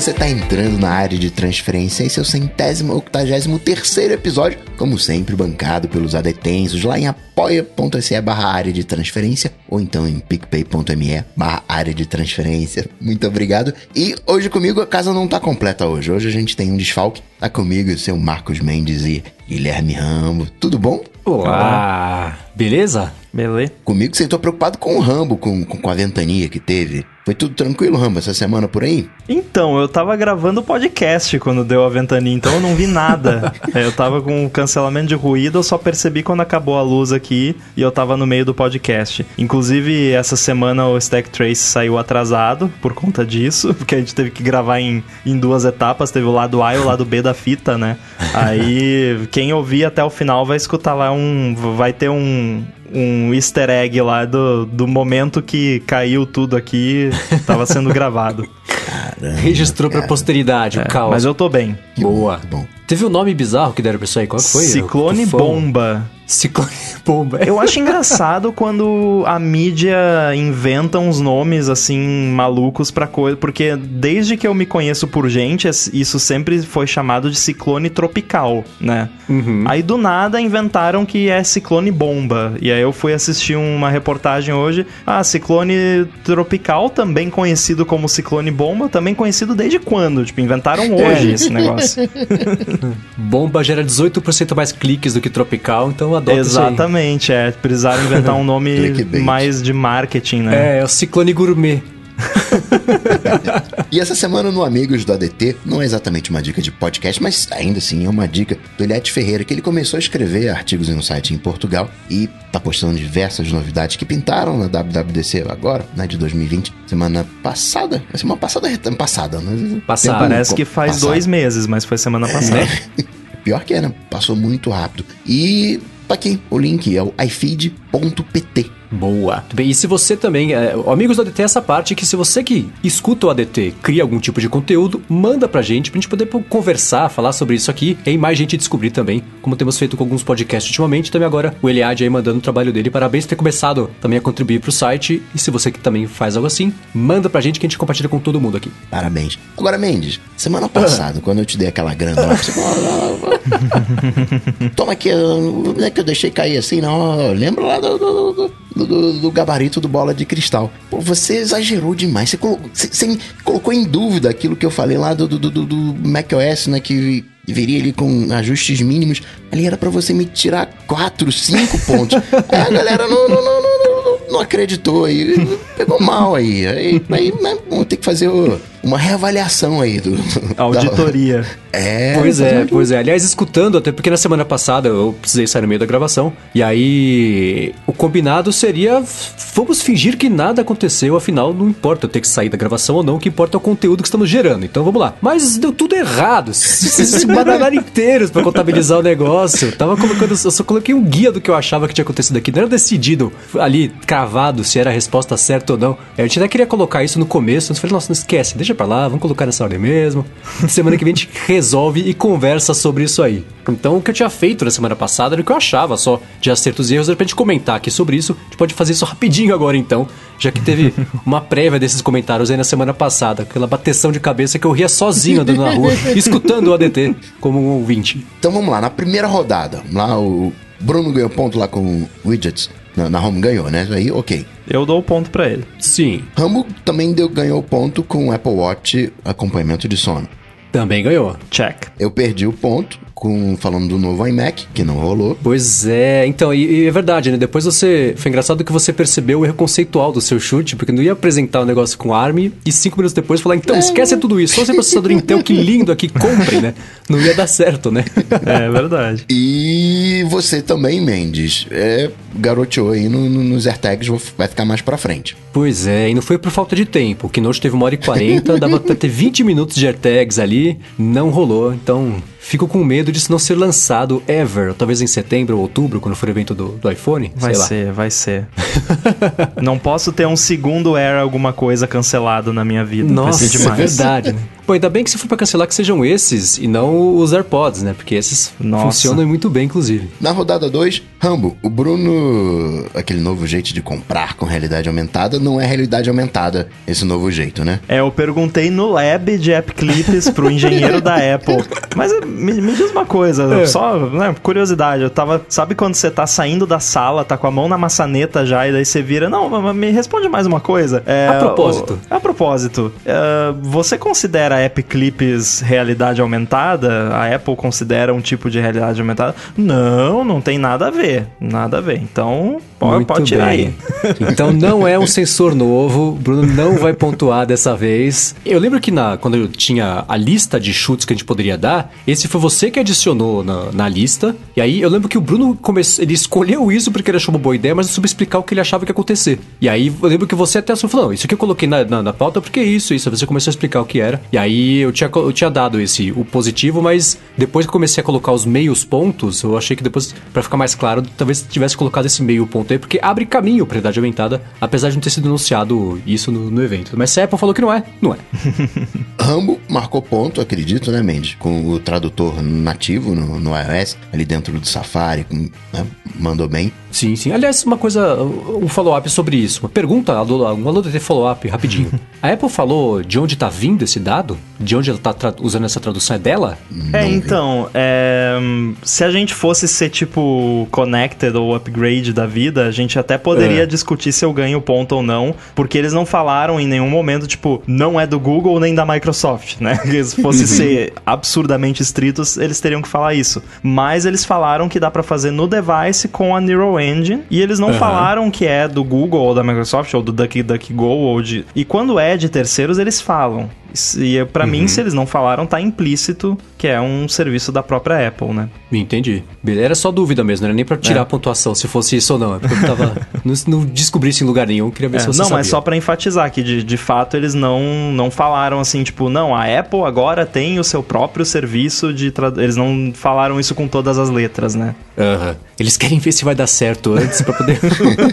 você tá entrando na área de transferência, esse é o centésimo octagésimo terceiro episódio, como sempre, bancado pelos adetensos lá em apoia.se barra área de transferência ou então em picpay.me barra área de transferência. Muito obrigado. E hoje comigo a casa não tá completa hoje. Hoje a gente tem um desfalque. Tá comigo o seu Marcos Mendes e Guilherme Rambo. Tudo bom? Olá! Beleza? Beleza? Comigo você tô preocupado com o Rambo, com, com, com a ventania que teve. Foi tudo tranquilo, Rambo, essa semana por aí? Então, eu tava gravando o podcast quando deu a ventania, então eu não vi nada. é, eu tava com cancelamento de ruído, eu só percebi quando acabou a luz aqui e eu tava no meio do podcast. Inclusive, essa semana o Stack Trace saiu atrasado por conta disso, porque a gente teve que gravar em, em duas etapas, teve o lado A e o lado B da fita, né? Aí, quem ouvir até o final vai escutar lá um... vai ter um, um easter egg lá do, do momento que caiu tudo aqui, tava sendo gravado. Caramba, Registrou cara. pra posteridade é, o caos. Mas eu tô bem. Boa. Bom. Teve um nome bizarro que deram pra isso aí? Qual foi? Ciclone Bomba. Ciclone Bomba. Eu acho engraçado quando a mídia inventa uns nomes assim malucos pra coisa, porque desde que eu me conheço por gente, isso sempre foi chamado de ciclone tropical, né? Uhum. Aí do nada inventaram que é ciclone bomba. E aí eu fui assistir uma reportagem hoje, ah, ciclone tropical, também conhecido como ciclone bomba, também conhecido desde quando? Tipo, inventaram hoje é. esse negócio. bomba gera 18% mais cliques do que tropical, então adota Exatamente, é. Precisaram inventar um nome mais de marketing, né? É, é o Ciclone Gourmet. e essa semana no Amigos do ADT, não é exatamente uma dica de podcast, mas ainda assim é uma dica do Eliette Ferreira, que ele começou a escrever artigos em um site em Portugal e tá postando diversas novidades que pintaram na WWDC agora, né, de 2020, semana passada, semana passada, passada, né? Passada. Parece que faz passado. dois meses, mas foi semana passada. É. Pior que é, né? Passou muito rápido. E Tá aqui o link, é o ifeed.pt. Boa. Bem, e se você também, é, amigos do ADT, essa parte que se você que escuta o ADT cria algum tipo de conteúdo, manda pra gente, pra gente poder conversar, falar sobre isso aqui e mais gente descobrir também, como temos feito com alguns podcasts ultimamente. Também agora o Eliade aí mandando o trabalho dele. Parabéns por ter começado também a contribuir pro site. E se você que também faz algo assim, manda pra gente que a gente compartilha com todo mundo aqui. Parabéns. Agora, Mendes, semana passada, quando eu te dei aquela grana, você Toma aqui, não é que eu deixei cair assim, não. Lembra lá do, do, do do, gabarito do bola de cristal. Pô, você exagerou demais. Você colocou, você, você colocou em dúvida aquilo que eu falei lá do, do, do, do macOS, né? Que viria ali com ajustes mínimos. Ali era para você me tirar 4, 5 pontos. é, a galera não, não, não, não, não acreditou aí. Pegou mal aí. Aí, aí né, vamos ter que fazer o uma reavaliação aí do. Auditoria. Da... É. Pois é, pois é. Aliás, escutando, até porque na semana passada eu precisei sair no meio da gravação. E aí o combinado seria. Vamos fingir que nada aconteceu, afinal, não importa eu ter que sair da gravação ou não, o que importa é o conteúdo que estamos gerando. Então vamos lá. Mas deu tudo errado. Vocês se badalaram inteiros pra contabilizar o negócio. Eu tava colocando. Eu só coloquei um guia do que eu achava que tinha acontecido aqui. Não era decidido ali, cravado, se era a resposta certa ou não. A gente até queria colocar isso no começo. Eu falei, nossa, não esquece, deixa deixa pra lá, vamos colocar nessa ordem mesmo. Semana que vem a gente resolve e conversa sobre isso aí. Então, o que eu tinha feito na semana passada era o que eu achava só de acertos e erros, era pra gente comentar aqui sobre isso. A gente pode fazer isso rapidinho agora então, já que teve uma prévia desses comentários aí na semana passada, aquela bateção de cabeça que eu ria sozinho andando na rua, escutando o ADT como um ouvinte. Então vamos lá, na primeira rodada, lá o Bruno ganhou ponto lá com widgets na, na Home ganhou, né? Aí, ok. Eu dou o ponto para ele. Sim. Rambo também deu, ganhou ponto com o Apple Watch acompanhamento de sono. Também ganhou. Check. Eu perdi o ponto com falando do novo iMac, que não rolou. Pois é, então, e, e, é verdade, né? Depois você. Foi engraçado que você percebeu o erro conceitual do seu chute, porque não ia apresentar o um negócio com ARM e cinco minutos depois falar, então, esquece tudo isso, só esse processador Intel, que lindo aqui, compre, né? Não ia dar certo, né? é verdade. E você também, Mendes, é, garoteou aí no, no, nos AirTags, vai ficar mais pra frente. Pois é, e não foi por falta de tempo. O Keynote teve uma hora e quarenta, dava pra ter 20 minutos de AirTags ali, não rolou, então Fico com medo disso não ser lançado ever, talvez em setembro ou outubro, quando for o evento do, do iPhone. Vai ser, vai ser. não posso ter um segundo Air alguma coisa cancelado na minha vida. Nossa, é verdade, né? Tipo, ainda bem que se for pra cancelar que sejam esses e não os AirPods, né? Porque esses Nossa. funcionam muito bem, inclusive. Na rodada 2, Rambo, o Bruno, aquele novo jeito de comprar com realidade aumentada, não é realidade aumentada esse novo jeito, né? É, eu perguntei no lab de App Clips pro engenheiro da Apple. Mas eh, me, me diz uma coisa, É. só né, curiosidade. Eu tava. Sabe quando você tá saindo da sala, tá com a mão na maçaneta já, e daí você vira. Não, mas me responde mais uma coisa. É, A propósito. o- a propósito, é, você considera App Clips realidade aumentada? A Apple considera um tipo de realidade aumentada? Não, não tem nada a ver. Nada a ver. Então, pode, pode tirar bem. aí. Então não é um sensor novo, Bruno não vai pontuar dessa vez. Eu lembro que na, quando eu tinha a lista de chutes que a gente poderia dar, esse foi você que adicionou na, na lista. E aí eu lembro que o Bruno ele escolheu isso porque ele achou uma boa ideia, mas não soube explicar o que ele achava que ia acontecer. E aí eu lembro que você até falou, não, isso aqui eu coloquei na, na, na pauta porque isso, isso. Aí Você começou a explicar o que era. E aí eu tinha, eu tinha dado esse, o positivo, mas depois que comecei a colocar os meios pontos, eu achei que depois, pra ficar mais claro, talvez tivesse colocado esse meio ponto porque abre caminho pra realidade aumentada, apesar de não ter sido anunciado isso no, no evento. Mas se a Apple falou que não é, não é. Rambo marcou ponto, acredito, né, Mendes? Com o tradutor nativo no, no iOS, ali dentro do Safari, com- né, mandou bem. Sim, sim. Aliás, uma coisa, um follow-up sobre isso. Uma pergunta, um alô de follow-up rapidinho. A Apple falou de onde tá vindo esse dado? De onde ela tá tra- usando essa tradução? É dela? É, então, é, se a gente fosse ser tipo connected ou upgrade da vida, a gente até poderia É. discutir se eu ganho ponto ou não, porque eles não falaram em nenhum momento, tipo, não é do Google nem da Microsoft, né? Se fosse ser absurdamente estritos, eles teriam que falar isso. Mas eles falaram que dá pra fazer no device com a Neural Engine, e eles não Aham. falaram que é do Google ou da Microsoft ou do DuckDuckGo ou de... E quando é de terceiros, eles falam. E pra mim, se eles não falaram, tá implícito que é um serviço da própria Apple, né? Entendi. Era só dúvida mesmo, não era nem pra tirar É. a pontuação, se fosse isso ou não. É porque eu tava. não, não descobri isso em lugar nenhum, queria ver É, se você não, sabia. mas só pra enfatizar que de, de fato eles não, não falaram assim, tipo, não, a Apple agora tem o seu próprio serviço de tradu... Eles não falaram isso com todas as letras, né? Aham. Eles querem ver se vai dar certo antes pra poder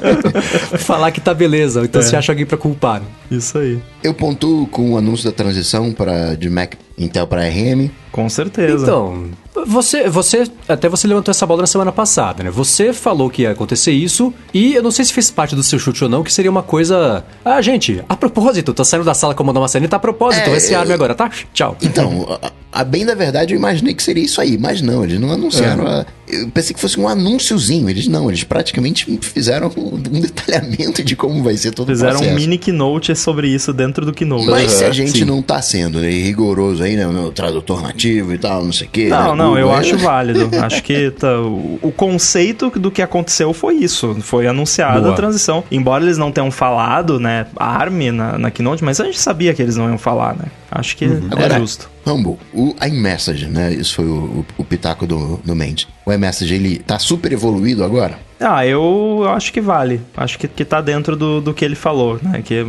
falar que tá beleza. Então É. você acha alguém pra culpar. Isso aí. Eu pontuo com o anúncio da transição para de Mac Intel para RM. Com certeza. Então, você, você, até você levantou essa bola na semana passada, né? Você falou que ia acontecer isso e eu não sei se fez parte do seu chute ou não, que seria uma coisa. Ah, gente, a propósito, tô saindo da sala com a mão na maçaneta a propósito, É, esse arme eu- agora, tá? Tchau. Então, a, a bem da verdade, eu imaginei que seria isso aí, mas não, eles não anunciaram. a- eu pensei que fosse um anúnciozinho. Eles não, eles praticamente fizeram um, um detalhamento de como vai ser todo Fizeram o um processo. mini keynote sobre isso dentro do keynote. Mas se a Aham, gente sim. não tá sendo né, rigoroso aí, né, no tradutor nativo e tal, não sei o quê. Não, né, não, eu Google, acho né? válido. Acho que tá, o, o conceito do que aconteceu foi isso. Foi anunciada Boa. a transição. Embora eles não tenham falado, né, ARM na, na Keynote, mas a gente sabia que eles não iam falar, né? Acho que é Agora, justo. Rumble, o iMessage, né? Isso foi o, o, o pitaco do, do Mendes. O iMessage, ele tá super evoluído agora? Ah, eu acho que vale. Acho que, que tá dentro do, do que ele falou, né? Que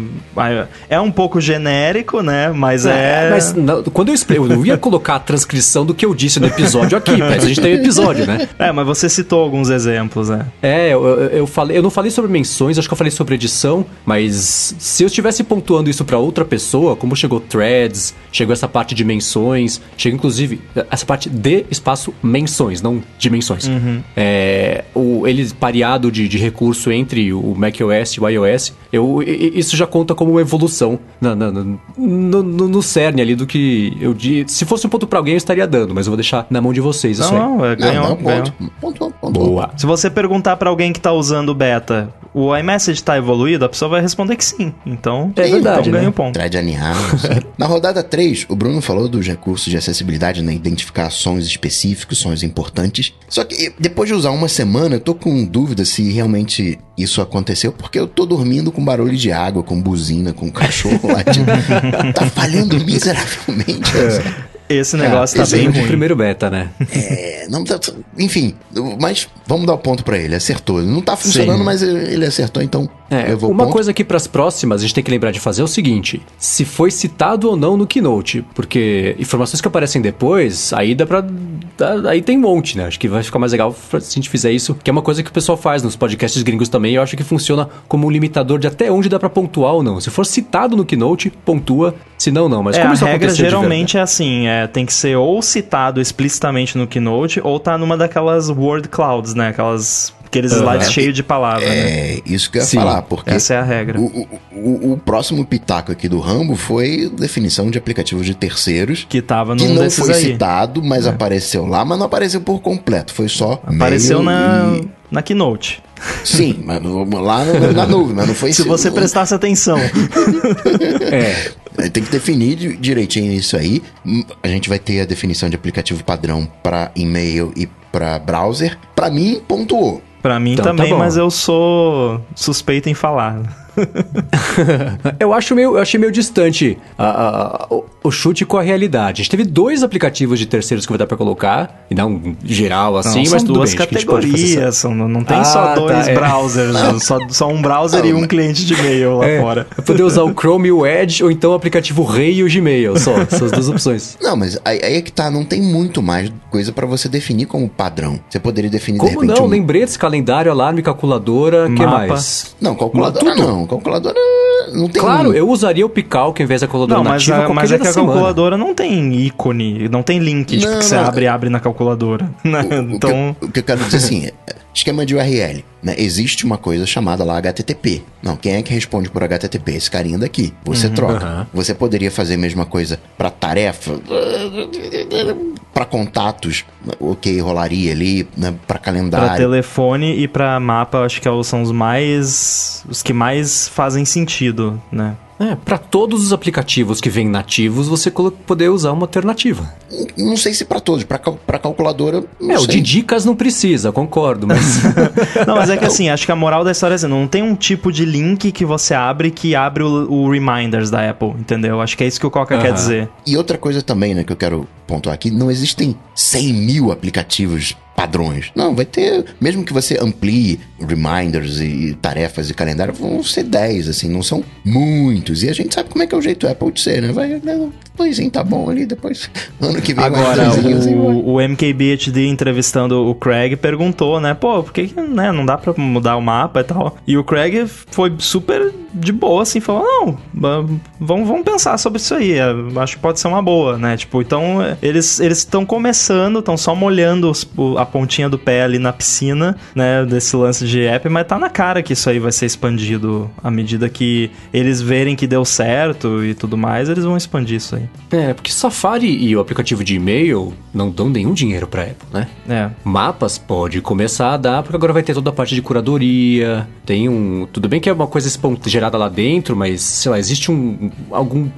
é um pouco genérico, né? Mas é. Mas não, quando eu expliquei, eu não ia colocar a transcrição do que eu disse no episódio aqui, mas a gente tem o episódio, né? É, mas você citou alguns exemplos, né? É, eu, eu, falei, eu não falei sobre menções, acho que eu falei sobre edição, mas se eu estivesse pontuando isso pra outra pessoa, como chegou threads, chegou essa parte de menções, chegou inclusive essa parte de espaço menções, não dimensões. É, o, ele pareado de, de recurso entre o macOS e o iOS, eu, isso já conta como uma evolução na, na- na- no, no, no cerne ali do que eu disse. Se fosse um ponto pra alguém, eu estaria dando, mas eu vou deixar na mão de vocês isso aí. Não, não, é, Não, ganhou, não, ganhou. ponto. Ponto, ponto. Boa. Se você perguntar pra alguém que tá usando o beta, o iMessage tá evoluído, a pessoa vai responder que sim. Então, É verdade, então né? ganha um ponto. Thread aninhado. Na rodada 3, o Bruno falou dos recursos de acessibilidade, né? Identificar sons específicos, sons importantes. Só que depois de usar uma semana, eu tô com dúvida se realmente isso aconteceu, porque eu tô dormindo com barulho de água, com buzina, com cachorro latindo. tá falhando miseravelmente. Esse negócio tá esse bem é ruim. Primeiro beta, né? É, não tá, enfim, mas vamos dar o ponto pra ele. Acertou. Não tá funcionando, Sim. mas ele acertou, então É, Eu vou uma ponto. coisa que pras próximas a gente tem que lembrar de fazer é o seguinte: se foi citado ou não no Keynote, porque informações que aparecem depois, aí dá pra. dá- aí tem um monte, né? Acho que vai ficar mais legal se a gente fizer isso, que é uma coisa que o pessoal faz nos podcasts gringos também. Eu acho que funciona como um limitador de até onde dá pra pontuar ou não. Se for citado no Keynote, pontua, se não, não. Mas é, como a isso regra geralmente é assim, é, tem que ser ou citado explicitamente no Keynote, ou tá numa daquelas word clouds, né? Aquelas, aqueles Aham. slides cheios de palavras, né? É, isso que eu ia Sim, falar, porque Essa é a regra. o, o, o- próximo pitaco aqui do Rambo foi definição de aplicativos de terceiros. Que tava Que num não foi aí. É. citado, mas apareceu lá, mas não apareceu por completo. Foi só. Apareceu na, e- na Keynote. Sim, mas lá na nuvem, mas não foi Se você prestasse atenção. É, Tem que definir di- direitinho isso aí. Hum, A gente vai ter a definição de aplicativo padrão para e-mail e para browser. Para mim, pontuou. Pra mim Então, tá também, bom. mas eu sou suspeito em falar. Eu acho meio, eu achei meio distante a- a- a- o, o chute com a realidade. A gente teve dois aplicativos de terceiros que vai dar pra colocar, e não geral assim, Não, mas são tudo duas bem. categorias, são- não, não tem Ah, só tá, dois é. browsers, não, só, só um browser e um cliente de e-mail lá É, fora. poder usar o Chrome e o Edge, ou então o aplicativo Rei e o Gmail, só. Essas duas opções. Não, mas aí, aí é que tá, não tem muito mais coisa para você definir como padrão. Você poderia definir de Como repente não? um... Lembretes, calendário, alarme, calculadora, o que Mapa. mais? Não, calculadora Não. Calculadora não tem Claro, um- eu usaria o Pical, que ao invés da calculadora Não, mas, nativa, a- qualquer mas é que a semana. calculadora não tem ícone, não tem link, tipo, Não, que você não. abre e abre na calculadora. né? O que eu- então, o, que eu quero dizer assim, é, esquema de URL, né? Existe uma coisa chamada lá HTTP. Não, quem é que responde por HTTP? Esse carinha daqui. Você troca. Aham. Você poderia fazer a mesma coisa para tarefa, para contatos, ok, rolaria ali, né? Para calendário. telefone e pra mapa, acho que são os mais. os que mais fazem sentido, né? É, pra todos os aplicativos que vêm nativos, você poder usar uma alternativa. Não sei se para todos, para calculadora. Não é, o sei. de dicas não precisa, concordo, mas. Não, mas é que assim, acho que a moral da história é assim, não tem um tipo de link que você abre que abre o, o reminders da Apple, entendeu? Acho que é isso que o Coca quer Aham. dizer. E outra coisa também, né, que eu quero pontuar aqui, não existem 100 mil aplicativos padrões. Não, vai ter, mesmo que você amplie reminders e tarefas e calendário, vão ser 10, assim, não são muitos. E a gente sabe como é que é o jeito Apple de ser, né? Vai, né, doisinho tá bom ali, depois, ano que vem Agora, o, o MKBHD entrevistando o Craig perguntou, né? Pô, por que né, não dá pra mudar o mapa e tal? E o Craig foi super de boa, assim, falou: não, vamos, vamos pensar sobre isso aí. é, Acho que pode ser uma boa, né? Tipo, então eles estão começando, estão só molhando os- a pontinha do pé ali na piscina, né? Desse lance de app, mas tá na cara que isso aí vai ser expandido à medida que eles verem que deu certo e tudo mais, eles vão expandir isso aí. é, porque Safari e o aplicativo de e-mail não dão nenhum dinheiro pra Apple, né? É. Mapas pode começar a dar, porque agora vai ter toda a parte de curadoria. Tem um. Tudo bem que é uma coisa gerada lá dentro, mas, sei lá, existe um. algum.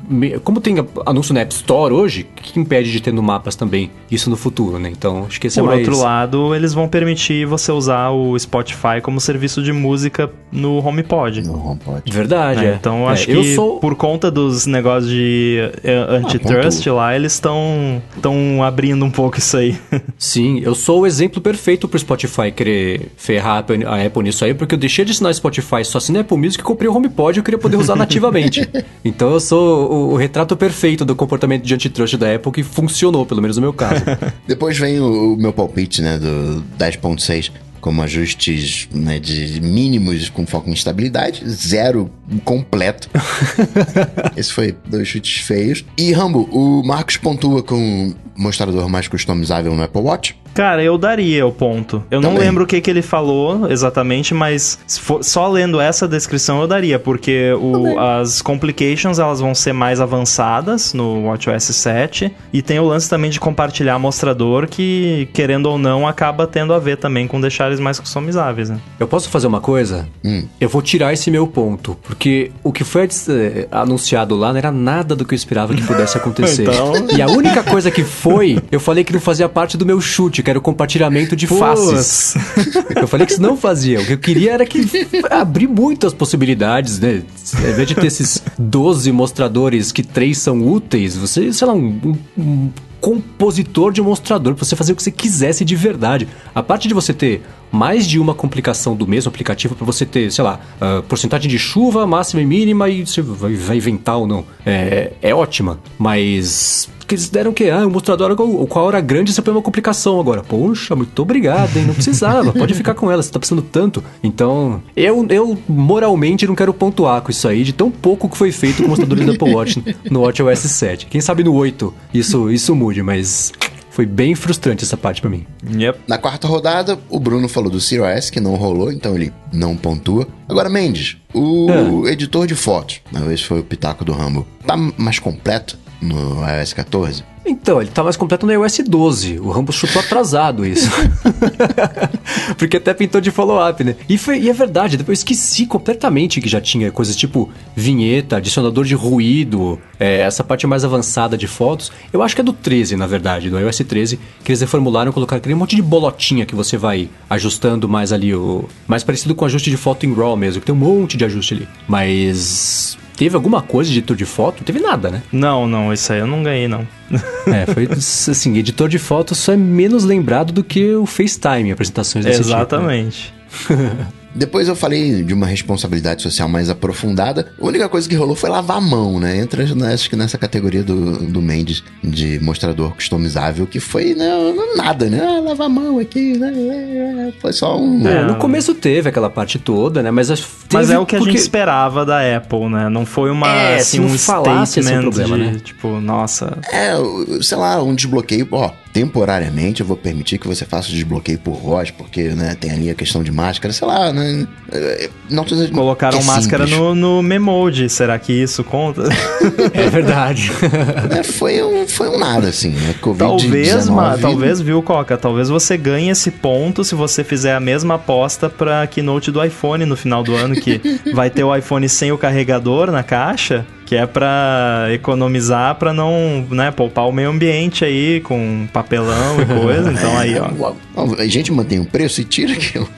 Como tem anúncio na App Store hoje, o que impede de ter no Mapas também isso no futuro, né? Então, acho que esse Por é mais. outro lado, eles vão permitir você usar o Spotify como serviço de música no HomePod. Não pode. Verdade, É, é. então eu É, acho que sou. por conta dos negócios de eh, antitrust lá, eles estão estão abrindo um pouco isso aí. Sim, eu sou o exemplo perfeito pro Spotify querer ferrar a Apple- nisso aí, porque eu deixei de assinar o Spotify, só assinei Apple Music e comprei o HomePod e eu queria poder usar nativamente. Então eu sou o, o retrato perfeito do comportamento de antitrust da Apple que funcionou, pelo menos no meu caso. Depois vem o, o meu palpite, né, do 10.6 como ajustes né, de mínimos com foco em estabilidade, zero completo. Esse foi dois chutes feios. E Rambo, o Marcos pontua com mostrador mais customizável no Apple Watch. Cara, eu daria o ponto. Eu não Também. lembro o que, que ele falou exatamente, mas for- só lendo essa descrição eu daria, porque o- as complications elas vão ser mais avançadas no WatchOS 7 e tem o lance também de compartilhar mostrador que, querendo ou não, acaba tendo a ver também com deixar eles mais customizáveis, né? Eu posso fazer uma coisa? Hum. Eu vou tirar esse meu ponto, porque o que foi eh, anunciado lá não era nada do que eu esperava que pudesse acontecer. Então- E a única coisa que foi, eu falei que não fazia parte do meu chute, que era o compartilhamento de faces. Eu falei que isso não fazia. O que eu queria era que abrir muitas possibilidades, né? Ao invés de ter esses 12 mostradores que três são úteis, você, sei lá, um, um- um compositor de mostrador, pra você fazer o que você quisesse de verdade. A parte de você ter mais de uma complicação do mesmo aplicativo para você ter, sei lá, uh, porcentagem de chuva máxima e mínima e você vai, vai inventar ou não. É, é ótima, mas que eles deram que ah, o mostrador com a hora grande você põe uma complicação agora. Poxa, muito obrigado, hein? Não precisava, pode ficar com ela, você tá precisando tanto. Então, eu, eu moralmente não quero pontuar com isso aí, de tão pouco que foi feito com o mostrador do Apple Watch no WatchOS 7. Quem sabe no 8 isso, isso mude, mas foi bem frustrante essa parte para mim. Yep. Na quarta rodada, o Bruno falou do Sirius, que não rolou, então ele não pontua. Agora, Mendes, o Ah. editor de fotos, talvez foi o pitaco do Rambo, tá mais completo no iOS 14? Então, ele tá mais completo no iOS 12. O Rambo chutou atrasado isso. Porque até pintou de follow-up, né? E, foi, e é verdade, depois eu esqueci completamente que já tinha coisas tipo vinheta, adicionador de ruído, é, essa parte mais avançada de fotos. Eu acho que é do 13, na verdade, do iOS 13, que eles reformularam, colocaram aquele monte de bolotinha que você vai ajustando mais ali, o mais parecido com ajuste de foto em RAW mesmo, que tem um monte de ajuste ali. Mas teve alguma coisa de editor de foto? Não teve nada, né? Não, não, isso aí eu não ganhei, não. É, foi assim, editor de foto só é menos lembrado do que o FaceTime apresentações desse tipo, né? Depois eu falei de uma responsabilidade social mais aprofundada. A única coisa que rolou foi lavar a mão, né? Entra, né, acho que nessa categoria do, do Mendes de mostrador customizável, que foi né, nada, né? Ah, lavar a mão aqui, né? Foi só um. É, no começo teve aquela parte toda, né? Mas, Mas é o que a porque- gente esperava da Apple, né? Não foi uma, É, assim, um falasse, esse é problema, de, né? tipo, nossa... É, sei lá, um desbloqueio, ó, temporariamente eu vou permitir que você faça o desbloqueio por voz, porque, né, tem ali a questão de máscara, sei lá, né? é, Não tô dizendo Colocaram é máscara simples. no, no Memoji, será que isso conta? É verdade. É, foi, um, foi um nada, assim, né? Covid-19. talvez, ma, talvez, viu, Coca? Talvez você ganhe esse ponto se você fizer a mesma aposta pra keynote do iPhone no final do ano, que vai ter o iPhone sem o carregador na caixa, que é pra economizar, pra não, né, poupar o meio ambiente aí com papelão e coisa. Então aí, ó. Ó, A gente mantém o preço e tira aqui o,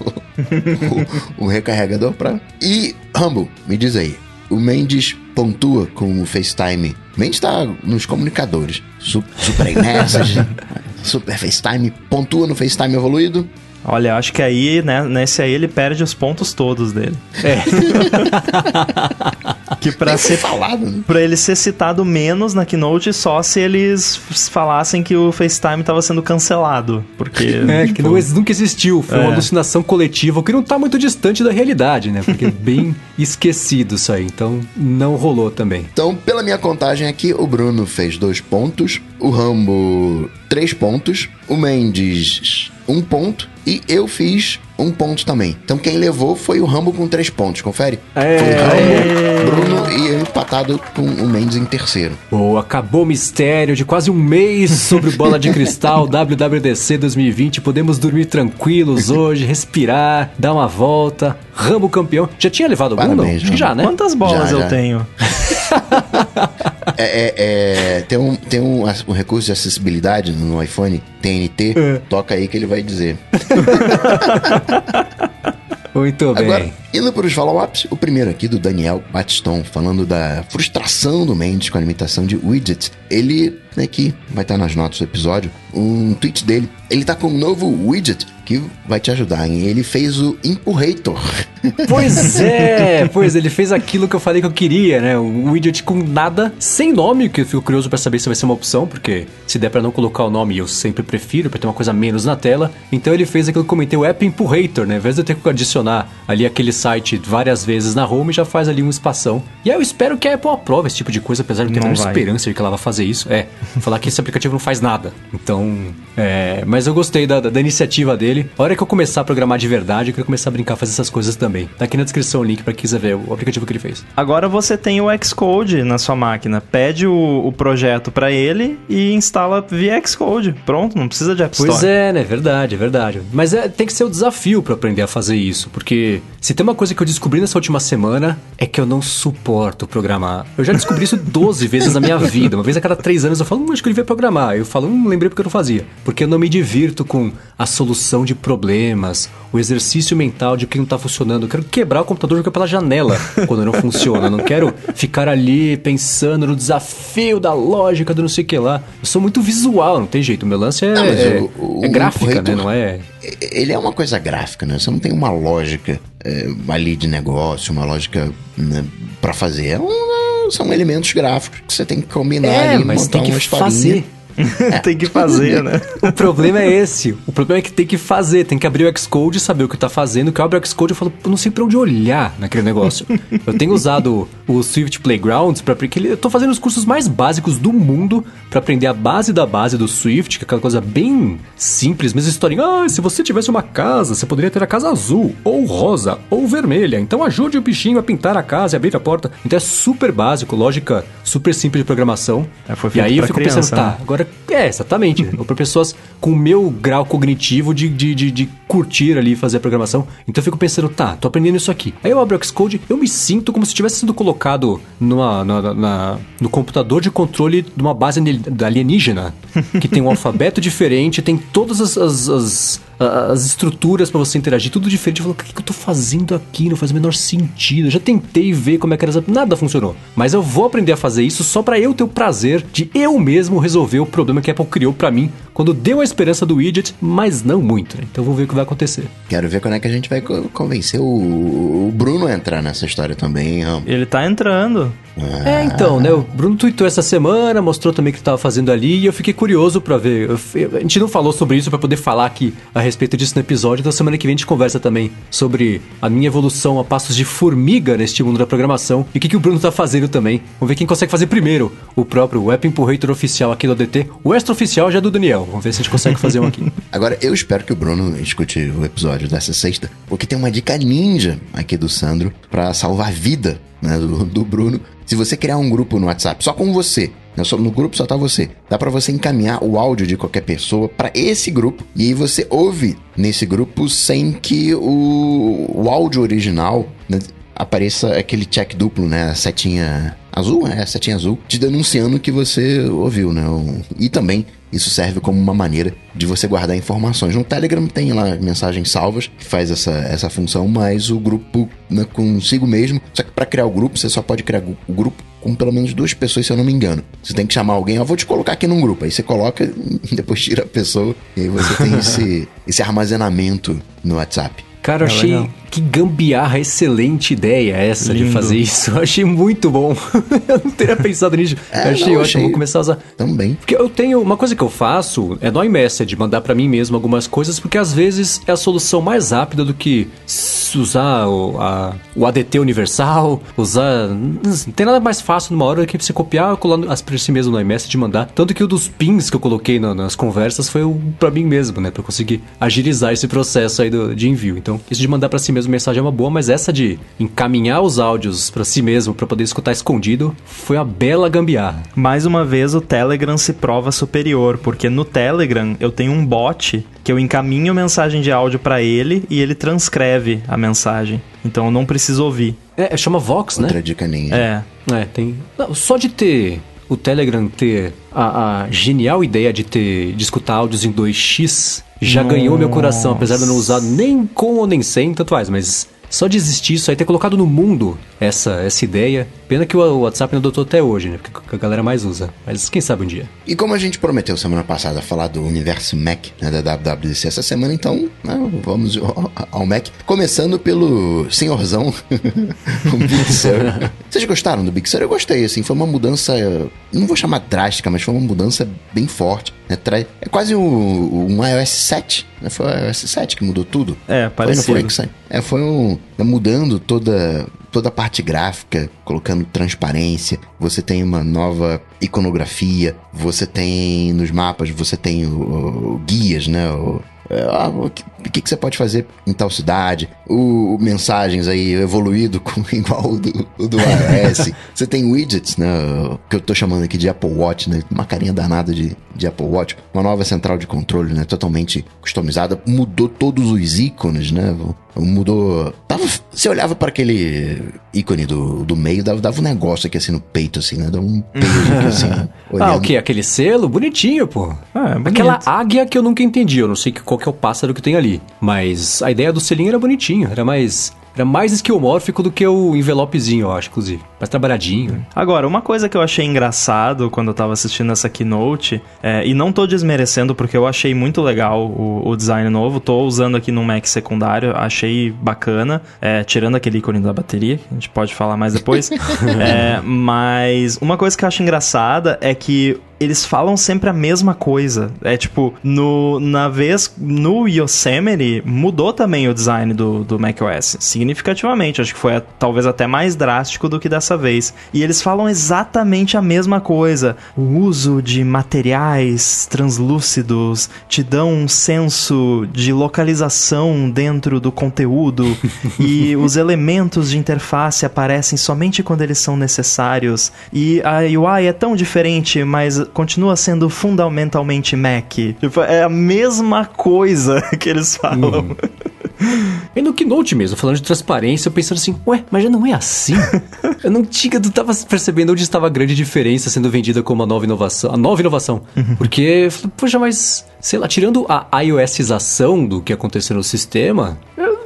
o, o recarregador pra. E, Rumble, me diz aí. O Mendes pontua com o FaceTime. O Mendes tá nos comunicadores. Su- Super iMessage, Super FaceTime. Pontua no FaceTime evoluído. Olha, acho que aí, né, nesse aí ele perde os pontos todos dele. É. Que foi ser falado, né? Pra ele ser citado menos na keynote só se eles falassem que o FaceTime tava sendo cancelado. Porque. É, que tipo, não, nunca existiu. Foi uma É. alucinação coletiva, o que não tá muito distante da realidade, né? Porque é bem esquecido isso aí. Então, não rolou também. Então, pela minha contagem aqui, o Bruno fez dois pontos, o Rambo três pontos, o Mendes um ponto e eu fiz um ponto também. Então quem levou foi o Rambo com três pontos, confere? É. Foi o Rambo, Bruno e eu empatado com o Mendes em terceiro. Boa, acabou o mistério de quase um mês sobre o Bola de Cristal WWDC 2020. Podemos dormir tranquilos hoje, respirar, dar uma volta. Rambo campeão. Já tinha levado algum, não? Parabéns, Acho que já, né? Quantas bolas Já, eu já. tenho? É, é, é, tem um, tem um, um recurso de acessibilidade no iPhone TNT, É. toca aí que ele vai dizer. Muito bem. Agora, indo para os follow-ups, o primeiro aqui do Daniel Batiston, falando da frustração do Mendes com a limitação de widgets. Ele, né, aqui, vai estar nas notas do episódio, um tweet dele. Ele tá com um novo widget que vai te ajudar, hein? Ele fez o Impurrator. Pois é, pois ele fez aquilo que eu falei que eu queria, né? Um widget com nada, sem nome, que eu fico curioso pra saber se vai ser uma opção, porque se der pra não colocar o nome, eu sempre prefiro, pra ter uma coisa menos na tela. Então ele fez aquilo que eu comentei, o App Impurrator, né? Ao invés de eu ter que adicionar ali aquele site várias vezes na home, já faz ali um espação. E aí eu espero que a Apple aprove esse tipo de coisa, apesar de eu ter a Não menor vai. esperança de que ela vai fazer isso. É, falar que esse aplicativo não faz nada. Então, é... Mas eu gostei da, da iniciativa dele. A hora que eu começar a programar de verdade, eu quero começar a brincar, fazer essas coisas também. Tá aqui na descrição o link pra quem quiser ver o aplicativo que ele fez. Agora você tem o Xcode na sua máquina. Pede o, o projeto pra ele e instala via Xcode. Pronto, não precisa de App Store. Pois é, né? Verdade, verdade. Mas é, tem que ser o desafio pra aprender a fazer isso. Porque se tem uma coisa que eu descobri nessa última semana é que eu não suporto programar. Eu já descobri isso 12 vezes na minha vida. Uma vez a cada três anos eu falo, hum, acho que eu devia programar. Eu falo, hum, lembrei porque eu não fazia. Porque eu não me divirto com a solução de problemas, o exercício mental de que não tá funcionando. Eu quero quebrar o computador e jogar pela janela quando não funciona. Eu não quero ficar ali pensando no desafio da lógica do não sei o que lá. Eu sou muito visual, não tem jeito. O meu lance é, Não, é, o- o- é gráfica, né? Não é ele é uma coisa gráfica, né? Você não tem uma lógica é, ali de negócio, uma lógica né, para fazer. É um, são elementos gráficos que você tem que combinar É, ali, mas montar tem que fazer. Tem que fazer, né? O problema é esse. O problema é que tem que fazer, tem que abrir o Xcode, saber o que tá fazendo. Que eu abro o Xcode e falo, eu não sei pra onde olhar naquele negócio. eu tenho usado o Swift Playgrounds para porque eu tô fazendo os cursos mais básicos do mundo pra aprender a base da base do Swift, que é aquela coisa bem simples, mesmo historinha. Ah, se você tivesse uma casa, você poderia ter a casa azul, ou rosa, ou vermelha. Então ajude o bichinho a pintar a casa e abrir a porta. Então é super básico, lógica super simples de programação. É, e aí eu fico criança, pensando, tá, né? Agora, é, exatamente. Ou para pessoas com o meu grau cognitivo de, de, de, de curtir ali fazer a programação. Então eu fico pensando, tá, tô aprendendo isso aqui. Aí eu abro o Xcode, eu me sinto como se tivesse sido colocado numa, na, na- no computador de controle de uma base ali- alienígena, que tem um alfabeto diferente, tem todas as, as, as, as estruturas para você interagir, tudo diferente. Eu falo, o que, que eu tô fazendo aqui? Não faz o menor sentido. Eu já tentei ver como é que era. Nada funcionou. Mas eu vou aprender a fazer isso só para eu ter o prazer de eu mesmo resolver o problema que a Apple criou para mim quando deu a esperança do widget, mas não muito. Né? Então vamos ver o que vai acontecer. Quero ver quando é que a gente vai co- convencer o, o Bruno a entrar nessa história também, hein, Ramo? Ele tá entrando. É, então, né? O Bruno tweetou essa semana, mostrou também o que ele tava fazendo ali e eu fiquei curioso pra ver. Eu a gente não falou sobre isso pra poder falar aqui a respeito disso no episódio, então semana que vem a gente conversa também sobre a minha evolução a passos de formiga neste mundo da programação e o que, que o Bruno tá fazendo também. Vamos ver quem consegue fazer primeiro o próprio App Impulrator oficial aqui do ADT. O extra oficial já é do Daniel. Vamos ver se a gente consegue fazer um aqui. Agora, eu espero que o Bruno escute o episódio dessa sexta, porque tem uma dica ninja aqui do Sandro pra salvar vida né, do, do Bruno. Se você criar um grupo no WhatsApp só com você, né, no grupo só tá você, dá pra você encaminhar o áudio de qualquer pessoa pra esse grupo e aí você ouve nesse grupo sem que o, o áudio original né, apareça aquele check duplo, né? A setinha azul, é, a setinha azul, te denunciando que você ouviu, né? E também isso serve como uma maneira de você guardar informações. No Telegram tem lá mensagens salvas que faz essa, essa função, mas o grupo né, consigo mesmo. Só que para criar o grupo, você só pode criar o grupo com pelo menos duas pessoas, se eu não me engano. Você tem que chamar alguém, eu vou te colocar aqui num grupo. Aí você coloca, depois tira a pessoa, e aí você tem esse, esse armazenamento no WhatsApp. Cara, eu É achei. Que gambiarra, excelente ideia essa de Lindo. fazer isso. Eu achei muito bom. eu não teria pensado nisso. É, eu achei não, ótimo, achei- vou começar a usar. Também. Porque eu tenho. Uma coisa que eu faço é no iMessage, mandar pra mim mesmo algumas coisas, porque às vezes é a solução mais rápida do que usar o, a- o ADT universal, usar. Não tem nada mais fácil numa hora que você copiar, colar pra si mesmo no iMessage e mandar. Tanto que o dos pins que eu coloquei na- nas conversas foi o pra mim mesmo, né? Pra eu conseguir agilizar esse processo aí do- de envio. Então, isso de mandar pra si mesmo mensagem é uma boa, mas essa de encaminhar os áudios pra si mesmo pra poder escutar escondido foi uma bela gambiarra. Mais uma vez, o Telegram se prova superior, porque no Telegram eu tenho um bot que eu encaminho mensagem de áudio pra ele e ele transcreve a mensagem. Então eu não preciso ouvir. É, chama Vox, né? Outra dica ninja. É. É, tem. Não, só de ter o Telegram ter a, a genial ideia de ter de escutar áudios em 2x já ganhou meu coração, apesar de eu não usar nem com ou nem sem, tanto faz, mas só de existir isso aí, ter colocado no mundo essa, essa ideia. Pena que o WhatsApp não adotou até hoje, né? Porque a galera mais usa. Mas quem sabe um dia. E como a gente prometeu semana passada falar do universo Mac, né, da WWDC essa semana, então né, vamos ao, ao Mac. Começando pelo senhorzão, o Big Sur. Vocês gostaram do Big Sur? Eu gostei, assim, foi uma mudança, não vou chamar drástica, mas foi uma mudança bem forte. Né, É quase um, um iOS 7, né? Foi o iOS 7 que mudou tudo. É, Foi, não foi parecido. que saiu? É, foi um, tá mudando toda, toda a parte gráfica, colocando transparência. Você tem uma nova iconografia. Você tem nos mapas, você tem o, o- guias, né? O, ah, o que, o que, que você pode fazer em tal cidade? O, o mensagens aí evoluído com igual o do, o do iOS. você tem widgets, né? Que eu tô chamando aqui de Apple Watch, né? Uma carinha danada de, de Apple Watch. Uma nova central de controle, né? Totalmente customizada. Mudou todos os ícones, né? Mudou. Tava, você olhava para aquele ícone do, do meio, dava, dava um negócio aqui assim no peito, assim, né? Dava um peso aqui, assim. Ah, olhando. o quê? Aquele selo? Bonitinho, pô. Ah, é bonito. Aquela águia que eu nunca entendi. Eu não sei que- qual que é o pássaro que tem ali. Mas a ideia do selinho era bonitinho. Era mais Era mais esquiomórfico do que o envelopezinho, eu acho, inclusive. Mais trabalhadinho. Agora, uma coisa que eu achei engraçado quando eu tava assistindo essa keynote, é, e não tô desmerecendo porque eu achei muito legal o, o, design novo, tô usando aqui no Mac secundário, achei bacana, é, tirando aquele ícone da bateria, que a gente pode falar mais depois. é, mas uma coisa que eu acho engraçada é que eles falam sempre a mesma coisa. É tipo, no, na vez, no Yosemite, mudou também o design do, do macOS. Significativamente. Acho que foi talvez até mais drástico do que dessa vez. E eles falam exatamente a mesma coisa. O uso de materiais translúcidos te dão um senso de localização dentro do conteúdo. e os elementos de interface aparecem somente quando eles são necessários. E a UI é tão diferente, mas continua sendo fundamentalmente Mac. Tipo, é a mesma coisa que eles falam. Hum. E no Keynote mesmo, falando de transparência, eu pensando assim, ué, mas já não é assim? eu não tinha, não tava percebendo onde estava a grande diferença sendo vendida como a nova inovação, a nova inovação. Uhum. Porque, poxa, mas, sei lá, tirando a iOSização do que aconteceu no sistema, eu,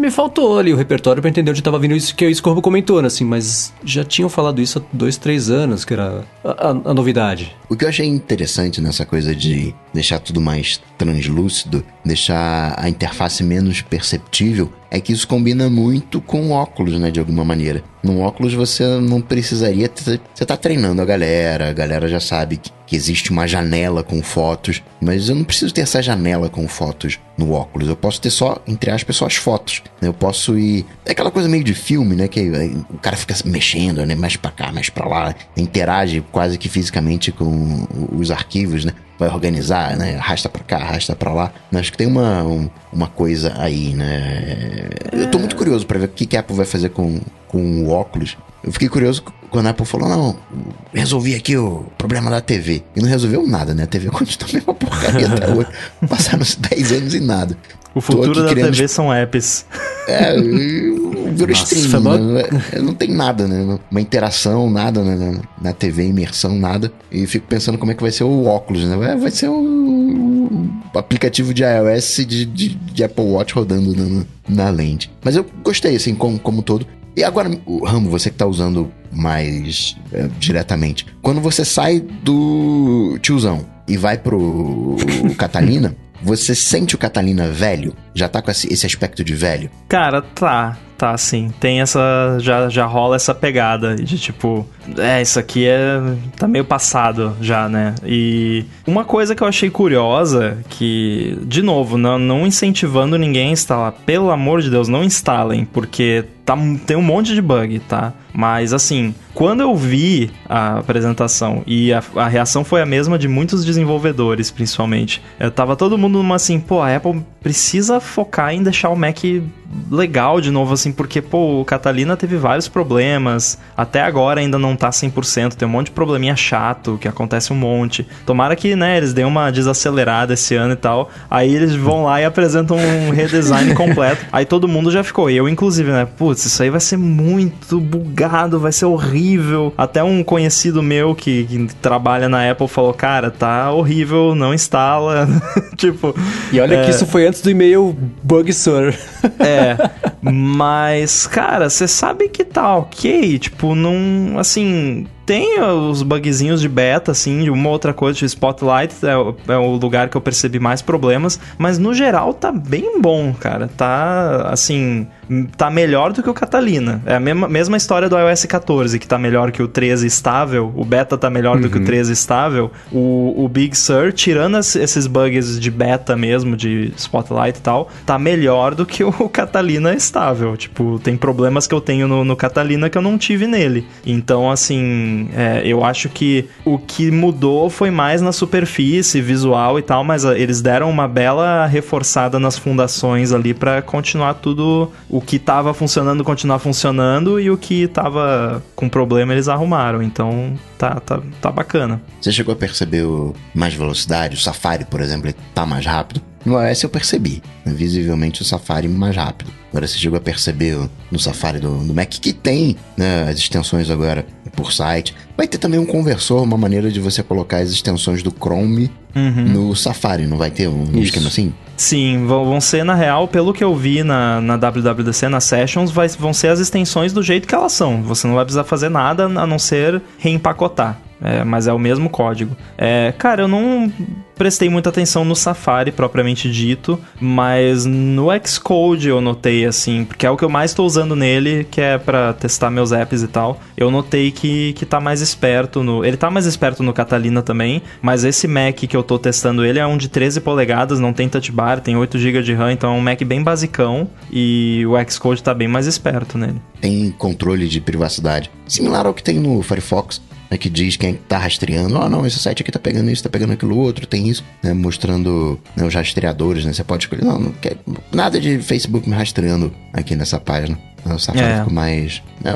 me faltou ali o repertório para entender onde estava vindo isso que, o comentou, né, assim, mas já tinham falado isso há dois, três anos, que era a, a, a novidade. O que eu achei interessante nessa coisa de deixar tudo mais translúcido, deixar a interface menos perceptível, é que isso combina muito com óculos, né, de alguma maneira. No óculos você não precisaria. Você tá treinando a galera, a galera já sabe que, que, existe uma janela com fotos, mas eu não preciso ter essa janela com fotos no óculos. Eu posso ter só, entre aspas, só as fotos. Né? Eu posso ir. É aquela coisa meio de filme, né? Que o cara fica mexendo, né? Mais pra cá, mais pra lá, interage quase que fisicamente com os arquivos, né? Vai organizar, né? Arrasta para cá, arrasta para lá. Acho que tem uma, um, uma coisa aí, né? Eu tô muito curioso para ver o que, que a Apple vai fazer com, com o óculos. Eu fiquei curioso quando a Apple falou, não, resolvi aqui o problema da TV. E não resolveu nada, né? A TV continua a mesma porcaria até hoje. Passaram 10 anos e nada. O futuro da TV são apps. É, virou stream. Né? Não tem nada, né? Uma interação, nada né? na TV, imersão, nada. E fico pensando como é que vai ser o óculos, né? Vai ser o aplicativo de iOS de, de, de Apple Watch rodando na, na, lente. Mas eu gostei, assim, como, como todo. E agora, o Ramo, você que tá usando mais é, diretamente. Quando você sai do tiozão e vai pro Catalina, você sente o Catalina velho? Já tá com esse aspecto de velho? Cara, tá. Tá, sim. Tem essa. Já, já rola essa pegada de tipo. É, isso aqui é. Tá meio passado já, né? E uma coisa que eu achei curiosa, que, de novo, não, não incentivando ninguém a instalar. Pelo amor de Deus, não instalem, porque tá, tem um monte de bug, tá? Mas assim, quando eu vi a apresentação e a, a, reação foi a mesma de muitos desenvolvedores, principalmente, eu tava todo mundo numa assim, pô, a Apple precisa focar em deixar o Mac legal de novo, assim, porque, pô, o Catalina teve vários problemas, até agora ainda não tá 100%, tem um monte de probleminha chato, que acontece um monte. Tomara que, né, eles deem uma desacelerada esse ano e tal, aí eles vão lá e apresentam um redesign completo. Aí todo mundo já ficou, eu inclusive, né, putz, isso aí vai ser muito bugado, vai ser horrível. Até um conhecido meu que, que trabalha na Apple falou, cara, tá horrível, não instala. tipo... E olha é... que isso foi antes do e-mail Bug Sur. é, é, mas, cara, você sabe que tá ok. Tipo, não. Assim, tem os bugzinhos de beta, assim, de uma outra coisa, de Spotlight é, é, o lugar que eu percebi mais problemas, mas no geral tá bem bom, cara. Tá, assim, tá melhor do que o Catalina. É a mesma, mesma história do iOS 14, que tá melhor que o 13 estável, o beta tá melhor uhum. do que o 13 estável. O, o Big Sur, tirando esses bugs de beta mesmo, de Spotlight e tal, tá melhor do que o Catalina estável. Tipo, tem problemas que eu tenho no, no Catalina que eu não tive nele. Então, assim, é, eu acho que o que mudou foi mais na superfície, visual e tal, mas ah, eles deram uma bela reforçada nas fundações ali para continuar tudo. O que tava funcionando, continuar funcionando e o que tava com problema eles arrumaram. Então tá, tá, tá bacana. Você chegou a perceber mais velocidade? O Safari, por exemplo, tá mais rápido? No iOS eu percebi, visivelmente o Safari mais rápido. Agora você chegou a perceber no Safari do, do Mac que tem né, as extensões agora por site. Vai ter também um conversor, uma maneira de você colocar as extensões do Chrome uhum. no Safari, não vai ter um Isso. esquema assim? Sim, vão ser, na real, pelo que eu vi na, na WWDC, na Sessions, vai- vão ser as extensões do jeito que elas são. Você não vai precisar fazer nada a não ser reempacotar. É, mas é o mesmo código. É, cara, eu não prestei muita atenção no Safari propriamente dito, mas no Xcode eu notei assim, porque é o que eu mais estou usando nele, que é pra testar meus apps e tal. Eu notei que, que tá mais esperto no. Ele tá mais esperto no Catalina também, mas esse Mac que eu tô testando ele é um de 13 polegadas, não tem touch bar, tem 8 GB de RAM, então é um Mac bem basicão e o Xcode tá bem mais esperto nele. Tem controle de privacidade. Similar ao que tem no Firefox. Né, que diz quem tá rastreando, ó, não, esse site aqui tá pegando isso, tá pegando aquilo outro, tem isso, né, mostrando né, os rastreadores, né, você pode escolher, não, não quer nada de Facebook me rastreando aqui nessa página. O Safari É. ficou mais... né,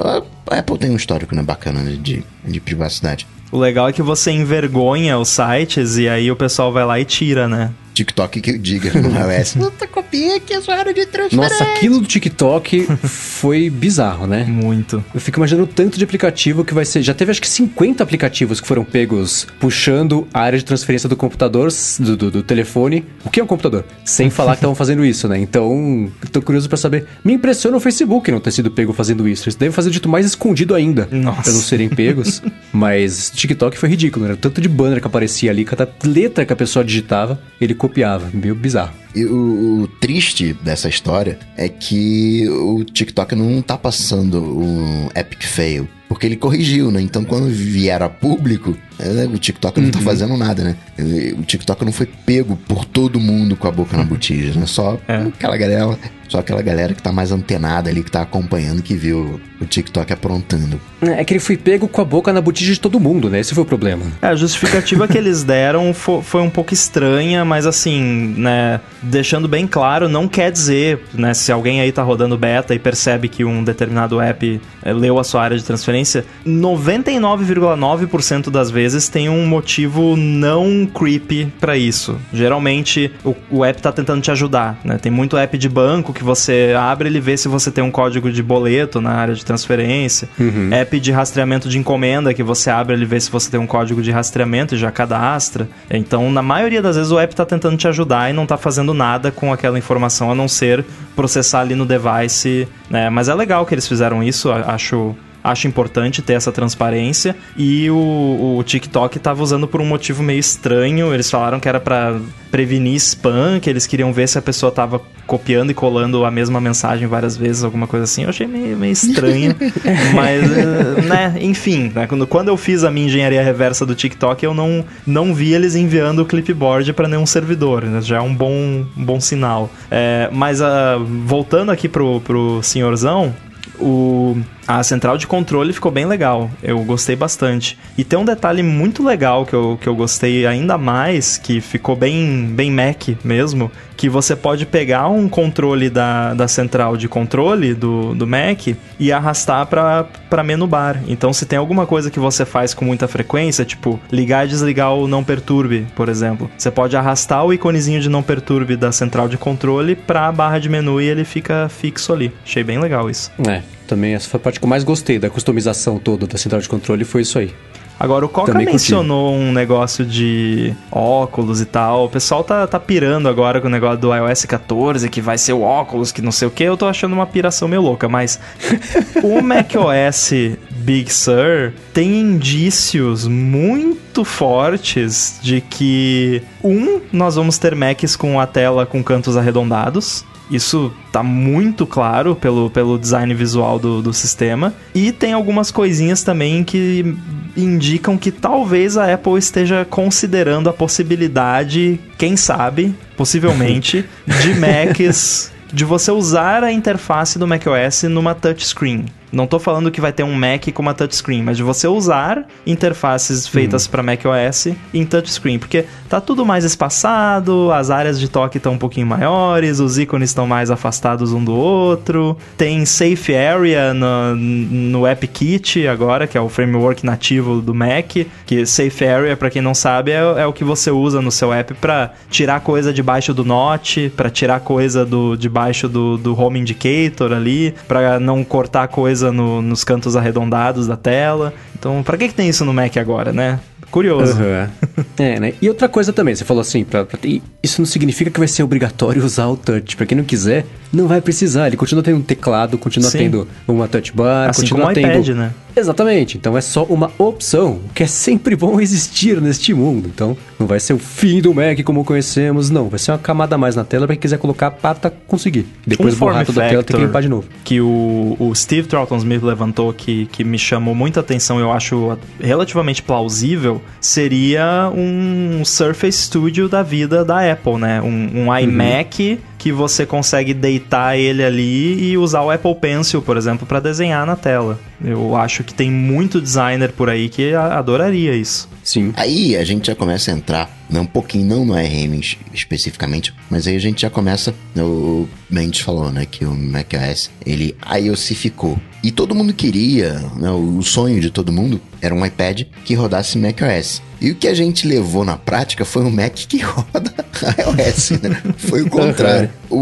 A Apple tem um histórico, né, bacana né, de, de privacidade. O legal é que você envergonha os sites e aí o pessoal vai lá e tira, né? TikTok que eu diga no iOS. Puta, copiei aqui a sua área de transferência. Nossa, aquilo do TikTok foi bizarro, né? Muito. Eu fico imaginando o tanto de aplicativo que vai ser. Já teve acho que 50 aplicativos que foram pegos puxando a área de transferência do computador, do, do, do telefone. O que é um computador? Sem falar que estavam fazendo isso, né? Então, tô curioso pra saber. Me impressiona o Facebook não ter sido pego fazendo isso. Eles devem fazer dito mais escondido ainda. Nossa. Pra não serem pegos. Mas TikTok foi ridículo, né? Tanto de banner que aparecia ali, cada letra que a pessoa digitava, ele copiava. Meio bizarro. E o, o triste dessa história é que o TikTok não tá passando um epic fail. Porque ele corrigiu, né? Então quando vier a público, o TikTok não tá fazendo nada, né? O TikTok não foi pego por todo mundo com a boca na botija, né? Só É. aquela galera, só aquela galera que tá mais antenada ali, que tá acompanhando, que viu o TikTok aprontando. É que ele foi pego com a boca na botija de todo mundo, né? Esse foi o problema. É, a justificativa que eles deram fo- foi, um pouco estranha, mas assim, né, deixando bem claro, não quer dizer, né, se alguém aí tá rodando beta e percebe que um determinado app eh, leu a sua área de transferência, 99,9% das vezes tem um motivo não creepy pra isso. Geralmente o, o app tá tentando te ajudar, né? Tem muito app de banco que você abre, ele vê se você tem um código de boleto na área de transferência. App de rastreamento de encomenda que você abre, ele vê se você tem um código de rastreamento e já cadastra. Então, na maioria das vezes o app tá tentando te ajudar e não tá fazendo nada com aquela informação a não ser processar ali no device, né? Mas é legal que eles fizeram isso, acho Acho importante ter essa transparência. E o, o TikTok tava usando por um motivo meio estranho. Eles falaram que era pra prevenir spam, que eles queriam ver se a pessoa tava copiando e colando a mesma mensagem várias vezes, alguma coisa assim. Eu achei meio, meio estranho. Mas, eh, né, enfim, né, quando, quando eu fiz a minha engenharia reversa do TikTok, eu não, não vi eles enviando o clipboard para nenhum servidor. né, já é um bom, um bom sinal. É, mas ah, voltando aqui pro, pro senhorzão, o, a central de controle ficou bem legal. Eu gostei bastante. E tem um detalhe muito legal que eu, que eu gostei ainda mais, que ficou bem, bem Mac mesmo, que você pode pegar um controle da, da central de controle do, do Mac e arrastar para menu bar. Então, se tem alguma coisa que você faz com muita frequência, tipo ligar e desligar o não perturbe, por exemplo, você pode arrastar o iconezinho de não perturbe da central de controle para a barra de menu e ele fica fixo ali. Achei bem legal isso. É, também essa foi a parte que eu mais gostei da customização toda da central de controle, foi isso aí. Agora, o Coca Também mencionou um negócio de óculos e tal. O pessoal tá, tá pirando agora com o negócio do iOS 14, que vai ser o óculos, que não sei o que. Eu tô achando uma piração meio louca, mas o macOS Big Sur tem indícios muito fortes de que, um, nós vamos ter Macs com a tela com cantos arredondados. Isso tá muito claro pelo, pelo design visual do, do sistema. E tem algumas coisinhas também que indicam que talvez a Apple esteja considerando a possibilidade, quem sabe, possivelmente, de Macs. De você usar a interface do macOS numa touchscreen. Não tô falando que vai ter um Mac com uma touchscreen, mas de você usar interfaces feitas para macOS em touchscreen, porque tá tudo mais espaçado, as áreas de toque estão um pouquinho maiores, os ícones estão mais afastados um do outro, tem Safe Area no, no AppKit agora, que é o framework nativo do Mac, que Safe Area, para quem não sabe, é, é o que você usa no seu app para tirar coisa debaixo do Note, para tirar coisa do debaixo do, do Home Indicator ali, para não cortar coisa no- nos cantos arredondados da tela. Então, pra que, que tem isso no Mac agora, né? Curioso. Uhum. é, né? E outra coisa também, você falou assim, pra, pra isso não significa que vai ser obrigatório usar o touch. Pra quem não quiser, não vai precisar. Ele continua tendo um teclado, continua Sim. tendo uma touch bar, Assim continua como tendo... iPad, né? Exatamente. Então é só uma opção, que é sempre bom existir neste mundo. Então não vai ser o fim do Mac como conhecemos, não. Vai ser uma camada a mais na tela pra quem quiser colocar para conseguir. Depois um borrar toda a tela tem que limpar de novo. que o, o Steve Troughton Smith levantou que, que me chamou muita atenção, eu acho relativamente plausível, seria um Surface Studio da vida da Apple, né? Um, um iMac que você consegue deitar ele ali e usar o Apple Pencil, por exemplo, para desenhar na tela. Eu acho que tem muito designer por aí que adoraria isso. Sim. Aí a gente já começa a entrar, né, um pouquinho, não no RM es- especificamente, mas aí a gente já começa, o Mendes falou, né, que o macOS, ele iOSificou. E todo mundo queria, né, o sonho de todo mundo era um iPad que rodasse macOS. E o que a gente levou na prática foi um Mac que roda iOS, né? Foi o contrário. O-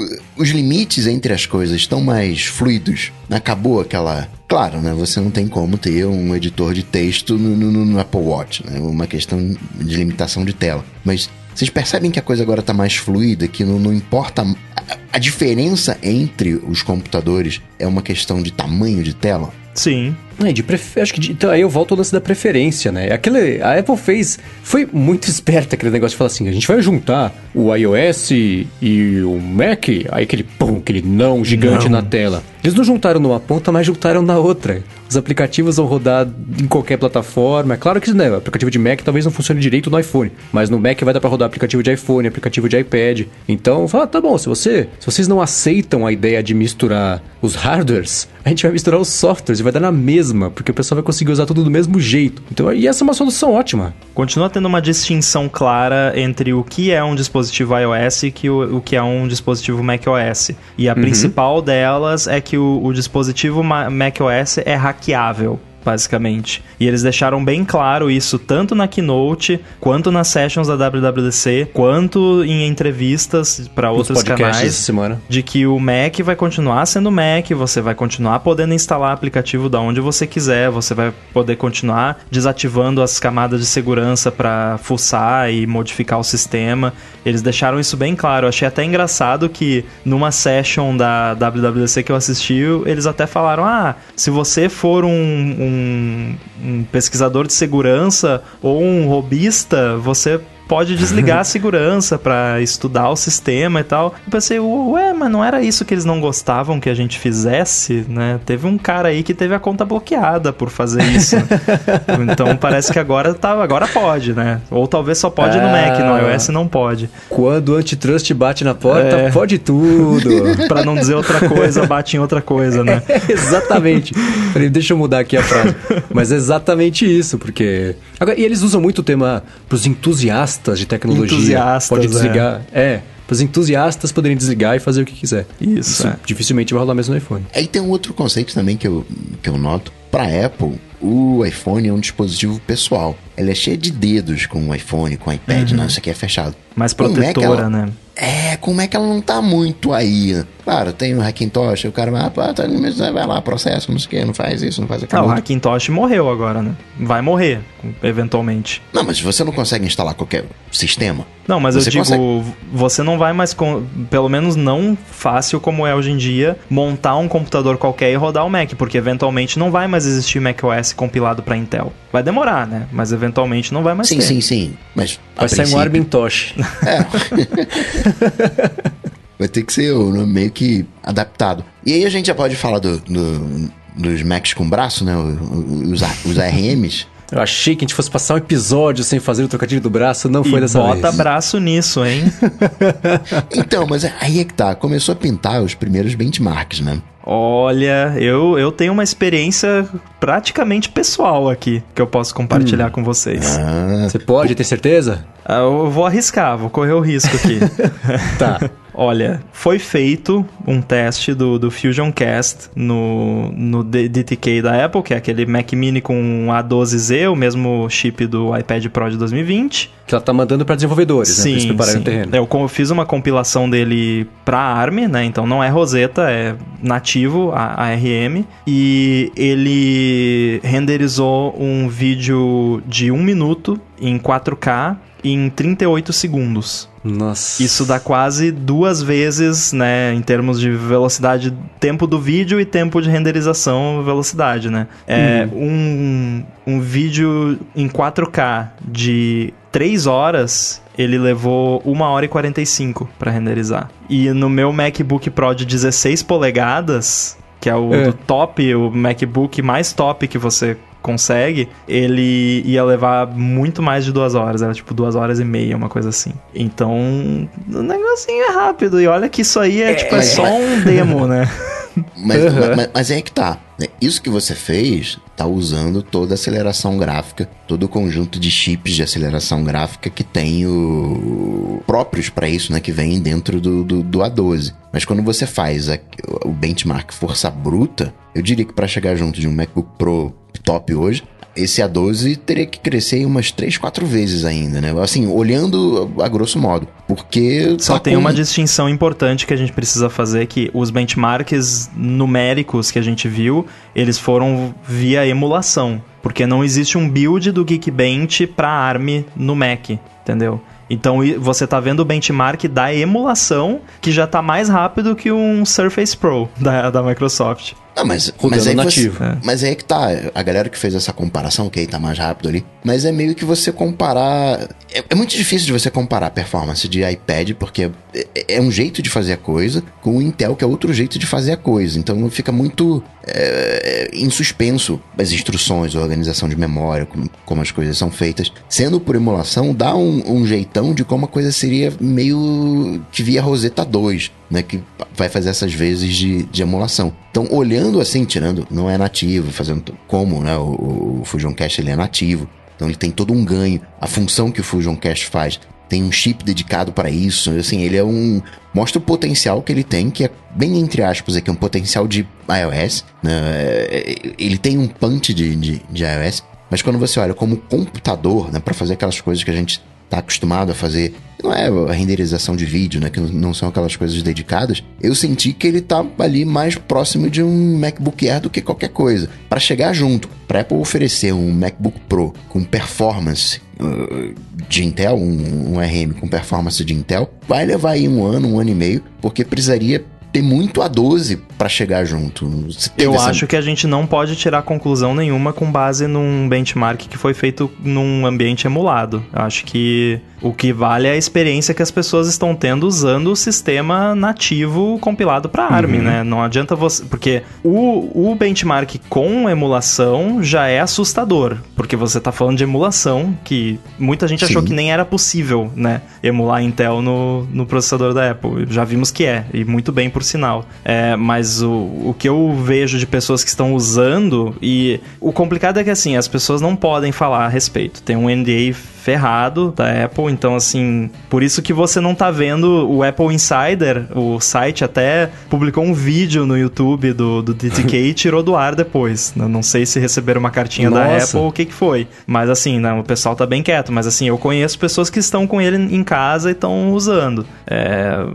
o- os limites entre as coisas estão mais fluidos. Acabou aquela Claro, né? Você não tem como ter um editor de texto no, no- no Apple Watch, né? Uma questão de limitação de tela. Mas vocês percebem que a coisa agora tá mais fluida, que não, não importa. A, a diferença entre os computadores é uma questão de tamanho de tela? Sim. É, de prefer... Acho que de... então, aí eu volto ao lance da preferência, né? Aquele... A Apple fez. Foi muito esperta aquele negócio de falar assim: a gente vai juntar o iOS e o Mac, aí aquele pum, aquele não gigante Não. na tela. Eles não juntaram numa ponta, mas juntaram na outra. Os aplicativos vão rodar em qualquer plataforma. É claro que né, o aplicativo de Mac talvez não funcione direito no iPhone, mas no Mac vai dar pra rodar aplicativo de iPhone, aplicativo de iPad. Então, fala, tá bom, se você, se vocês não aceitam a ideia de misturar os hardwares, a gente vai misturar os softwares e vai dar na mesma, porque o pessoal vai conseguir usar tudo do mesmo jeito. Então, e essa é uma solução ótima. Continua tendo uma distinção clara entre o que é um dispositivo iOS e que o, o que é um dispositivo macOS. E a principal delas é que o, o dispositivo ma- macOS é hackeável. Basicamente. E eles deixaram bem claro isso tanto na keynote, quanto nas sessions da WWDC, quanto em entrevistas para outros canais de que o Mac vai continuar sendo Mac, você vai continuar podendo instalar aplicativo da onde você quiser, você vai poder continuar desativando as camadas de segurança para fuçar e modificar o sistema. Eles deixaram isso bem claro. Eu achei até engraçado que numa session da WWDC que eu assisti, eles até falaram: ah, se você for um, um- um pesquisador de segurança ou um robista, você pode desligar a segurança pra estudar o sistema e tal. Eu pensei, ué, mas não era isso que eles não gostavam que a gente fizesse, né? Teve um cara aí que teve a conta bloqueada por fazer isso. então parece que agora tá, agora pode, né? Ou talvez só pode no Ah. Mac, no iOS não pode. Quando o antitrust bate na porta, É. pode tudo. Pra não dizer outra coisa, bate em outra coisa, né? exatamente. Peraí, deixa eu mudar aqui a frase. Mas é exatamente isso, porque. Agora, e eles usam muito o tema pros entusiastas de tecnologia. Entusiastas, Pode desligar. É. Pros entusiastas poderem desligar e fazer o que quiser. Isso, é. dificilmente vai rolar mesmo no iPhone. Aí tem um outro conceito também que eu, que eu noto. Para Apple, o iPhone é um dispositivo pessoal. Ele é cheio de dedos com o iPhone, com o iPad, não, isso aqui é fechado. Mais Com o Mac, protetora, ela- né? É, como é que ela não tá muito aí? Claro, tem o Hackintosh, o cara vai, ah, tá, vai lá, processo, não sei o que, não faz isso, não faz Ah, aquilo. o Hackintosh morreu agora, né? Vai morrer, eventualmente. Não, mas você não consegue instalar qualquer sistema. Não, mas Você eu digo, consegue. você não vai mais, com, pelo menos não fácil como é hoje em dia, montar um computador qualquer e rodar o Mac, porque eventualmente não vai mais existir macOS compilado para Intel. Vai demorar, né? Mas eventualmente não vai mais sim, ter. sim, sim. Mas a Vai sair um Arbintosh. Vai ter que ser o- meio que adaptado. E aí a gente já pode falar do, do- dos Macs com braço, né? Os, os ARMs. Eu achei que a gente fosse passar um episódio sem fazer o trocadilho do braço, não foi E dessa bota vez. braço nisso, hein? Então, mas aí é que tá. Começou a pintar os primeiros benchmarks, né? Olha, eu, eu tenho uma experiência praticamente pessoal aqui que eu posso compartilhar com vocês. Ah, Você pode, tem certeza? Ah, Eu vou arriscar, vou correr o risco aqui. Tá. Olha, foi feito um teste do, do Fusion Cast no, no DTK da Apple, que é aquele Mac Mini com A12Z, o mesmo chip do iPad Pro de 2020. Que ela tá mandando para desenvolvedores, sim, né? Pra eles sim. o terreno. Eu, fiz uma compilação dele pra ARM, né? Então não é Rosetta, é nativo, a ARM. E ele renderizou um vídeo de um minuto em 4K em 38 segundos. Nossa. Isso dá quase duas vezes, né, em termos de velocidade, tempo do vídeo e tempo de renderização, velocidade, né? É uhum. um, um vídeo em 4K de 3 horas, ele levou 1 hora e 45 para renderizar. E no meu MacBook Pro de 16 polegadas, que é o é. top, o MacBook mais top que você consegue, ele ia levar muito mais de duas horas. Era tipo duas horas e meia, uma coisa assim. Então, o negocinho é rápido. E olha que isso aí é, é tipo, é, é só um demo, né? Mas, uhum. mas, mas, é que tá. Né? Isso que você fez tá usando toda a aceleração gráfica, todo o conjunto de chips de aceleração gráfica que tem o... próprios para isso, né? Que vem dentro do, do, do, A12. Mas quando você faz a, o benchmark força bruta, eu diria que para chegar junto de um MacBook Pro top hoje, esse A12 teria que crescer umas 3, 4 vezes ainda, né? Assim, olhando a grosso modo. Porque. Só tá tem com... uma distinção importante que a gente precisa fazer: que os benchmarks numéricos que a gente viu, eles foram via emulação. Porque não existe um build do Geekbench para ARM no Mac, entendeu? Então você está vendo o benchmark da emulação, que já está mais rápido que um Surface Pro da, da Microsoft. Não, mas, mas aí nativo. Você, é. Mas aí é que tá. A galera que fez essa comparação, ok, tá mais rápido ali. Mas é meio que você comparar. É, é muito difícil de você comparar a performance de iPad, porque é, é, um jeito de fazer a coisa, com o Intel, que é outro jeito de fazer a coisa. Então fica muito é, em suspenso as instruções, a organização de memória, como, como, as coisas são feitas. Sendo por emulação, dá um, um jeitão de como a coisa seria meio que via Rosetta 2 né, que vai fazer essas vezes de, de emulação. Então, olhando assim, tirando, não é nativo, fazendo como né, o, o Fusion Cache ele é nativo, então ele tem todo um ganho. A função que o Fusion Cache faz tem um chip dedicado para isso. Assim, ele é um mostra o potencial que ele tem, que é bem entre aspas aqui um potencial de iOS. Né? Ele tem um punch de, de, de iOS, mas quando você olha como computador, né, para fazer aquelas coisas que a gente tá acostumado a fazer, não é a renderização de vídeo, né, que não são aquelas coisas dedicadas, eu senti que ele tá ali mais próximo de um MacBook Air do que qualquer coisa. Para chegar junto, para Apple oferecer um MacBook Pro com performance uh, de Intel, um, um RM com performance de Intel, vai levar aí um ano, um ano e meio, porque precisaria ter muito a 12 para chegar junto. Eu essa... acho que a gente não pode tirar conclusão nenhuma com base num benchmark que foi feito num ambiente emulado. Eu acho que o que vale é a experiência que as pessoas estão tendo usando o sistema nativo compilado para ARM, uhum. né? Não adianta você. Porque o, o benchmark com emulação já é assustador. Porque você tá falando de emulação, que muita gente Sim. achou que nem era possível, né? Emular Intel no, no processador da Apple. Já vimos que é, e muito bem por sinal. É, mas o, o que eu vejo de pessoas que estão usando, e o complicado é que assim, as pessoas não podem falar a respeito. Tem um NDA ferrado da Apple, então assim, por isso que você não tá vendo o Apple Insider, o site até publicou um vídeo no YouTube do, do DTK e tirou do ar depois. Não sei se receberam uma cartinha Nossa. da Apple ou o que que foi. Mas assim, não, o pessoal tá bem quieto, mas assim, eu conheço pessoas que estão com ele em casa e estão usando. É,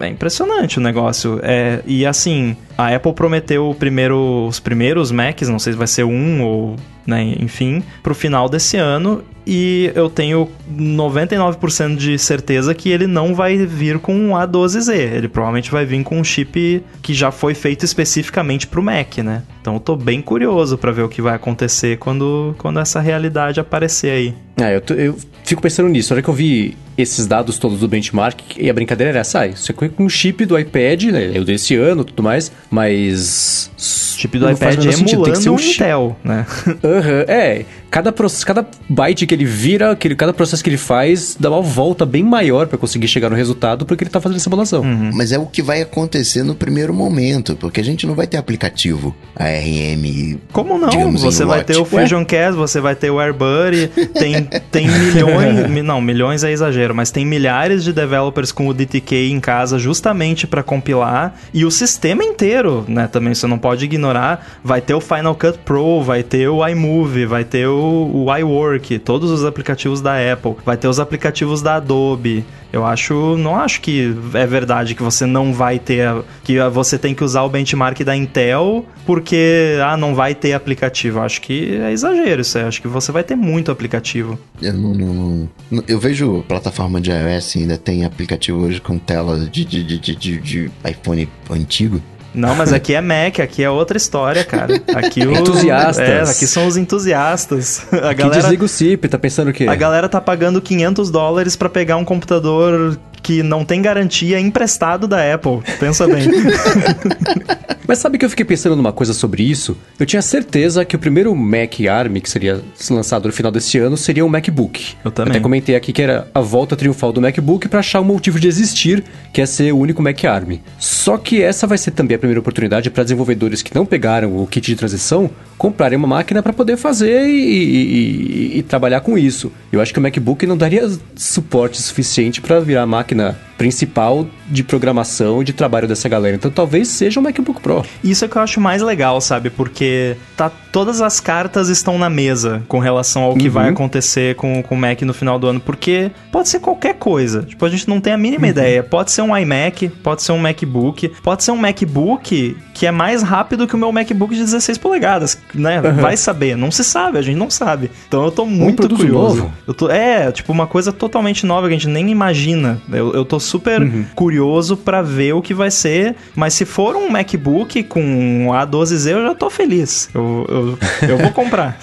é impressionante o negócio. É, e assim, a Apple prometeu primeiro, os primeiros Macs, não sei se vai ser um ou né, enfim, para o final desse ano e eu tenho 99% de certeza que ele não vai vir com um A12Z. Ele provavelmente vai vir com um chip que já foi feito especificamente para o Mac, né? Então eu tô bem curioso para ver o que vai acontecer quando, quando essa realidade aparecer aí. É, eu, tô, eu fico pensando nisso. Na hora que eu vi esses dados todos do benchmark, e a brincadeira era essa, ah, isso é com o chip do iPad, né? É o desse ano tudo mais, mas. Chip do iPad emulando tem que ser um Intel, né? Aham, uhum, é. Cada, cada byte que ele vira, aquele, cada processo que ele faz, dá uma volta bem maior para conseguir chegar no resultado porque ele tá fazendo a simulação. Uhum. Mas é o que vai acontecer no primeiro momento, porque a gente não vai ter aplicativo ARM. Como não? Você vai ter o FusionCast, você vai ter o AirBuddy, tem, tem milhões, não, milhões é exagero, mas tem milhares de developers com o DTK em casa justamente para compilar e o sistema inteiro, né, também você não pode ignorar, vai ter o Final Cut Pro, vai ter o iMovie, vai ter o, o iWork, todos os aplicativos da Apple, vai ter os aplicativos da Adobe. Eu acho, não acho que é verdade que você não vai ter, que você tem que usar o benchmark da Intel porque ah, não vai ter aplicativo. Eu acho que é exagero isso. Eu acho que você vai ter muito aplicativo. Eu não, não, não eu vejo plataforma de iOS ainda tem aplicativo hoje com tela de, de, de, de iPhone antigo. Não, mas aqui é Mac, aqui é outra história, cara. Aqui o... Entusiastas. É, aqui são os entusiastas. A galera... desliga o CIP, tá pensando o quê? A galera tá pagando 500 dólares para pegar um computador que não tem garantia emprestado da Apple. Pensa bem. Mas sabe que eu fiquei pensando numa coisa sobre isso? Eu tinha certeza que o primeiro Mac ARM que seria lançado no final desse ano seria um MacBook. Eu também. até comentei aqui que era a volta triunfal do MacBook para achar um motivo de existir, que é ser o único Mac ARM. Só que essa vai ser também a primeira oportunidade para desenvolvedores que não pegaram o kit de transição comprarem uma máquina para poder fazer e, e, e, trabalhar com isso. Eu acho que o MacBook não daria suporte suficiente para virar a máquina máquina principal de programação e de trabalho dessa galera. Então talvez seja um MacBook Pro. Isso é que eu acho mais legal, sabe? Porque tá, todas as cartas estão na mesa com relação ao que uhum. vai acontecer com, com o Mac no final do ano. Porque pode ser qualquer coisa. Tipo, a gente não tem a mínima uhum. ideia. Pode ser um iMac, pode ser um MacBook, pode ser um MacBook que é mais rápido que o meu MacBook de 16 polegadas, né? Uhum. Vai saber, não se sabe, a gente não sabe. Então eu tô muito um curioso. Novo. Eu tô, é, tipo uma coisa totalmente nova que a gente nem imagina. Eu, eu tô super uhum. curioso para ver o que vai ser, mas se for um MacBook com um A12Z, eu já tô feliz. Eu, eu, eu vou comprar.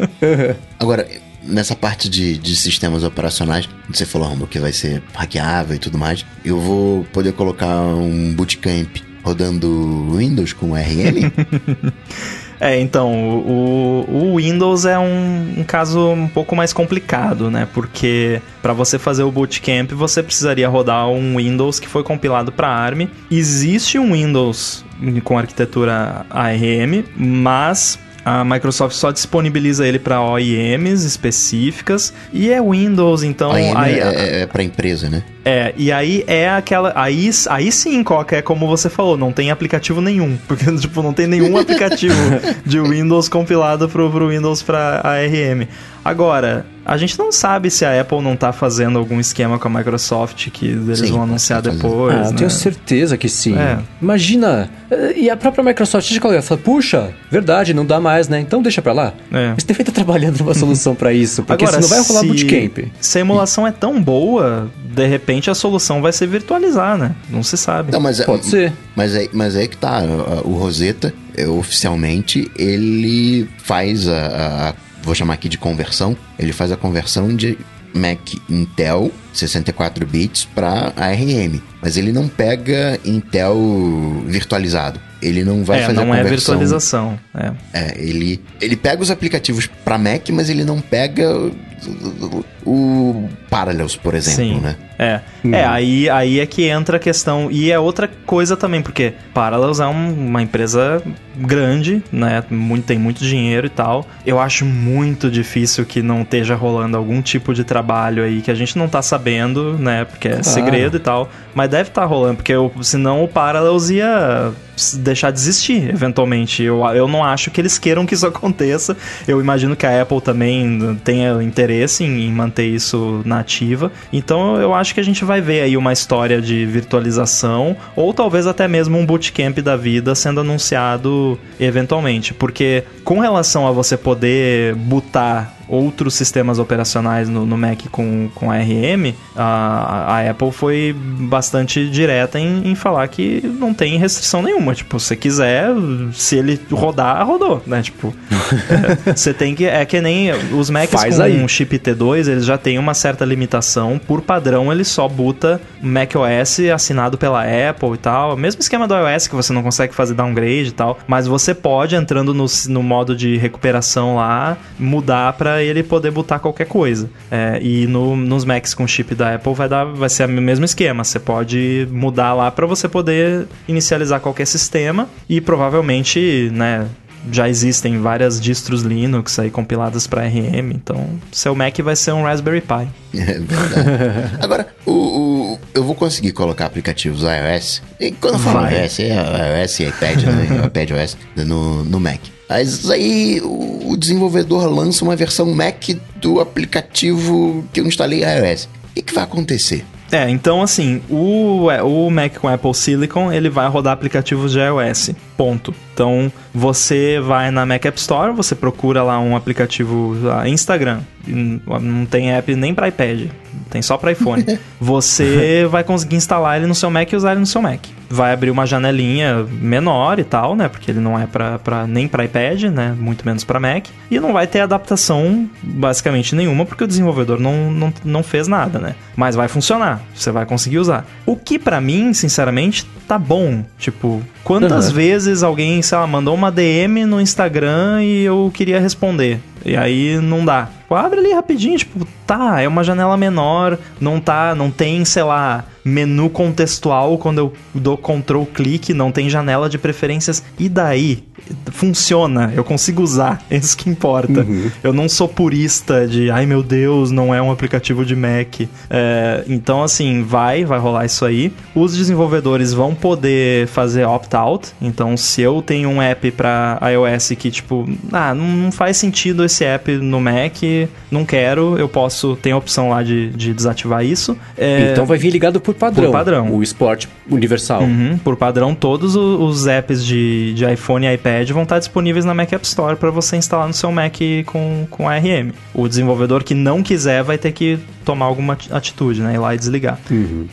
Agora, nessa parte de, de sistemas operacionais, você falou, Rambo, que vai ser hackeável e tudo mais, eu vou poder colocar um bootcamp rodando Windows com RM? É, então, o, o Windows é um, um, caso um pouco mais complicado, né? Porque para você fazer o bootcamp, você precisaria rodar um Windows que foi compilado para ARM. Existe um Windows com arquitetura ARM, mas a Microsoft só disponibiliza ele para OEMs específicas e é Windows, então. OEM é, é, é para empresa, né? É, e aí é aquela. Aí, aí sim, Coca, é como você falou, não tem aplicativo nenhum. Porque, tipo, não tem nenhum aplicativo de Windows compilado pro, pro Windows pra ARM. Agora, a gente não sabe se a Apple não tá fazendo algum esquema com a Microsoft que eles sim, vão anunciar depois. Ah, né? tenho certeza que sim. É. Imagina. E a própria Microsoft de qual fala, puxa, verdade, não dá mais, né? Então deixa pra lá. É. Mas devia estar trabalhando numa solução para isso. Porque Agora, senão vai rolar se, bootcamp. Se a emulação é tão boa, de repente a solução vai ser virtualizar, né? Não se sabe. Não, mas, é, Pode ser. Mas é, mas é que tá. O Rosetta, é, oficialmente, ele faz a, a vou chamar aqui de conversão, ele faz a conversão de Mac Intel 64 bits para ARM, mas ele não pega Intel virtualizado. Ele não vai é, fazer não a conversão. é virtualização. É. é, ele, ele pega os aplicativos para Mac, mas ele não pega o Parallels, por exemplo, Sim. né? É, hum. é aí, aí é que entra a questão. E é outra coisa também, porque Parallels é um, uma empresa grande, né? Muito, tem muito dinheiro e tal. Eu acho muito difícil que não esteja rolando algum tipo de trabalho aí que a gente não tá sabendo, né? Porque é claro. segredo e tal. Mas deve estar tá rolando, porque eu, senão o Parallels ia deixar de existir, eventualmente. Eu, eu não acho que eles queiram que isso aconteça. Eu imagino que a Apple também tenha interesse em, em manter isso na ativa. Então eu acho que a gente vai ver aí uma história de virtualização ou talvez até mesmo um bootcamp da vida sendo anunciado eventualmente, porque com relação a você poder botar outros sistemas operacionais no, no Mac com, com ARM, a, a Apple foi bastante direta em, em falar que não tem restrição nenhuma. Tipo, se quiser, se ele rodar, rodou, né? Tipo, você tem que. É que nem os Macs Faz com aí. um chip T2, eles já têm uma certa limitação. Por padrão, ele só boota macOS assinado pela Apple e tal. Mesmo esquema do iOS, que você não consegue fazer downgrade e tal. Mas você pode, entrando no, no modo de recuperação lá, mudar para ele poder botar qualquer coisa. É, e no, nos Macs com chip da Apple vai, dar, vai ser o mesmo esquema. Você pode mudar lá para você poder inicializar qualquer sistema e provavelmente, né? Já existem várias distros Linux aí compiladas para RM, então seu Mac vai ser um Raspberry Pi. É verdade. Agora, o, o- eu vou conseguir colocar aplicativos iOS. E quando eu falo Vai. iOS, é iOS e iPad, né? iPad OS no, no Mac. Mas aí o, desenvolvedor lança uma versão Mac do aplicativo que eu instalei iOS. O que, que vai acontecer? É, então assim, o, é, o Mac com Apple Silicon, ele vai rodar aplicativos de iOS, ponto. Então, você vai na Mac App Store, você procura lá um aplicativo ah, Instagram, não tem app nem para iPad, tem só para iPhone. você vai conseguir instalar ele no seu Mac e usar ele no seu Mac. Vai abrir uma janelinha menor e tal, né? Porque ele não é pra, pra, nem para iPad, né? Muito menos para Mac. E não vai ter adaptação basicamente nenhuma, porque o desenvolvedor não, não, não fez nada, né? Mas vai funcionar, você vai conseguir usar. O que pra mim, sinceramente, tá bom. Tipo, quantas Uhum. vezes alguém, sei lá, mandou uma DM no Instagram e eu queria responder? E aí não dá. Tipo, abre ali rapidinho, tipo, tá, é uma janela menor, não tá, não tem, sei lá, menu contextual quando eu dou control clique, não tem janela de preferências. E daí? Funciona, eu consigo usar, é isso que importa. Eu não sou purista de, ai meu Deus, não é um aplicativo de Mac. É, então, assim, vai, vai rolar isso aí. Os desenvolvedores vão poder fazer opt-out. Então, se eu tenho um app para iOS que, tipo, ah, não faz sentido esse app no Mac, não quero, eu posso, tem a opção lá de, de desativar isso. É, Então vai vir ligado por padrão. Por padrão. O esporte universal. Uhum, por padrão, todos os apps de, de iPhone e iPad vão estar disponíveis na Mac App Store para você instalar no seu Mac com, com ARM. O desenvolvedor que não quiser vai ter que tomar alguma ati- atitude, né? Ir lá e desligar.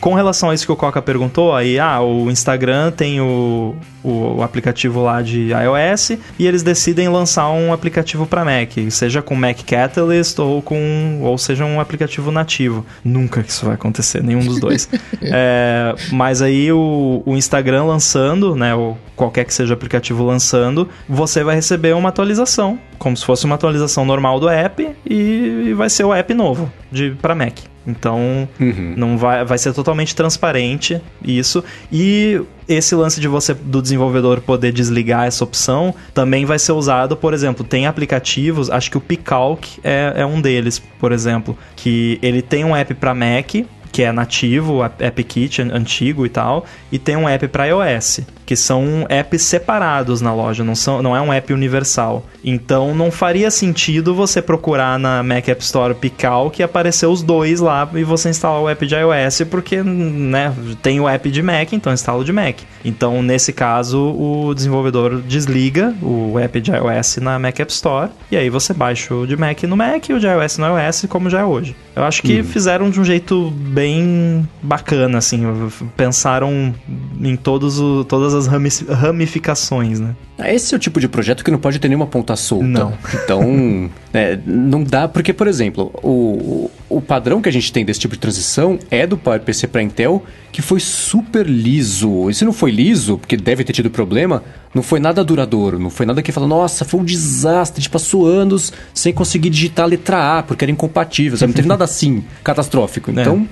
Com relação a isso que o Coca perguntou, aí, ah, o Instagram tem o, o, o aplicativo lá de iOS e eles decidem lançar um aplicativo para Mac, seja com Mac Catalyst ou com ou seja um aplicativo nativo. Nunca que isso vai acontecer, nenhum dos dois. É, mas aí o, o Instagram lançando, né, ou qualquer que seja o aplicativo lançando, você vai receber uma atualização, como se fosse uma atualização normal do app e, e vai ser o app novo de para Mac. Então, Uhum. não vai, vai ser totalmente transparente isso. E esse lance de você, do desenvolvedor, poder desligar essa opção, também vai ser usado, por exemplo, tem aplicativos, acho que o Picalc é, é um deles, por exemplo, que ele tem um app para Mac, que é nativo, App App Kit an- antigo e tal, e tem um app para iOS, que são apps separados na loja, não, são, não é um app universal. Então não faria sentido você procurar na Mac App Store Pical que aparecer os dois lá e você instalar o app de iOS, porque né, tem o app de Mac, então instala o de Mac. Então nesse caso o desenvolvedor desliga o app de iOS na Mac App Store e aí você baixa o de Mac no Mac e o de iOS no iOS como já é hoje. Eu acho que fizeram de um jeito bem bacana, assim, pensaram em todos o, todas as rami- ramificações, né? Esse é o tipo de projeto que não pode ter nenhuma ponta solta. Não. Então, é, não dá, porque, por exemplo, o, o padrão que a gente tem desse tipo de transição é do PowerPC para Intel, que foi super liso. E se não foi liso, porque deve ter tido problema, não foi nada duradouro. Não foi nada que fala, nossa, foi um desastre, a gente passou anos sem conseguir digitar a letra A, porque era incompatível. Sabe? Não teve nada assim, catastrófico. Então,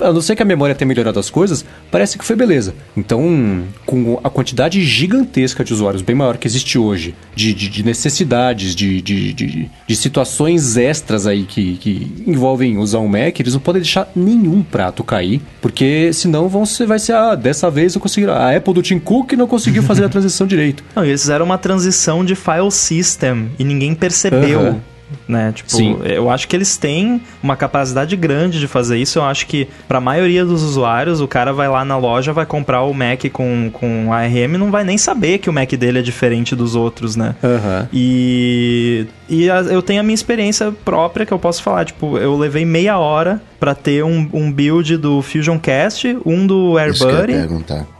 a não ser que a memória tenha melhorado as coisas, parece que foi beleza. Então, com a quantidade gigantesca de usuários, bem maior que existe hoje, de, de- de necessidades, de, de, de- de situações extras aí que, que envolvem usar um Mac, eles não podem deixar nenhum prato cair, porque senão vão ser, vai ser, ah, dessa vez eu consegui. A Apple do Tim Cook não conseguiu fazer a transição direito. Não, eles fizeram uma transição de file system e ninguém percebeu. Aham. Né? Tipo, Sim. eu acho que eles têm uma capacidade grande de fazer isso. Eu acho que pra maioria dos usuários, o cara vai lá na loja, vai comprar o Mac com, com ARM e não vai nem saber que o Mac dele é diferente dos outros, né? Aham. E, e a- eu tenho a minha experiência própria que eu posso falar. Tipo, eu levei meia hora pra ter um, um build do Fusion Cast, um do AirBuddy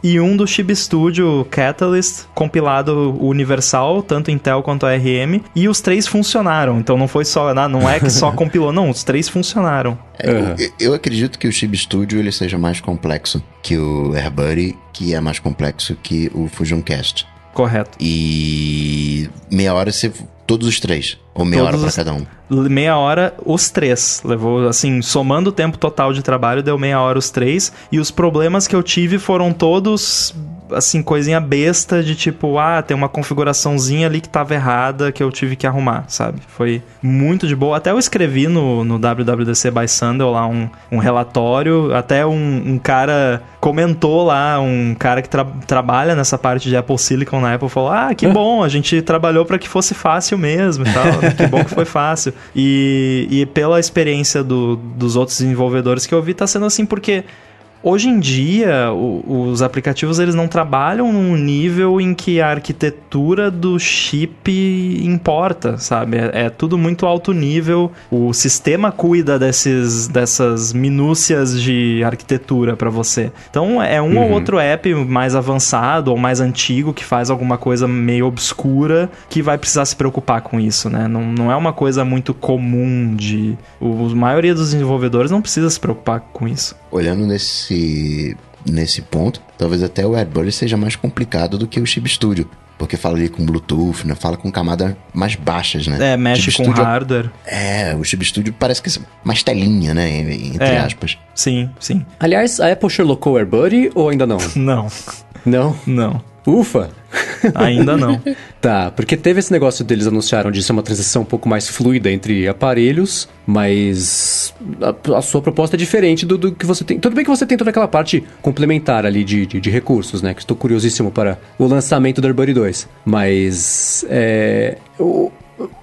e um do Chib Studio Catalyst, compilado universal, tanto Intel quanto ARM, e os três funcionaram. Então não foi só, não é que só compilou, não, os três funcionaram. É, Aham. eu, eu acredito que o Chib Studio ele seja mais complexo que o AirBuddy, que é mais complexo que o Fusion Cast. Correto. E meia hora você todos os três, ou meia Todos hora pra os- cada um. Meia hora os três. Levou, assim, somando o tempo total de trabalho, deu meia hora os três. E os problemas que eu tive foram todos, assim, coisinha besta de tipo, ah, tem uma configuraçãozinha ali que tava errada que eu tive que arrumar, sabe? Foi muito de boa. Até eu escrevi no, no WWDC by Sandel lá um, um relatório. Até um, um cara comentou lá, um cara que tra- trabalha nessa parte de Apple Silicon na Apple falou: Ah, que bom, a gente trabalhou para que fosse fácil mesmo e tal. né? que bom que foi fácil. E, e pela experiência do- dos outros desenvolvedores que eu vi, tá sendo assim, porque. Hoje em dia, o- os aplicativos eles não trabalham num nível em que a arquitetura do chip importa, sabe? É, é tudo muito alto nível. O sistema cuida desses, dessas minúcias de arquitetura para você. Então, é um ou outro app mais avançado ou mais antigo que faz alguma coisa meio obscura que vai precisar se preocupar com isso, né? Não, não é uma coisa muito comum de... o- A maioria dos desenvolvedores não precisa se preocupar com isso. Olhando nesse nesse ponto, talvez até o AirBuddy seja mais complicado do que o Chib Studio. Porque fala ali com Bluetooth, né? Fala com camadas mais baixas, né? É, mexe Chip com Studio- hardware. É, o Chib Studio parece que é mais telinha, né? Entre É. aspas. Sim, sim. Aliás, a Apple Sherlockou o AirBuddy ou ainda não? Não, não? não. Ufa! Ainda não. Tá, porque teve esse negócio deles anunciaram de ser uma transição um pouco mais fluida entre aparelhos, mas a, a sua proposta é diferente do, do que você tem. Tudo bem que você tem toda aquela parte complementar ali de, de, de recursos, né? Que estou curiosíssimo para o lançamento do AirBuddy 2. Mas é, o-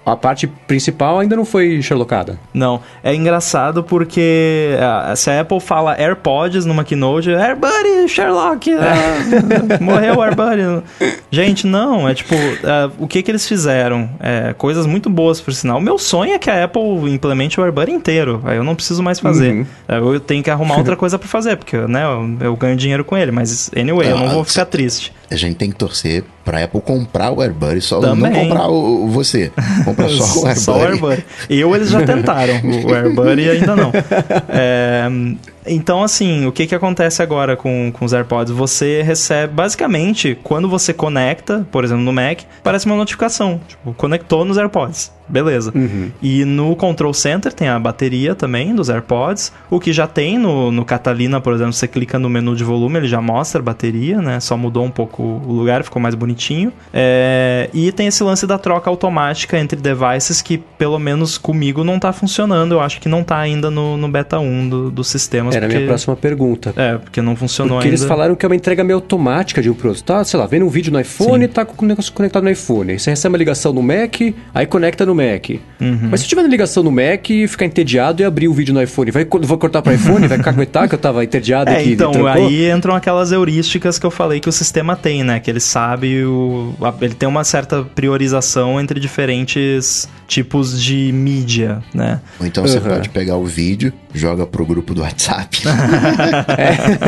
a parte principal ainda não foi Sherlockada. Não, é engraçado porque ah, se a Apple fala AirPods numa keynote, AirBuddy, Sherlock, ah, morreu o AirBuddy. Gente, não, é tipo, ah, o que que eles fizeram? É, coisas muito boas, por sinal. O meu sonho é que a Apple implemente o AirBuddy inteiro, aí eu não preciso mais fazer. Uhum. É, Eu tenho que arrumar outra coisa pra fazer, porque né, eu, eu ganho dinheiro com ele, mas anyway, eu não vou ficar triste. A gente tem que torcer pra Apple comprar o AirBuddy, só Também. não comprar o, você. Compra só o AirBuddy. Só o AirBuddy. Eu eles já tentaram, o AirBuddy ainda não. É, então, assim, o que, que acontece agora com, com os AirPods? Você recebe, basicamente, quando você conecta, por exemplo, no Mac, parece uma notificação. Tipo, conectou nos AirPods. Beleza. E no Control Center tem a bateria também dos AirPods. O que já tem no, no Catalina, por exemplo, você clica no menu de volume, ele já mostra a bateria, né? Só mudou um pouco o lugar, ficou mais bonitinho. É, e tem esse lance da troca automática entre devices que, pelo menos comigo, não tá funcionando. Eu acho que não tá ainda no, no beta 1 do, dos Era a porque... minha próxima pergunta. É, porque não funcionou Porque ainda. eles falaram que é uma entrega meio automática de um produto. Tá, sei lá, vendo um vídeo no iPhone, tá com o negócio conectado no iPhone. Aí você recebe uma ligação no Mac, aí conecta no Mac. Uhum. Mas se tiver na ligação no Mac e ficar entediado e abrir o vídeo no iPhone, vai, vou cortar para iPhone? vai caguetar que eu tava entediado É, aqui então, aí entram aquelas heurísticas que eu falei que o sistema tem, né? Que ele sabe o. a- Ele tem uma certa priorização entre diferentes tipos de mídia, né? Ou então você Uhum. pode pegar o vídeo, joga pro grupo do WhatsApp. WhatsApp.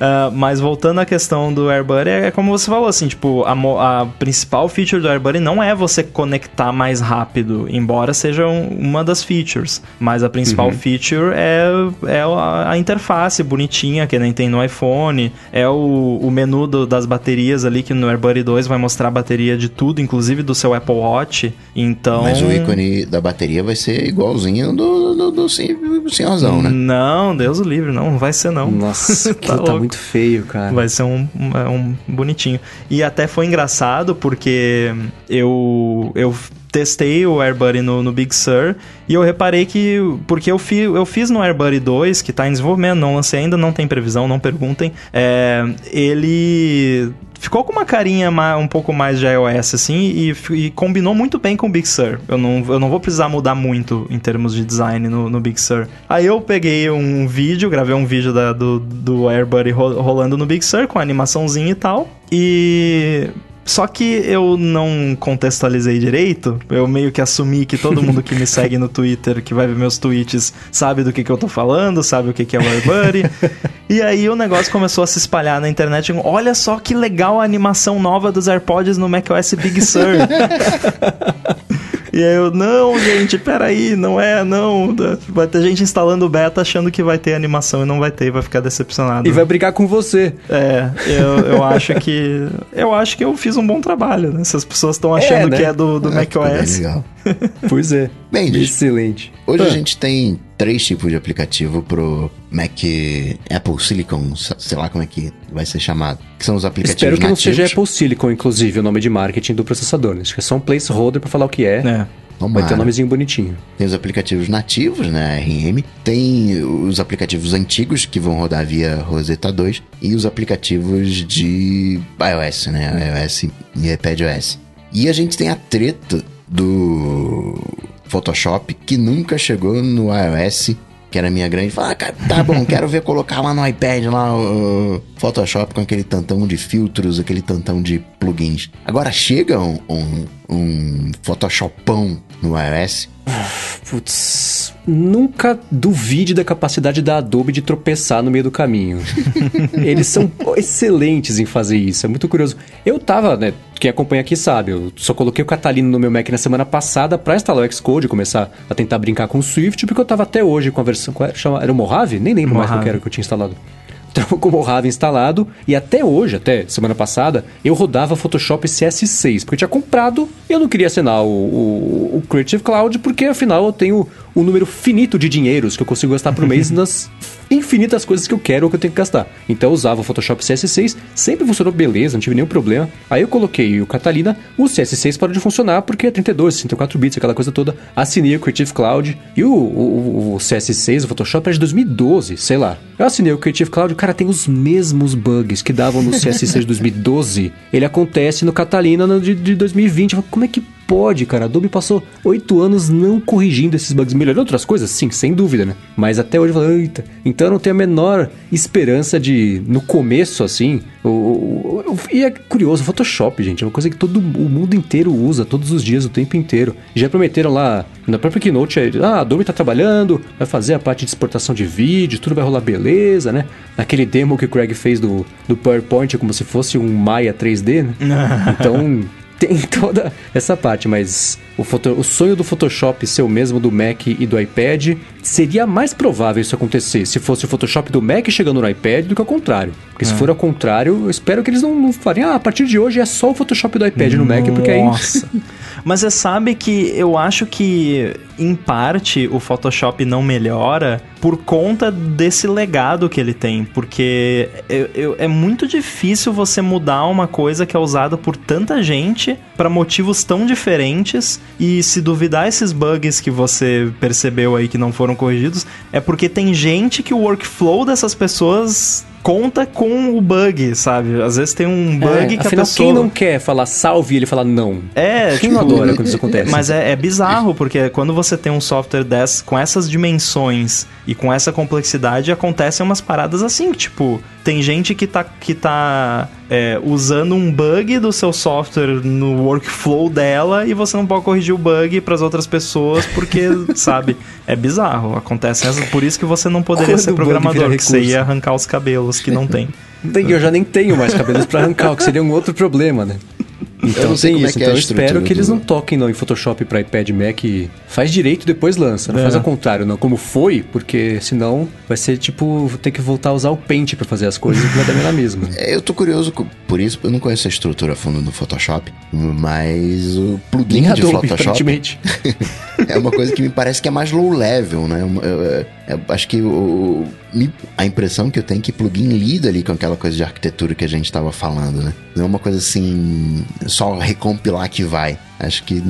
Ah, mas voltando à questão do AirBuddy, é como você falou, assim, tipo, a, a principal feature do AirBuddy não é você conectar mais rápido, embora seja um- uma das features. Mas a principal feature é, é a, a interface bonitinha que nem tem no iPhone, é o, o menu do- das baterias ali, que no AirBuddy 2 vai mostrar a bateria de tudo, inclusive do seu Apple Watch. Então... Mas o ícone da bateria vai ser igualzinho do, do, do, do senhorzão, né? Não, Deus o livre, não, não vai ser não. Nossa, Tá tá, louco. Muito feio, cara. Vai ser um, um, bonitinho. E até foi engraçado porque eu, eu testei o AirBuddy no, no Big Sur e eu reparei que. Porque eu, fi, eu fiz no AirBuddy 2, que tá em desenvolvimento, não lancei ainda, não tem previsão, não perguntem. É, ele ficou com uma carinha um pouco mais de iOS, assim, e, e, combinou muito bem com o Big Sur. Eu não, eu não vou precisar mudar muito em termos de design no, no Big Sur. Aí eu peguei um vídeo, gravei um vídeo da, do, do AirBuddy rolando no Big Sur com a animaçãozinha e tal. E só que eu não contextualizei direito. Eu meio que assumi que todo mundo que me segue no Twitter, que vai ver meus tweets, sabe do que, que eu tô falando, sabe o que, que é o AirBuddy. e aí o negócio começou a se espalhar na internet. Olha só que legal a animação nova dos AirPods no macOS Big Sur. E aí eu, não, gente, peraí, não é, não. Vai ter gente instalando o beta achando que vai ter animação e não vai ter, e vai ficar decepcionado. E vai brigar com você. É, eu, eu acho que. Eu acho que eu fiz um bom trabalho, né? Se as pessoas estão achando é, né? que é do, do é, macOS. Legal. pois é. Bem, excelente. Hoje ah. a gente tem três tipos de aplicativo pro Mac Apple Silicon, sei lá como é que vai ser chamado. Que são os aplicativos Espero que nativos. não seja Apple Silicon, inclusive, o nome de marketing do processador. Né? Acho que é só um placeholder para falar o que é. é. Tomara. Vai ter um nomezinho bonitinho. Tem os aplicativos nativos, né, RM. Tem os aplicativos antigos que vão rodar via Rosetta 2 e os aplicativos de iOS, né, iOS e iPadOS. E a gente tem a treta do Photoshop que nunca chegou no iOS que era minha grande, fala, ah, tá bom, quero ver colocar lá no iPad lá o Photoshop com aquele tantão de filtros, aquele tantão de plugins. Agora chega um, um, um Photoshopão no iOS. Putz, nunca duvide da capacidade da Adobe de tropeçar no meio do caminho. Eles são excelentes em fazer isso, é muito curioso. Eu tava, né, quem acompanha aqui sabe, eu só coloquei o Catalina no meu Mac na semana passada para instalar o Xcode e começar a tentar brincar com o Swift, porque eu tava até hoje com a versão. Qual era? era o Mojave? Nem lembro Mojave. mais qual que era que eu tinha instalado. Tava com o Mojave instalado e até hoje, até semana passada, eu rodava Photoshop CS6, porque eu tinha comprado e eu não queria assinar o, o, o Creative Cloud, porque afinal eu tenho um número finito de dinheiros que eu consigo gastar por mês nas infinitas coisas que eu quero ou que eu tenho que gastar. Então eu usava o Photoshop CS6, sempre funcionou beleza, não tive nenhum problema. Aí eu coloquei o Catalina, o CS6 parou de funcionar porque é 32, 64 bits, aquela coisa toda. Assinei o Creative Cloud e o, o, o CS6, o Photoshop é de 2012, sei lá. Eu assinei o Creative Cloud, cara, tem os mesmos bugs que davam no CS6 de 2012. Ele acontece no Catalina de, de 2020. Como é que pode, cara. Adobe passou oito anos não corrigindo esses bugs. Melhorou outras coisas? Sim, sem dúvida, né? Mas até hoje eu falo, eita. Então eu não tenho a menor esperança de, no começo, assim. O, o, o, e é curioso, o Photoshop, gente, é uma coisa que todo o mundo inteiro usa todos os dias, o tempo inteiro. Já prometeram lá na própria Keynote, ah, a Adobe tá trabalhando, vai fazer a parte de exportação de vídeo, tudo vai rolar beleza, né? Naquele demo que o Craig fez do, do PowerPoint, como se fosse um Maya 3D, né? então tem toda essa parte, mas o, foto, o sonho do Photoshop ser o mesmo do Mac e do iPad seria mais provável isso acontecer se fosse o Photoshop do Mac chegando no iPad do que ao contrário. Porque é. se for ao contrário, eu espero que eles não, não falem, ah, a partir de hoje é só o Photoshop do iPad no Mac, porque aí. Mas você sabe que eu acho que, em parte, o Photoshop não melhora por conta desse legado que ele tem. Porque eu, eu, é muito difícil você mudar uma coisa que é usada por tanta gente para motivos tão diferentes. E se duvidar esses bugs que você percebeu aí que não foram corrigidos, é porque tem gente que o workflow dessas pessoas conta com o bug, sabe? Às vezes tem um bug é, que afinal, a pessoa... quem não quer falar salve e ele fala não? É, quem tipo, não adora quando isso acontece? Mas é, é, bizarro, porque quando você tem um software com essas dimensões e com essa complexidade, acontecem umas paradas assim, tipo, tem gente que tá, que tá é, usando um bug do seu software no workflow dela e você não pode corrigir o bug para as outras pessoas porque, sabe, é bizarro. Acontece por isso que você não poderia Quando ser programador, que você ia arrancar os cabelos que não tem. Eu já nem tenho mais cabelos para arrancar, o que seria um outro problema, né? Então tem isso. É então é eu espero que eles não toquem não, em Photoshop para iPad Mac. Faz direito depois lança. Não é. faz ao contrário, não. Como foi, porque senão vai ser tipo ter que voltar a usar o Paint para fazer as coisas e vai dar na mesma. É, eu tô curioso por isso. Eu não conheço a estrutura a fundo no Photoshop, mas o plugin Nem de Adobe, Photoshop é uma coisa que me parece que é mais low level, né? Eu, eu, eu acho que o, a impressão que eu tenho é que plugin lida ali com aquela coisa de arquitetura que a gente estava falando, né? Não é uma coisa assim, só recompilar que vai. Acho que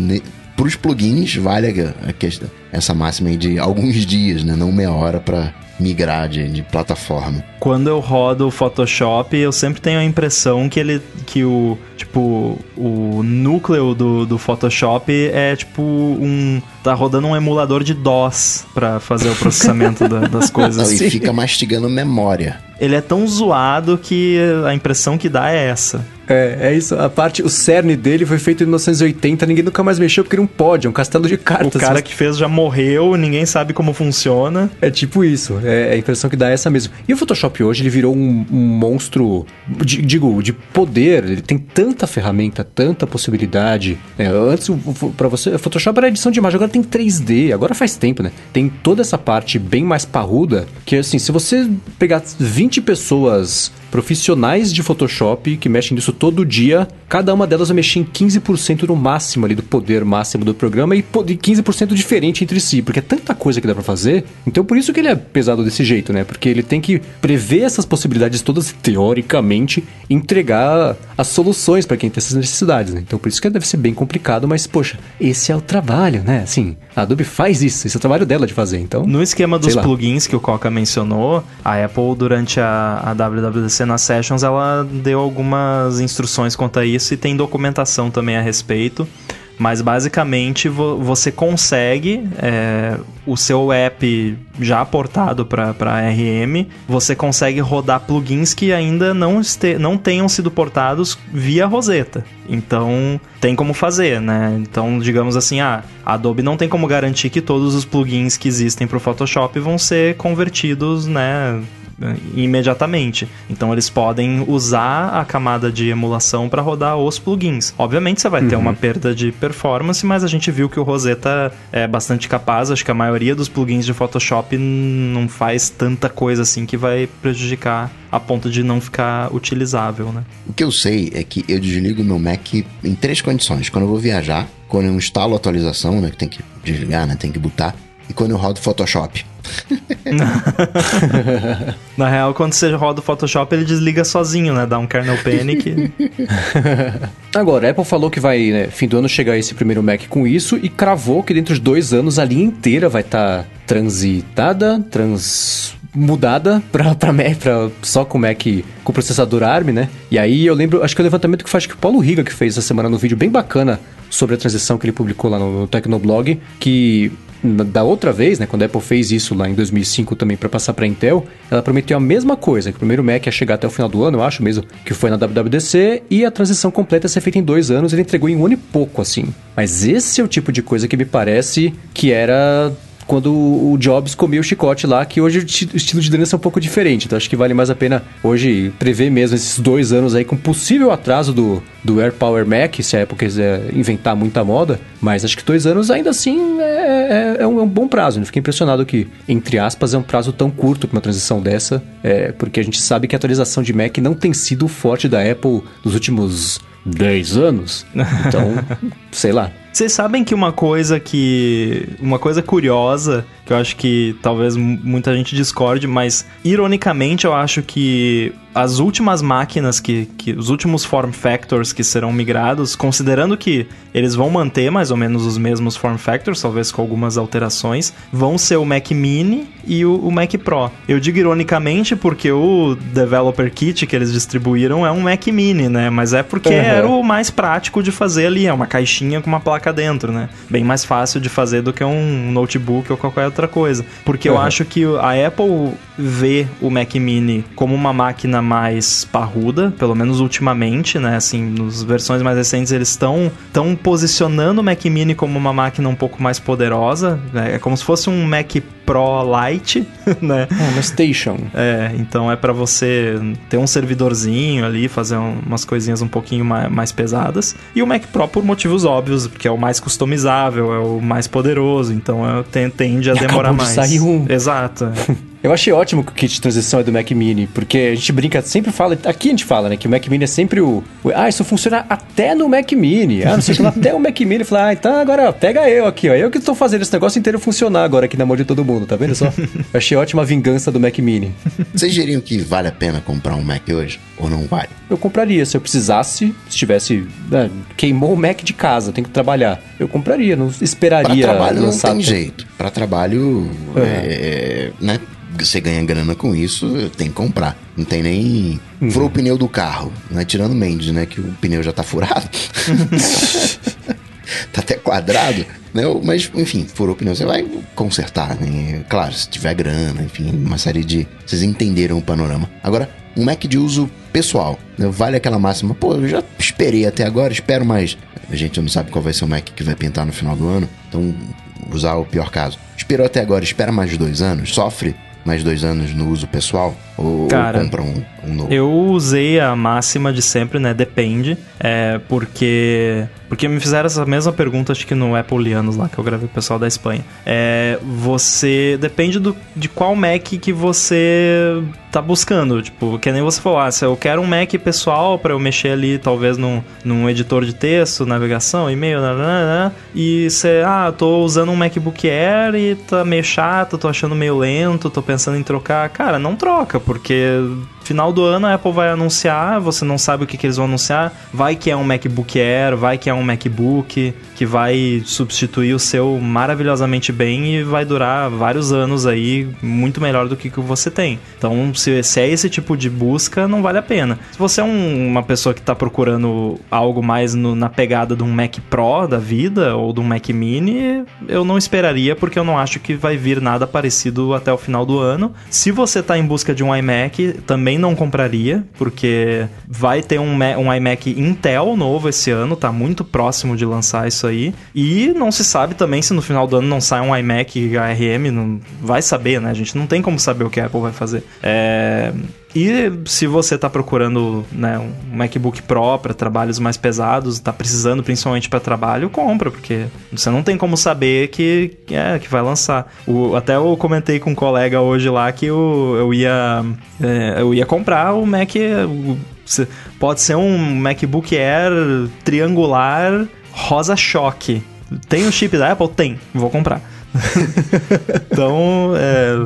para os plugins vale a, a questão, essa máxima aí de alguns dias, né? Não meia hora para migrar de, de plataforma. Quando eu rodo o Photoshop, eu sempre tenho a impressão que ele. que o. Tipo, o núcleo do, do Photoshop é tipo um. tá rodando um emulador de DOS pra fazer o processamento da, das coisas. Não, e fica mastigando memória. Ele é tão zoado que a impressão que dá é essa. É, é isso. A parte, o cerne dele foi feito em 1980, ninguém nunca mais mexeu porque não pode, é um castelo de cartas. O cara que fez já morreu, ninguém sabe como funciona. É tipo isso, é, a impressão que dá é essa mesmo. E o Photoshop hoje, ele virou um, um monstro, de, digo, de poder, ele tem tanta ferramenta, tanta possibilidade. É, antes, para você, o Photoshop era edição de imagem, agora tem 3D, agora faz tempo, né? Tem toda essa parte bem mais parruda, que assim, se você pegar 20 pessoas profissionais de Photoshop que mexem nisso todo dia, cada uma delas vai mexer em 15% no máximo ali do poder máximo do programa e 15% diferente entre si, porque é tanta coisa que dá para fazer. Então por isso que ele é pesado desse jeito, né? Porque ele tem que prever essas possibilidades todas teoricamente entregar as soluções para quem tem essas necessidades, né? Então por isso que deve ser bem complicado, mas poxa, esse é o trabalho, né? Assim, a Adobe faz isso, esse é o trabalho dela de fazer. Então, no esquema dos plugins que o Coca mencionou, a Apple durante a, a WWDC na Sessions ela deu algumas instruções quanto a isso e tem documentação também a respeito. Mas basicamente vo você consegue é, o seu app já portado para RM, você consegue rodar plugins que ainda não, este não tenham sido portados via Rosetta. Então tem como fazer, né? Então, digamos assim, ah, a Adobe não tem como garantir que todos os plugins que existem para o Photoshop vão ser convertidos, né? Imediatamente. Então eles podem usar a camada de emulação para rodar os plugins. Obviamente você vai uhum. ter uma perda de performance, mas a gente viu que o Rosetta é bastante capaz. Acho que a maioria dos plugins de Photoshop não faz tanta coisa assim que vai prejudicar a ponto de não ficar utilizável, né? O que eu sei é que eu desligo meu Mac em três condições. Quando eu vou viajar, quando eu instalo a atualização, né, que tem que desligar, né, tem que botar, e quando eu rodo Photoshop. Na real, quando você roda o Photoshop, ele desliga sozinho, né? Dá um kernel panic. Agora, a Apple falou que vai, né, fim do ano, chegar esse primeiro Mac com isso e cravou que dentro de dois anos a linha inteira vai estar tá transitada, trans mudada pra, pra Mac, pra, só com Mac com processador ARM, né? E aí eu lembro, acho que o levantamento que acho que o Paulo Riga que fez essa semana no vídeo bem bacana sobre a transição que ele publicou lá no, no Tecnoblog, que da outra vez, né, quando a Apple fez isso lá em 2005 também para passar para Intel, ela prometeu a mesma coisa, que o primeiro Mac ia chegar até o final do ano, eu acho mesmo, que foi na WWDC, e a transição completa ia ser feita em dois anos, ele entregou em um ano e pouco, assim. Mas esse é o tipo de coisa que me parece que era quando o Jobs comia o chicote lá, que hoje o estilo de liderança é um pouco diferente. Então acho que vale mais a pena hoje prever mesmo esses dois anos aí com possível atraso do, do Air Power Mac, se a Apple quiser inventar muita moda. Mas acho que dois anos ainda assim é, é, é, um, é um, bom prazo. Eu fiquei impressionado que, entre aspas, é um prazo tão curto para uma transição dessa, é, porque a gente sabe que a atualização de Mac não tem sido forte da Apple nos últimos 10 anos. Então, sei lá. Vocês sabem que uma coisa que. Uma coisa curiosa, que eu acho que talvez muita gente discorde, mas ironicamente eu acho que as últimas máquinas que, que os últimos form factors que serão migrados, considerando que eles vão manter mais ou menos os mesmos form factors, talvez com algumas alterações, vão ser o Mac Mini e o, o Mac Pro. Eu digo ironicamente porque o Developer Kit que eles distribuíram é um Mac Mini, né? Mas é porque uhum. era o mais prático de fazer ali, é uma caixinha com uma placa dentro, né? Bem mais fácil de fazer do que um notebook ou qualquer outra coisa. Porque uhum. eu acho que a Apple vê o Mac Mini como uma máquina mais parruda, pelo menos ultimamente, né? Assim, nas versões mais recentes eles estão tão posicionando o Mac Mini como uma máquina um pouco mais poderosa. Né? É como se fosse um Mac Pro Lite, né? É, uma station. É, então é para você ter um servidorzinho ali, fazer umas coisinhas um pouquinho mais, mais pesadas. E o Mac Pro por motivos óbvios, porque é o mais customizável, é o mais poderoso, então é, tende a e demorar mais. De sair um. Exato. Eu achei ótimo que o kit de transição é do Mac Mini, porque a gente brinca, sempre fala, aqui a gente fala, né, que o Mac Mini é sempre o, o ah, isso funciona até no Mac Mini, ah, não sei o que lá, até o Mac Mini, fala, ah, então agora pega eu aqui, ó, eu que estou fazendo esse negócio inteiro funcionar agora aqui na mão de todo mundo, tá vendo só? achei ótima a vingança do Mac Mini. Vocês diriam que vale a pena comprar um Mac hoje, ou não vale? Eu compraria, se eu precisasse, se tivesse, né, queimou o Mac de casa, tem que trabalhar, eu compraria, não esperaria Pra trabalho não tem jeito, para trabalho, uhum. é, né, você ganha grana com isso, tem que comprar. Não tem nem. Furou o pneu do carro, né? Tirando Mendes, né? Que o pneu já tá furado. tá até quadrado, né? Mas, enfim, furou o pneu, você vai consertar, né? Claro, se tiver grana, enfim, uma série de. Vocês entenderam o panorama. Agora, um Mac de uso pessoal, né? vale aquela máxima, pô, eu já esperei até agora, espero mais. A gente não sabe qual vai ser o Mac que vai pintar no final do ano, então usar o pior caso. Esperou até agora, espera mais dois anos, sofre mais dois anos no uso pessoal? Ou, Cara, ou compra um, um novo? Eu usei a máxima de sempre, né? Depende. É, porque. Porque me fizeram essa mesma pergunta, acho que no Apple Lianos lá, que eu gravei o pessoal da Espanha. É, você. Depende do, de qual Mac que você tá buscando. Tipo, que nem você falou, ah, se eu quero um Mac pessoal para eu mexer ali, talvez num, num editor de texto, navegação, e-mail, nanana, e você, ah, tô usando um MacBook Air e tá meio chato, tô achando meio lento, tô pensando em trocar. Cara, não troca, porque final do ano a Apple vai anunciar, você não sabe o que, que eles vão anunciar. Vai que é um MacBook Air, vai que é um MacBook que vai substituir o seu maravilhosamente bem e vai durar vários anos aí, muito melhor do que que você tem. Então, se, se é esse tipo de busca, não vale a pena. Se você é um, uma pessoa que está procurando algo mais no, na pegada de um Mac Pro da vida ou de um Mac Mini, eu não esperaria, porque eu não acho que vai vir nada parecido até o final do ano. Se você está em busca de um iMac, também não compraria, porque vai ter um, um iMac Intel novo esse ano, tá muito próximo de lançar isso aí. E não se sabe também se no final do ano não sai um iMac ARM, não vai saber, né? A gente não tem como saber o que a Apple vai fazer. É... E se você está procurando né, um MacBook Pro para trabalhos mais pesados, está precisando principalmente para trabalho, compra, porque você não tem como saber que, é, que vai lançar. O, até eu comentei com um colega hoje lá que eu, eu, ia, é, eu ia comprar o Mac. Pode ser um MacBook Air triangular rosa choque. Tem o chip da Apple? Tem, vou comprar. então, é,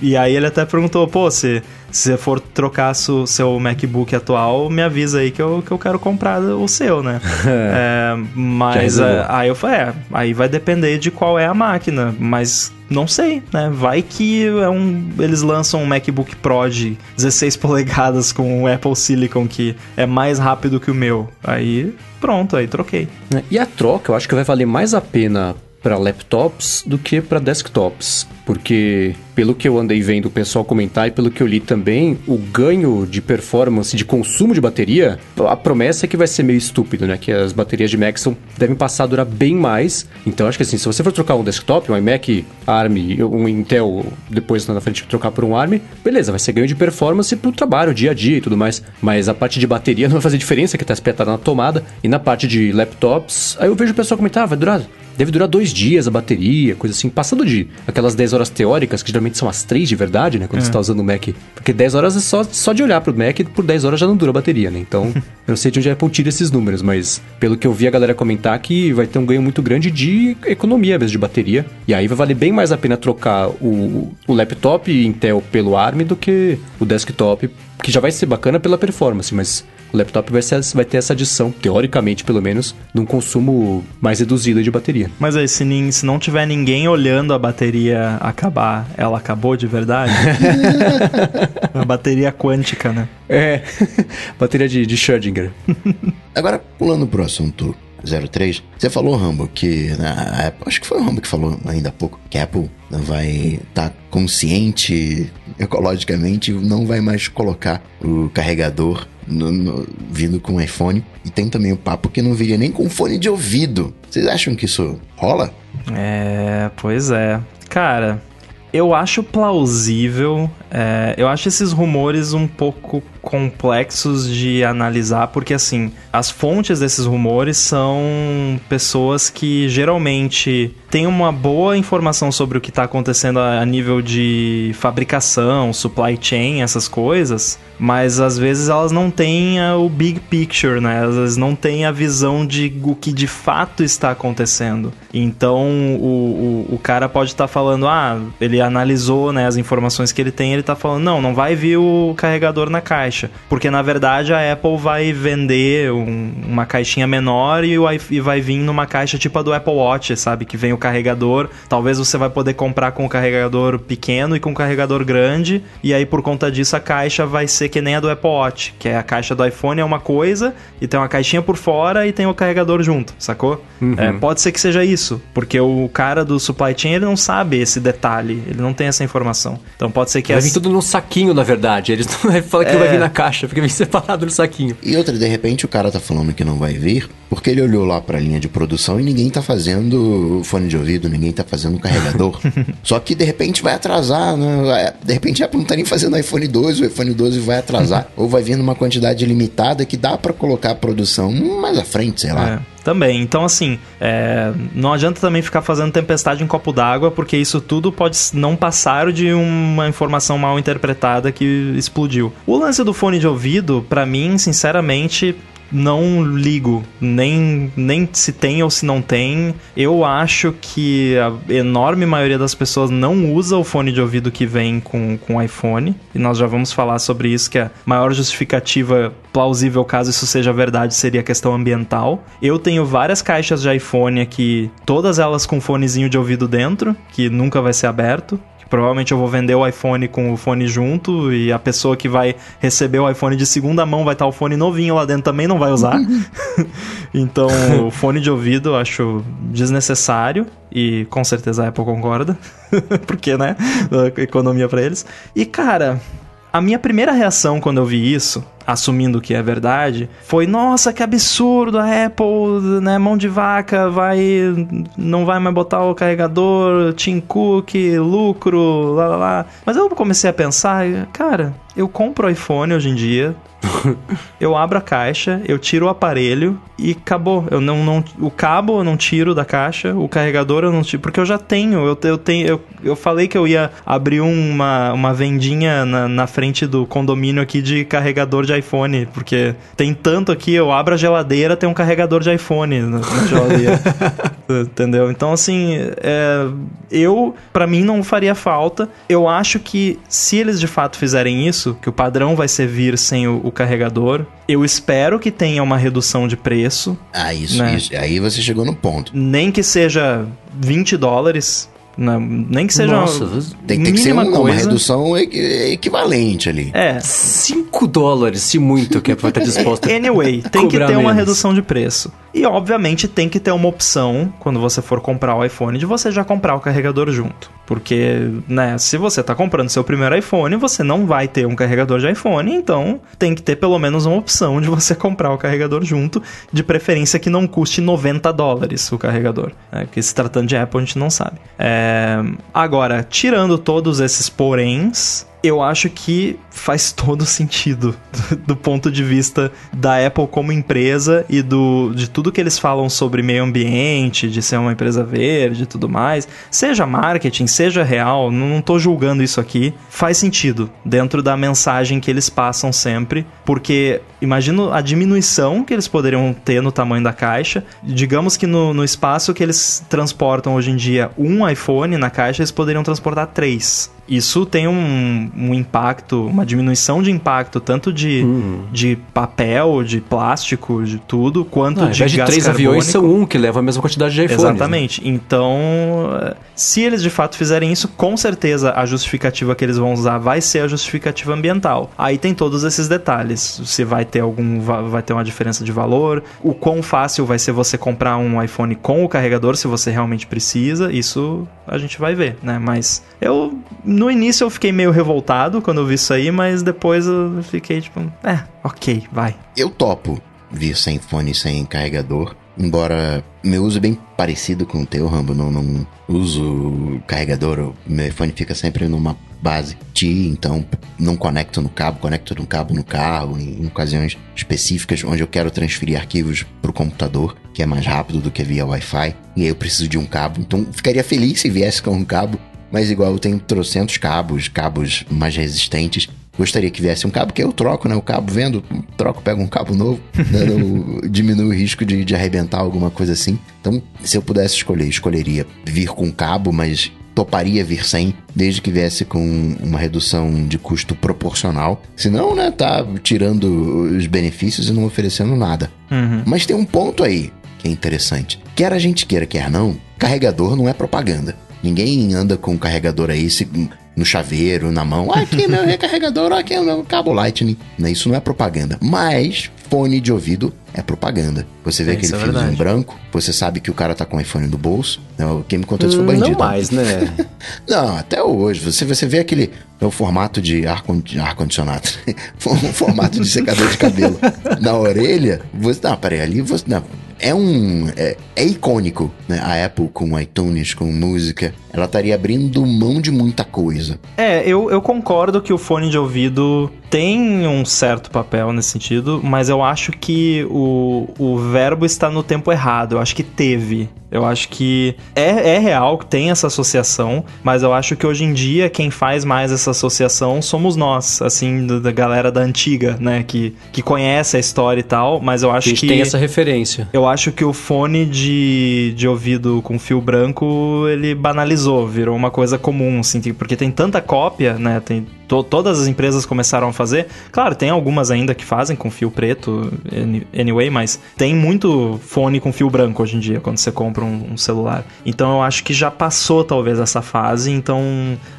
e aí ele até perguntou, pô, se, se você for trocar o seu MacBook atual, me avisa aí que eu, que eu quero comprar o seu, né? é, mas é, aí eu falei, é, aí vai depender de qual é a máquina, mas não sei, né? Vai que é um, eles lançam um MacBook Pro de 16 polegadas com o Apple Silicon que é mais rápido que o meu. Aí pronto, aí troquei. E a troca, eu acho que vai valer mais a pena para laptops do que para desktops, porque pelo que eu andei vendo o pessoal comentar e pelo que eu li também, o ganho de performance, de consumo de bateria, a promessa é que vai ser meio estúpido, né? Que as baterias de Mac são, devem passar a durar bem mais. Então acho que assim, se você for trocar um desktop, um iMac ARM, um Intel, depois na frente trocar por um ARM, beleza, vai ser ganho de performance pro trabalho, dia a dia e tudo mais. Mas a parte de bateria não vai fazer diferença, que tá espetada na tomada. E na parte de laptops, aí eu vejo o pessoal comentar, ah, vai durar deve durar dois dias a bateria, coisa assim. Passando de aquelas 10 horas teóricas, que geralmente são as 3 de verdade, né? Quando é. você tá usando o Mac. Porque 10 horas é só, só de olhar pro Mac, por 10 horas já não dura a bateria, né? Então, eu não sei de onde a Apple tira esses números, mas pelo que eu vi a galera comentar que vai ter um ganho muito grande de economia, vezes, de bateria. E aí vai valer bem mais a pena trocar o, o laptop Intel pelo ARM do que o desktop, que já vai ser bacana pela performance, mas o laptop vai, ser, vai ter essa adição, teoricamente pelo menos, de um consumo mais reduzido de bateria. Mas aí, se, se não tiver ninguém olhando a bateria acabar, ela acabou de verdade? a bateria quântica, né? É, bateria de, de Schrödinger. Agora, pulando pro assunto 03. Você falou, Rambo, que a Apple, acho que foi o Rambo que falou ainda há pouco, que a Apple vai estar tá consciente ecologicamente, não vai mais colocar o carregador no, no, vindo com iPhone. E tem também o papo que não viria nem com fone de ouvido. Vocês acham que isso rola? É, pois é. Cara, eu acho plausível. É, eu acho esses rumores um pouco complexos de analisar, porque assim, as fontes desses rumores são pessoas que geralmente têm uma boa informação sobre o que está acontecendo a nível de fabricação, supply chain, essas coisas, mas às vezes elas não têm o big picture, né? Vezes não têm a visão de o que de fato está acontecendo. Então o, o, o cara pode estar tá falando, ah, ele analisou né, as informações que ele tem, ele está falando, não, não vai vir o carregador na caixa caixa. Porque na verdade a Apple vai vender um, uma caixinha menor e, o, e vai vir numa caixa tipo a do Apple Watch, sabe? Que vem o carregador. Talvez você vai poder comprar com o carregador pequeno e com o carregador grande. E aí por conta disso a caixa vai ser que nem a do Apple Watch, que é a caixa do iPhone é uma coisa e tem uma caixinha por fora e tem o carregador junto, sacou? Uhum. É, pode ser que seja isso, porque o cara do supply chain ele não sabe esse detalhe, ele não tem essa informação. Então pode ser que vai as... vir tudo num saquinho, na verdade. Eles não falam que é... vai vir na caixa, porque vem separado no saquinho. E outra, de repente o cara tá falando que não vai vir, porque ele olhou lá para a linha de produção e ninguém tá fazendo fone de ouvido, ninguém tá fazendo carregador. Só que de repente vai atrasar, né? De repente a Apple não tá nem fazendo iPhone 12, o iPhone 12 vai atrasar, ou vai vir numa quantidade limitada que dá para colocar a produção mais à frente, sei lá. É. Também. Então, assim, é, não adianta também ficar fazendo tempestade em copo d'água, porque isso tudo pode não passar de uma informação mal interpretada que explodiu. O lance do fone de ouvido, para mim, sinceramente, não ligo, nem, nem se tem ou se não tem. Eu acho que a enorme maioria das pessoas não usa o fone de ouvido que vem com o iPhone. E nós já vamos falar sobre isso, que a maior justificativa plausível, caso isso seja verdade, seria a questão ambiental. Eu tenho várias caixas de iPhone aqui, todas elas com fonezinho de ouvido dentro, que nunca vai ser aberto. Provavelmente eu vou vender o iPhone com o fone junto e a pessoa que vai receber o iPhone de segunda mão vai estar o fone novinho lá dentro também não vai usar. então, o fone de ouvido eu acho desnecessário e com certeza a Apple concorda, porque, né, economia para eles. E cara, a minha primeira reação quando eu vi isso, assumindo que é verdade, foi: nossa, que absurdo, a Apple, né, mão de vaca, vai não vai mais botar o carregador, Tim Cook, lucro, lá lá lá. Mas eu comecei a pensar, cara, eu compro iPhone hoje em dia, eu abro a caixa, eu tiro o aparelho e acabou. Eu não, não, o cabo eu não tiro da caixa, o carregador eu não tiro, porque eu já tenho. Eu, eu tenho, eu, eu falei que eu ia abrir uma, uma vendinha na, na frente do condomínio aqui de carregador de iPhone, porque tem tanto aqui. Eu abro a geladeira, tem um carregador de iPhone na, na geladeira, entendeu? Então assim, é, eu para mim não faria falta. Eu acho que se eles de fato fizerem isso, que o padrão vai ser vir sem o, o carregador. Eu espero que tenha uma redução de preço. Ah, isso, né? isso. Aí você chegou no ponto. Nem que seja 20 dólares. Né? Nem que seja Nossa, uma tem, tem que ser uma, uma redução equivalente ali. É. 5 dólares, se muito, que é pra estar disposto Anyway, tem que ter menos. uma redução de preço. E obviamente tem que ter uma opção, quando você for comprar o iPhone, de você já comprar o carregador junto. Porque, né, se você está comprando seu primeiro iPhone, você não vai ter um carregador de iPhone, então tem que ter pelo menos uma opção de você comprar o carregador junto, de preferência que não custe 90 dólares o carregador. Né, porque se tratando de Apple, a gente não sabe. É... Agora, tirando todos esses poréns, eu acho que faz todo sentido do, ponto de vista da Apple como empresa e do, de tudo que eles falam sobre meio ambiente, de ser uma empresa verde e tudo mais. Seja marketing, seja real, não estou julgando isso aqui. Faz sentido dentro da mensagem que eles passam sempre, porque imagino a diminuição que eles poderiam ter no tamanho da caixa. Digamos que no, no espaço que eles transportam hoje em dia um iPhone na caixa, eles poderiam transportar três isso tem um, um, impacto, uma diminuição de impacto, tanto de, uhum. de papel, de plástico, de tudo, quanto ah, de de três carbônico. aviões são um que leva a mesma quantidade de iPhones. Né? Exatamente. Né? Então, se eles de fato fizerem isso, com certeza a justificativa que eles vão usar vai ser a justificativa ambiental. Aí tem todos esses detalhes. Se vai ter algum, vai ter uma diferença de valor, o quão fácil vai ser você comprar um iPhone com o carregador, se você realmente precisa. Isso a gente vai ver, né? Mas eu no início eu fiquei meio revoltado quando eu vi isso aí, mas depois eu fiquei tipo, é, ok, vai. Eu topo vir sem fone sem carregador. Embora meu uso é bem parecido com o teu, Rambo, não, não uso carregador, meu fone fica sempre numa base TI, então não conecto no cabo, conecto no cabo no carro, em, em ocasiões específicas onde eu quero transferir arquivos para o computador, que é mais rápido do que via Wi-Fi, e aí eu preciso de um cabo, então ficaria feliz se viesse com um cabo, mas igual eu tenho trocentos cabos, cabos mais resistentes. Gostaria que viesse um cabo, que eu troco, né? O cabo vendo, troco, pego um cabo novo, né? diminui o risco de, de arrebentar alguma coisa assim. Então, se eu pudesse escolher, escolheria vir com cabo, mas toparia vir sem, desde que viesse com uma redução de custo proporcional. Senão, né, tá tirando os benefícios e não oferecendo nada. Uhum. Mas tem um ponto aí que é interessante. Quer a gente queira, quer não, carregador não é propaganda. Ninguém anda com um carregador aí se, no chaveiro, na mão. Ah, aqui meu recarregador, aqui é o meu cabo Lightning. Não, Isso não é propaganda. Mas fone de ouvido é propaganda. Você vê É, aquele é branco, você sabe que o cara tá com o iPhone no bolso. Não, Quem me contou isso foi o bandido. Não mais, né? Não, até hoje. Você, você vê aquele. É o formato de ar- ar-condicionado. um formato de secador de cabelo na orelha. Você, não, peraí, ali você. Não, é um. É, é icônico, né? A Apple com iTunes, com música. Ela estaria abrindo mão de muita coisa. É, eu, eu concordo que o fone de ouvido tem um certo papel nesse sentido, mas eu acho que o, o verbo está no tempo errado. Eu acho que teve. Eu acho que é, é real que tem essa associação, mas eu acho que hoje em dia quem faz mais essa associação somos nós, assim, do- da galera da antiga, né? Que, que conhece a história e tal, mas eu A acho gente que. tem essa referência. Eu acho que o fone de, de ouvido com fio branco, ele banalizou, virou uma coisa comum, assim, porque tem tanta cópia, né? Tem, to- todas as empresas começaram a fazer. Claro, tem algumas ainda que fazem com fio preto, any- anyway, mas tem muito fone com fio branco hoje em dia, quando você compra um, um celular. Então eu acho que já passou, talvez, essa fase, então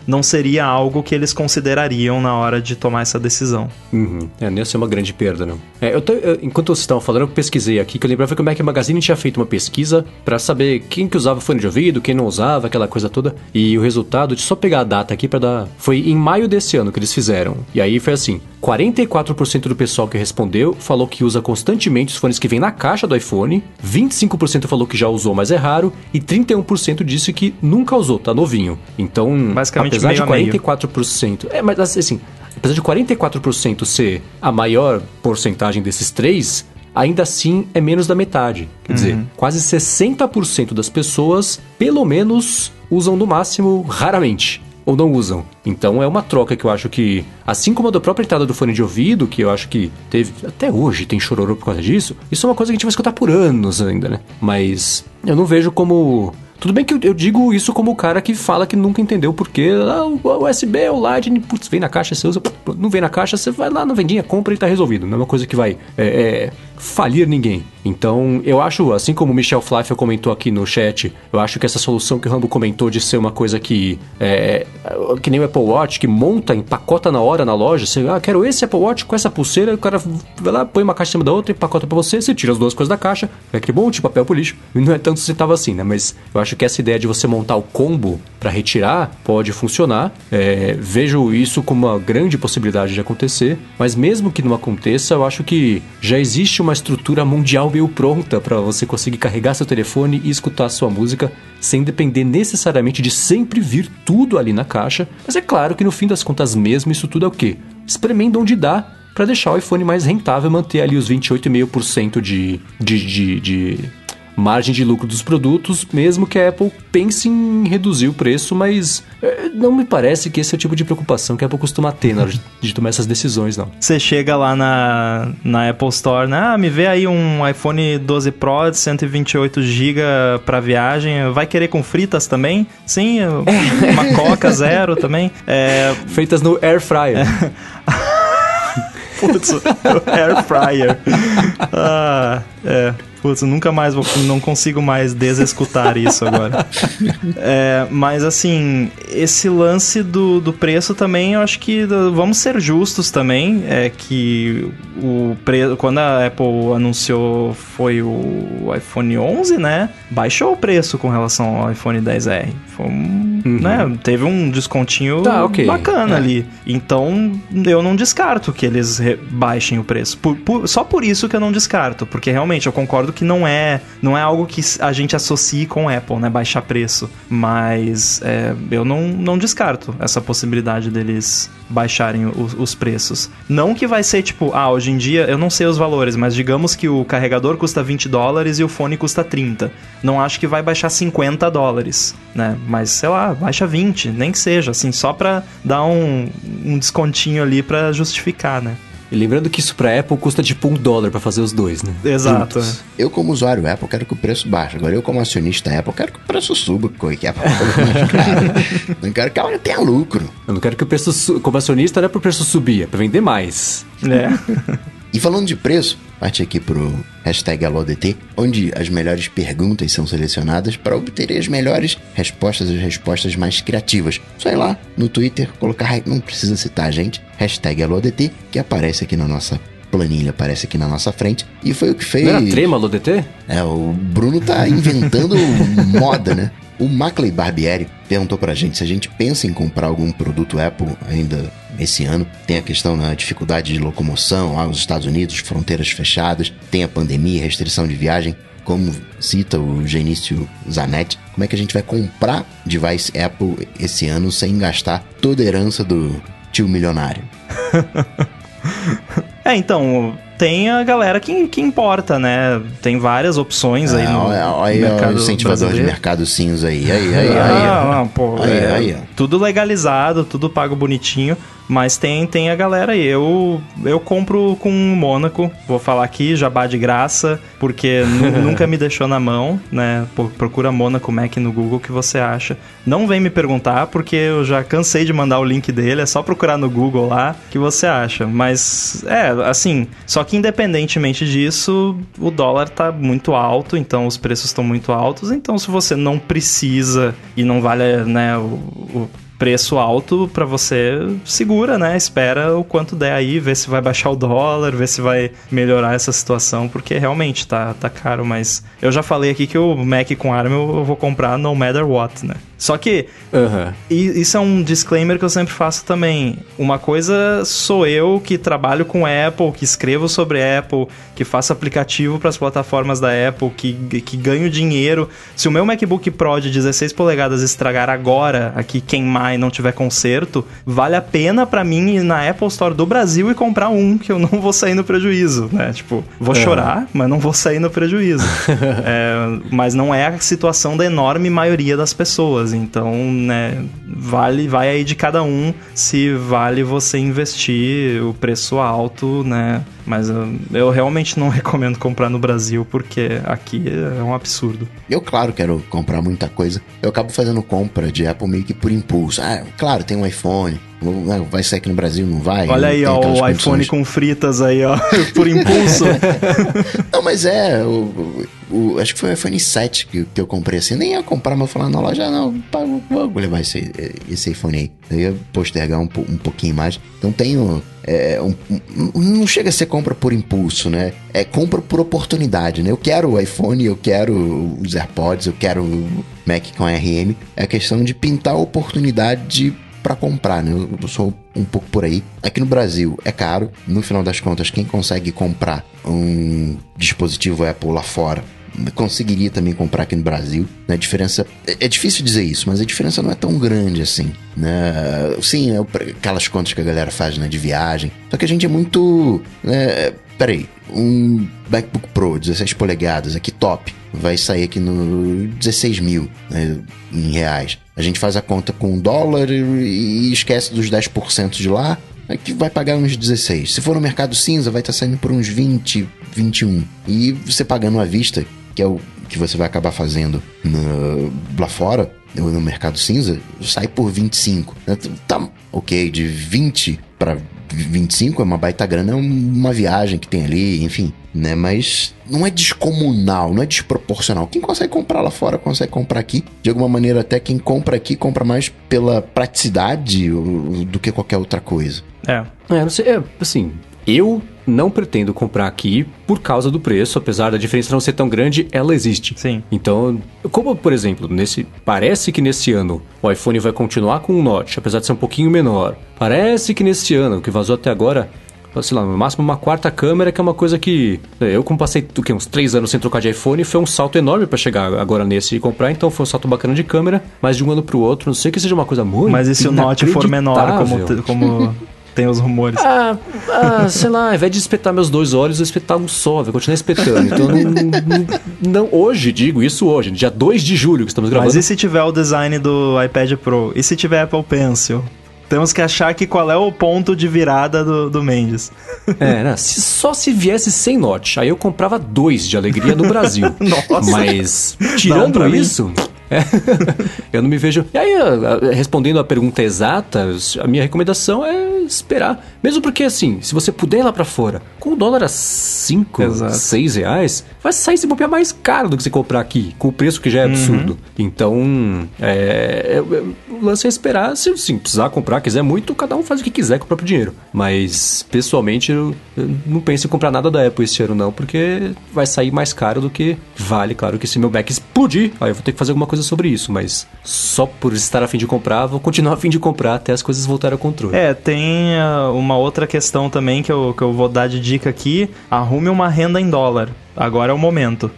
não seria algo que eles considerariam na hora de tomar essa decisão. Uhum. É, ia ser uma grande perda, não. É, eu tô- eu- enquanto vocês estavam falando, eu pesquisei aqui, que eu lembrava que o Mac Magazine tinha feito uma pesquisa pra saber quem que usava fone de ouvido, quem não usava, aquela coisa toda. E o resultado, de só pegar a data aqui pra dar... Foi em maio desse ano que eles fizeram. E aí foi assim, 44% do pessoal que respondeu falou que usa constantemente os fones que vêm na caixa do iPhone, 25% falou que já usou, mas é raro, e 31% disse que nunca usou, tá novinho. Então, Basicamente apesar de meio a meio. 44%... É, mas assim, apesar de 44% ser a maior porcentagem desses três, ainda assim é menos da metade. Quer dizer, quase 60% das pessoas, pelo menos, usam no máximo raramente. Ou não usam. Então é uma troca que eu acho que, assim como a da própria entrada do fone de ouvido, que eu acho que teve, até hoje tem chororô por causa disso, isso é uma coisa que a gente vai escutar por anos ainda, né? Mas eu não vejo como. Tudo bem que eu, eu digo isso como o cara que fala que nunca entendeu porque ah, o USB, o Lightning, putz, vem na caixa, você usa, não vem na caixa, você vai lá na vendinha, compra e tá resolvido. Não é uma coisa que vai é, é, falir ninguém. Então, eu acho, assim como o Michel Flaffel comentou aqui no chat, eu acho que essa solução que o Rambo comentou de ser uma coisa que é, que nem o Apple Watch, que monta, empacota na hora na loja, você, ah, quero esse Apple Watch com essa pulseira, o cara vai lá, põe uma caixa em cima da outra, empacota pra você, você tira as duas coisas da caixa, é aquele monte de papel pro lixo. E não é tanto se tava assim, né? Mas eu acho que essa ideia de você montar o combo para retirar pode funcionar. É, vejo isso como uma grande possibilidade de acontecer, mas mesmo que não aconteça, eu acho que já existe uma estrutura mundial meio pronta para você conseguir carregar seu telefone e escutar sua música sem depender necessariamente de sempre vir tudo ali na caixa. Mas é claro que no fim das contas mesmo isso tudo é o quê? Espremendo onde dá para deixar o iPhone mais rentável manter ali os 28,5% de, de, de, de margem de lucro dos produtos, mesmo que a Apple pense em reduzir o preço, mas eh, não me parece que esse é o tipo de preocupação que a Apple costuma ter na hora de, tomar essas decisões, não. Você chega lá na, na Apple Store, né? Ah, me vê aí um iPhone 12 Pro de 128 GB pra viagem. Vai querer com fritas também? Sim, uma Coca zero também. É, Feitas no Air Fryer. putz, Air Fryer. Ah, é. Putz, eu nunca mais vou, não consigo mais desescutar isso agora. É, mas assim, esse lance do, do preço também, eu acho que vamos ser justos também, é que o preço, quando a Apple anunciou foi o iPhone 11, né? Baixou o preço com relação ao iPhone 10R. Foi um, né, teve um descontinho Tá, ok. bacana É. ali. Então, eu não descarto que eles baixem o preço. Por- por- só por isso que eu não descarto, porque realmente eu concordo que não é, não é algo que a gente associe com Apple, né? Baixar preço. Mas é, eu não, não descarto essa possibilidade deles baixarem os, os preços. Não que vai ser tipo, ah, hoje em dia, eu não sei os valores, mas digamos que o carregador custa 20 dólares e o fone custa 30. Não acho que vai baixar 50 dólares, né? Mas sei lá, baixa 20, nem que seja, assim, só pra dar um, um descontinho ali pra justificar, né? E lembrando que isso pra Apple custa tipo um dólar pra fazer os dois, né? Exato. Eu, como usuário Apple, quero que o preço baixe. Agora, eu, como acionista Apple, quero que o preço suba, que a Apple caro. Não quero que ela tenha lucro. Eu não quero que o preço, como acionista, não é pro preço subir, é pra vender mais. É. E falando de preço, parte aqui pro hashtag AloDT, onde as melhores perguntas são selecionadas para obter as melhores respostas, as respostas mais criativas. Só ir lá no Twitter, colocar, não precisa citar a gente, hashtag AloDT, que aparece aqui na nossa planilha, aparece aqui na nossa frente. E foi o que fez... Não era Tremolo DT? É, o Bruno tá inventando moda, né? O Macley Barbieri perguntou pra gente se a gente pensa em comprar algum produto Apple ainda esse ano. Tem a questão da dificuldade de locomoção lá nos Estados Unidos, fronteiras fechadas, tem a pandemia, restrição de viagem. Como cita o Genício Zanetti, como é que a gente vai comprar device Apple esse ano sem gastar toda a herança do tio milionário? É, então, tem a galera que, que importa, né? Tem várias opções aí É, no olha, olha mercado o incentivador de brasileiro. mercado cinza aí, aí, aí, aí. Ah, ó. não, pô, Aí, é, aí, tudo legalizado, tudo pago bonitinho, mas tem, tem a galera aí. Eu, eu compro com o Mônaco, vou falar aqui, jabá de graça, porque nu- nunca me deixou na mão, né? Pô, Procura Mônaco Mac no Google que você acha. Não vem me perguntar, porque eu já cansei de mandar o link dele, é só procurar no Google lá que você acha. Mas, é, assim, só que independentemente disso, o dólar tá muito alto, então os preços estão muito altos, então se você não precisa e não vale, né, o, o preço alto pra você segura, né? Espera o quanto der aí, vê se vai baixar o dólar, vê se vai melhorar essa situação, porque realmente tá, tá caro, mas eu já falei aqui que o Mac com ARM eu eu vou comprar no matter what, né? Só que e isso é um disclaimer que eu sempre faço também. Uma coisa sou eu que trabalho com Apple, que escrevo sobre Apple, que faço aplicativo para as plataformas da Apple, que, que ganho dinheiro. Se o meu MacBook Pro de 16 polegadas estragar agora, aqui queimar e não tiver conserto, vale a pena para mim ir na Apple Store do Brasil e comprar um, que eu não vou sair no prejuízo, né? Tipo, vou chorar, mas não vou sair no prejuízo. É, mas não é a situação da enorme maioria das pessoas. Então, né, vale, vai aí de cada um se vale você investir o preço alto, né? Mas eu, eu realmente não recomendo comprar no Brasil porque aqui é um absurdo. Eu, claro, quero comprar muita coisa. Eu acabo fazendo compra de Apple meio que por impulso. Ah, claro, tem um iPhone. Não- Vai sair aqui no Brasil, não vai? Olha aí, ó, o iPhone condições. com fritas aí, ó, por impulso. Não, mas é. O, o- acho que foi o iPhone 7 que, que eu comprei assim. Nem ia comprar, mas eu falei na loja, não, vou levar esse, esse iPhone aí. Eu ia postergar um, um pouquinho mais. Então tenho. é, um- um- não chega a ser compra por impulso, né? É compra por oportunidade, né? Eu quero o iPhone, eu quero os AirPods, eu quero o Mac com RM. É questão de pintar a oportunidade de para comprar, né? Eu sou um pouco por aí. Aqui no Brasil é caro. No final das contas, quem consegue comprar um dispositivo Apple lá fora conseguiria também comprar aqui no Brasil. A diferença é é difícil dizer isso, mas a diferença não é tão grande assim, né? Sim, é aquelas contas que a galera faz né, de viagem. Só que a gente é muito, né, peraí, um MacBook Pro 16 polegadas aqui top vai sair aqui no 16 mil né, em reais. A gente faz a conta com dólar e, esquece dos 10% de lá, é que vai pagar uns 16. Se for no mercado cinza, vai estar saindo por uns 20, 21. E você pagando à vista, que é o que você vai acabar fazendo no- lá fora, ou no mercado cinza, sai por 25. Tá ok, de 20 para 25 é uma baita grana, é uma viagem que tem ali, enfim, né? Mas não é descomunal, não é desproporcional. Quem consegue comprar lá fora consegue comprar aqui. De alguma maneira, até quem compra aqui compra mais pela praticidade do que qualquer outra coisa. É. É, não sei, é, assim, eu não pretendo comprar aqui por causa do preço, apesar da diferença não ser tão grande, ela existe. Sim. Então, como por exemplo, nesse parece que nesse ano o iPhone vai continuar com um notch, apesar de ser um pouquinho menor. Parece que nesse ano, o que vazou até agora, sei lá, no máximo uma quarta câmera, que é uma coisa que eu como passei o quê, uns três anos sem trocar de iPhone, foi um salto enorme para chegar agora nesse e comprar, então foi um salto bacana de câmera, mas de um ano pro outro, não sei que seja uma coisa muito Mas e se o Note for menor, como, como tem os rumores? Ah, ah, sei lá, ao invés de espetar meus dois olhos, eu espetar um só, vai continuar espetando. Então, não, não- não- hoje, digo isso hoje, dia 2 de julho que estamos gravando. Mas e se tiver o design do iPad Pro? E se tiver Apple Pencil? Temos que achar que qual é o ponto de virada do, do Mendes. É, né? Se, só se viesse sem norte. Aí eu comprava dois de alegria no Brasil. Nossa. Mas, Não, tirando mim. isso. é, eu não me vejo. E aí, a- a- respondendo a pergunta exata, a minha recomendação é esperar. Mesmo porque, assim, se você puder ir lá pra fora, com o dólar a 5, Exato. 6 reais, vai sair se bobear mais caro do que você comprar aqui, com o preço que já é Uhum. absurdo. Então, é, é- é- o lance é esperar. Se sim, precisar comprar, quiser muito, cada um faz o que quiser com o próprio dinheiro. Mas, pessoalmente, eu, eu não penso em comprar nada da Apple esse ano, não, porque vai sair mais caro do que vale. Claro que se meu Mac explodir, aí eu vou ter que fazer alguma coisa sobre isso. Mas só por estar a fim de comprar, vou continuar a fim de comprar até as coisas voltarem ao controle. É, tem ah, uma outra questão também que eu, que eu vou dar de dica aqui. Arrume uma renda em dólar. Agora é o momento.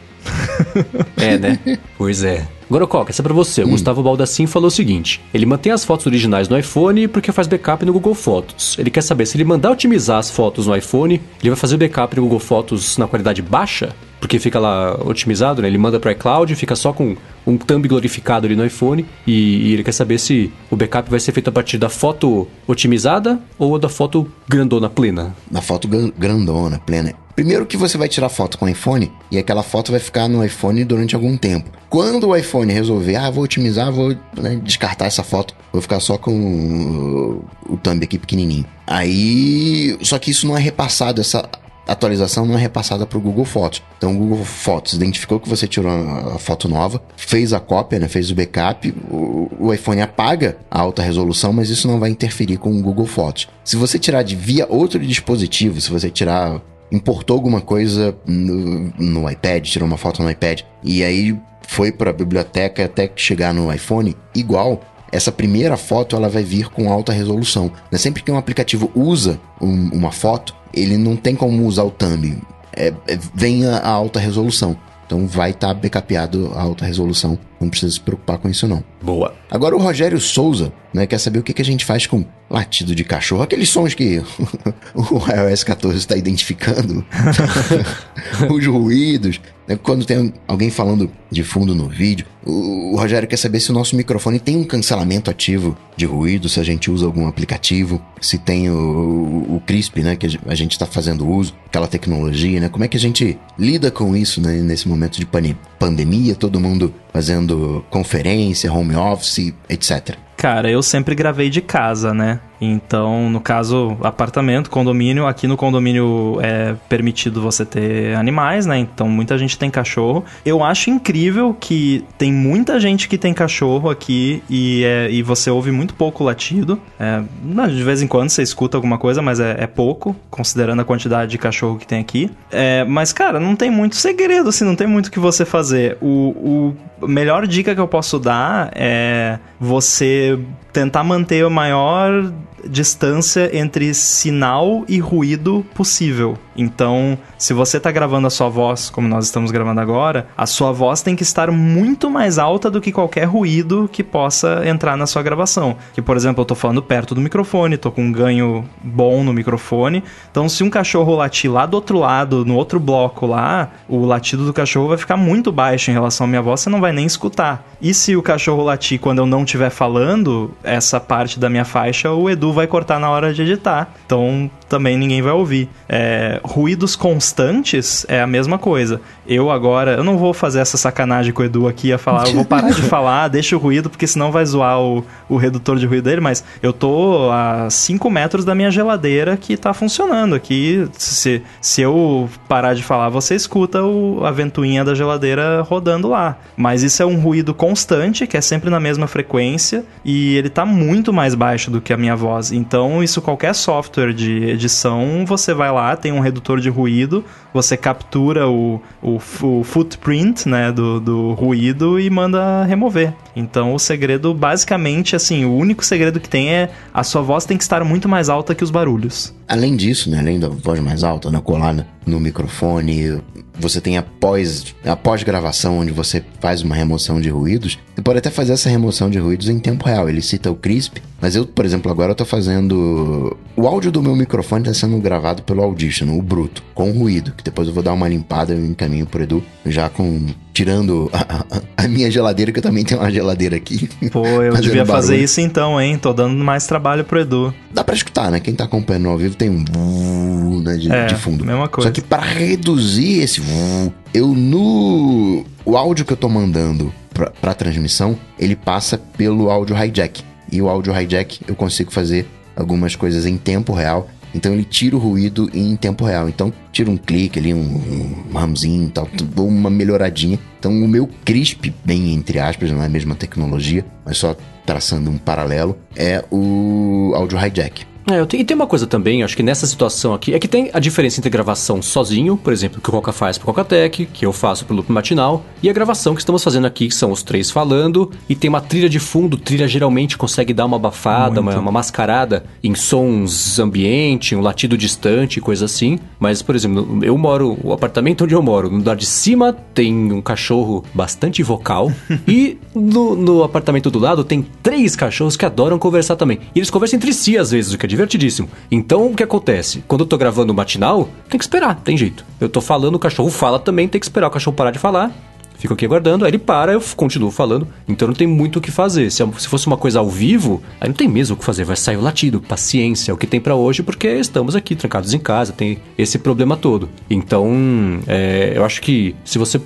É, né? pois é. Agora, Coca, essa é pra você. O Gustavo Baldassin falou o seguinte: ele mantém as fotos originais no iPhone porque faz backup no Google Fotos. Ele quer saber se ele mandar otimizar as fotos no iPhone, ele vai fazer o backup no Google Fotos na qualidade baixa, porque fica lá otimizado, né? Ele manda pro iCloud, fica só com um thumb glorificado ali no iPhone, e, e ele quer saber se o backup vai ser feito a partir da foto otimizada ou da foto grandona plena. Na foto gran- grandona, plena. Primeiro que você vai tirar foto com o iPhone e aquela foto vai ficar no iPhone durante algum tempo. Quando o iPhone resolver, ah, vou otimizar, vou né, descartar essa foto, vou ficar só com o, o thumb aqui pequenininho. Aí, só que isso não é repassado, essa atualização não é repassada para o Google Fotos. Então o Google Fotos identificou que você tirou a foto nova, fez a cópia, né, fez o backup, o, o iPhone apaga a alta resolução, mas isso não vai interferir com o Google Fotos. Se você tirar de via outro dispositivo, se você tirar importou alguma coisa no, no iPad, tirou uma foto no iPad e aí foi para a biblioteca até chegar no iPhone, igual essa primeira foto ela vai vir com alta resolução. Né? Sempre que um aplicativo usa um- uma foto, ele não tem como usar o thumb. É- é- vem a, a alta resolução. Então vai estar backupado a alta resolução. Não precisa se preocupar com isso não. Boa. Agora o Rogério Souza, né, quer saber o que, que a gente faz com latido de cachorro, aqueles sons que o iOS 14 está identificando, os ruídos, né, quando tem alguém falando de fundo no vídeo. O, o Rogério quer saber se o nosso microfone tem um cancelamento ativo de ruído, se a gente usa algum aplicativo, se tem o, o, o CRISP, né, que a gente está fazendo uso, aquela tecnologia, né, como é que a gente lida com isso, né, nesse momento de pandemia, todo mundo fazendo conferência, home office, etc. Cara, eu sempre gravei de casa, né? Então, no caso, apartamento, condomínio, aqui no condomínio é permitido você ter animais, né? Então, muita gente tem cachorro. Eu acho incrível que tem muita gente que tem cachorro aqui e, é, e você ouve muito pouco latido. É, de vez em quando você escuta alguma coisa, mas é, é pouco, considerando a quantidade de cachorro que tem aqui. É, mas, cara, não tem muito segredo, assim, não tem muito o que você fazer. O, o melhor dica que eu posso dar é você tentar manter a maior distância entre sinal e ruído possível. Então, se você está gravando a sua voz, como nós estamos gravando agora, a sua voz tem que estar muito mais alta do que qualquer ruído que possa entrar na sua gravação. Que, por exemplo, eu tô falando perto do microfone, tô com um ganho bom no microfone. Então, se um cachorro latir lá do outro lado, no outro bloco lá, o latido do cachorro vai ficar muito baixo em relação à minha voz, você não vai nem escutar. E se o cachorro latir quando eu não estiver falando, essa parte da minha faixa, o Edu vai cortar na hora de editar. Então, também ninguém vai ouvir. É, ruídos constantes é a mesma coisa. Eu agora, eu não vou fazer essa sacanagem com o Edu aqui a falar, eu vou parar de falar, deixa o ruído, porque senão vai zoar o, o redutor de ruído dele, mas eu tô a 5 metros da minha geladeira que tá funcionando aqui. Se, se eu parar de falar, você escuta o, a ventoinha da geladeira rodando lá. Mas isso é um ruído constante, que é sempre na mesma frequência, e ele tá muito mais baixo do que a minha voz. Então, isso qualquer software de edição, você vai lá, tem um redutor de ruído, você captura o, o, o footprint né, do, do ruído e manda remover. Então o segredo, basicamente, assim, o único segredo que tem é a sua voz tem que estar muito mais alta que os barulhos. Além disso, né, além da voz mais alta, na colada no microfone, você tem a pós, a pós-gravação, onde você faz uma remoção de ruídos. Você pode até fazer essa remoção de ruídos em tempo real. Ele cita o CRISP, mas eu, por exemplo, agora eu tô fazendo. O áudio do meu microfone está sendo gravado pelo Audition, o bruto, com ruído, que depois eu vou dar uma limpada e encaminho pro Edu, já com tirando a, a, minha geladeira, que eu também tenho uma geladeira aqui. Pô, eu devia fazer barulho. isso então, hein? Tô dando mais trabalho pro Edu. Dá pra escutar, né? Quem tá acompanhando ao vivo tem um né, de, É, de fundo. mesma coisa. Só que pra reduzir esse eu no... O áudio que eu tô mandando pra, pra transmissão, ele passa pelo áudio hijack. E o áudio hijack eu consigo fazer algumas coisas em tempo real. Então ele tira o ruído em tempo real. Então tira um clique ali, um, um hamzinho e tal, uma melhoradinha. Então o meu crisp, bem entre aspas, não é a mesma tecnologia, mas só traçando um paralelo, é o áudio hijack. É, tenho, e tem uma coisa também, acho que nessa situação aqui, é que tem a diferença entre gravação sozinho, por exemplo, que o Coca faz pro Cocatec, que eu faço pelo Loop Matinal, e a gravação que estamos fazendo aqui, que são os três falando, e tem uma trilha de fundo, trilha geralmente consegue dar uma abafada, uma, uma mascarada em sons ambiente, um latido distante, coisa assim, mas, por exemplo, eu moro, o apartamento onde eu moro, no andar de cima tem um cachorro bastante vocal, e no, no apartamento do lado tem três cachorros que adoram conversar também, e eles conversam entre si às vezes, o que é divertidíssimo. Então, o que acontece? Quando eu tô gravando o matinal, tem que esperar, tem jeito. Eu tô falando, o cachorro fala também, tem que esperar o cachorro parar de falar. Fico aqui aguardando, aí ele para, eu continuo falando, então não tem muito o que fazer. Se, é- se fosse uma coisa ao vivo, aí não tem mesmo o que fazer, vai sair o latido, paciência, é o que tem pra hoje, porque estamos aqui trancados em casa, tem esse problema todo. Então, é, eu acho que se você.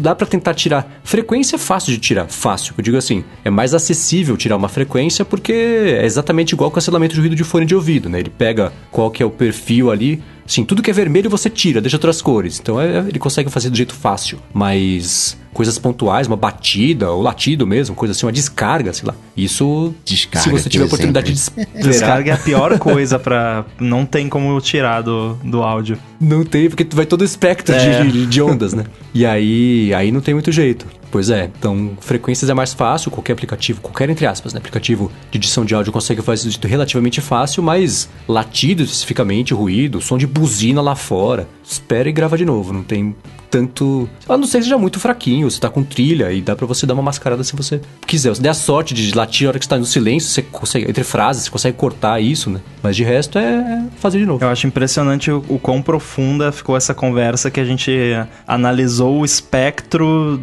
Dá pra tentar tirar. Frequência é fácil de tirar, fácil. Eu digo assim, é mais acessível tirar uma frequência porque é exatamente igual o cancelamento de ruído de fone de ouvido, né? Ele pega qual que é o perfil ali. Sim, tudo que é vermelho você tira, deixa outras cores. Então é- ele consegue fazer do jeito fácil. Mas coisas pontuais, uma batida, ou latido mesmo, coisa assim, uma descarga, sei lá. Isso, Descarga, se você tiver a por oportunidade de exemplo. esperar, Descarga é a pior coisa pra. Não tem como tirar do, do áudio. Não tem, porque tu vai todo o espectro de- É. de, de ondas, né? E aí, aí não tem muito jeito. Pois é, então frequências é mais fácil, qualquer aplicativo, qualquer entre aspas, né? Aplicativo de edição de áudio consegue fazer isso relativamente fácil, mas latido especificamente, ruído, som de buzina lá fora, espera e grava de novo, não tem tanto. A não ser que seja muito fraquinho, você tá com trilha e dá pra você dar uma mascarada se você quiser. Se der a sorte de latir a hora que você tá no silêncio, você consegue, entre frases, você consegue cortar isso, né? Mas de resto é fazer de novo. Eu acho impressionante o, o quão profunda ficou essa conversa que a gente analisou o espectro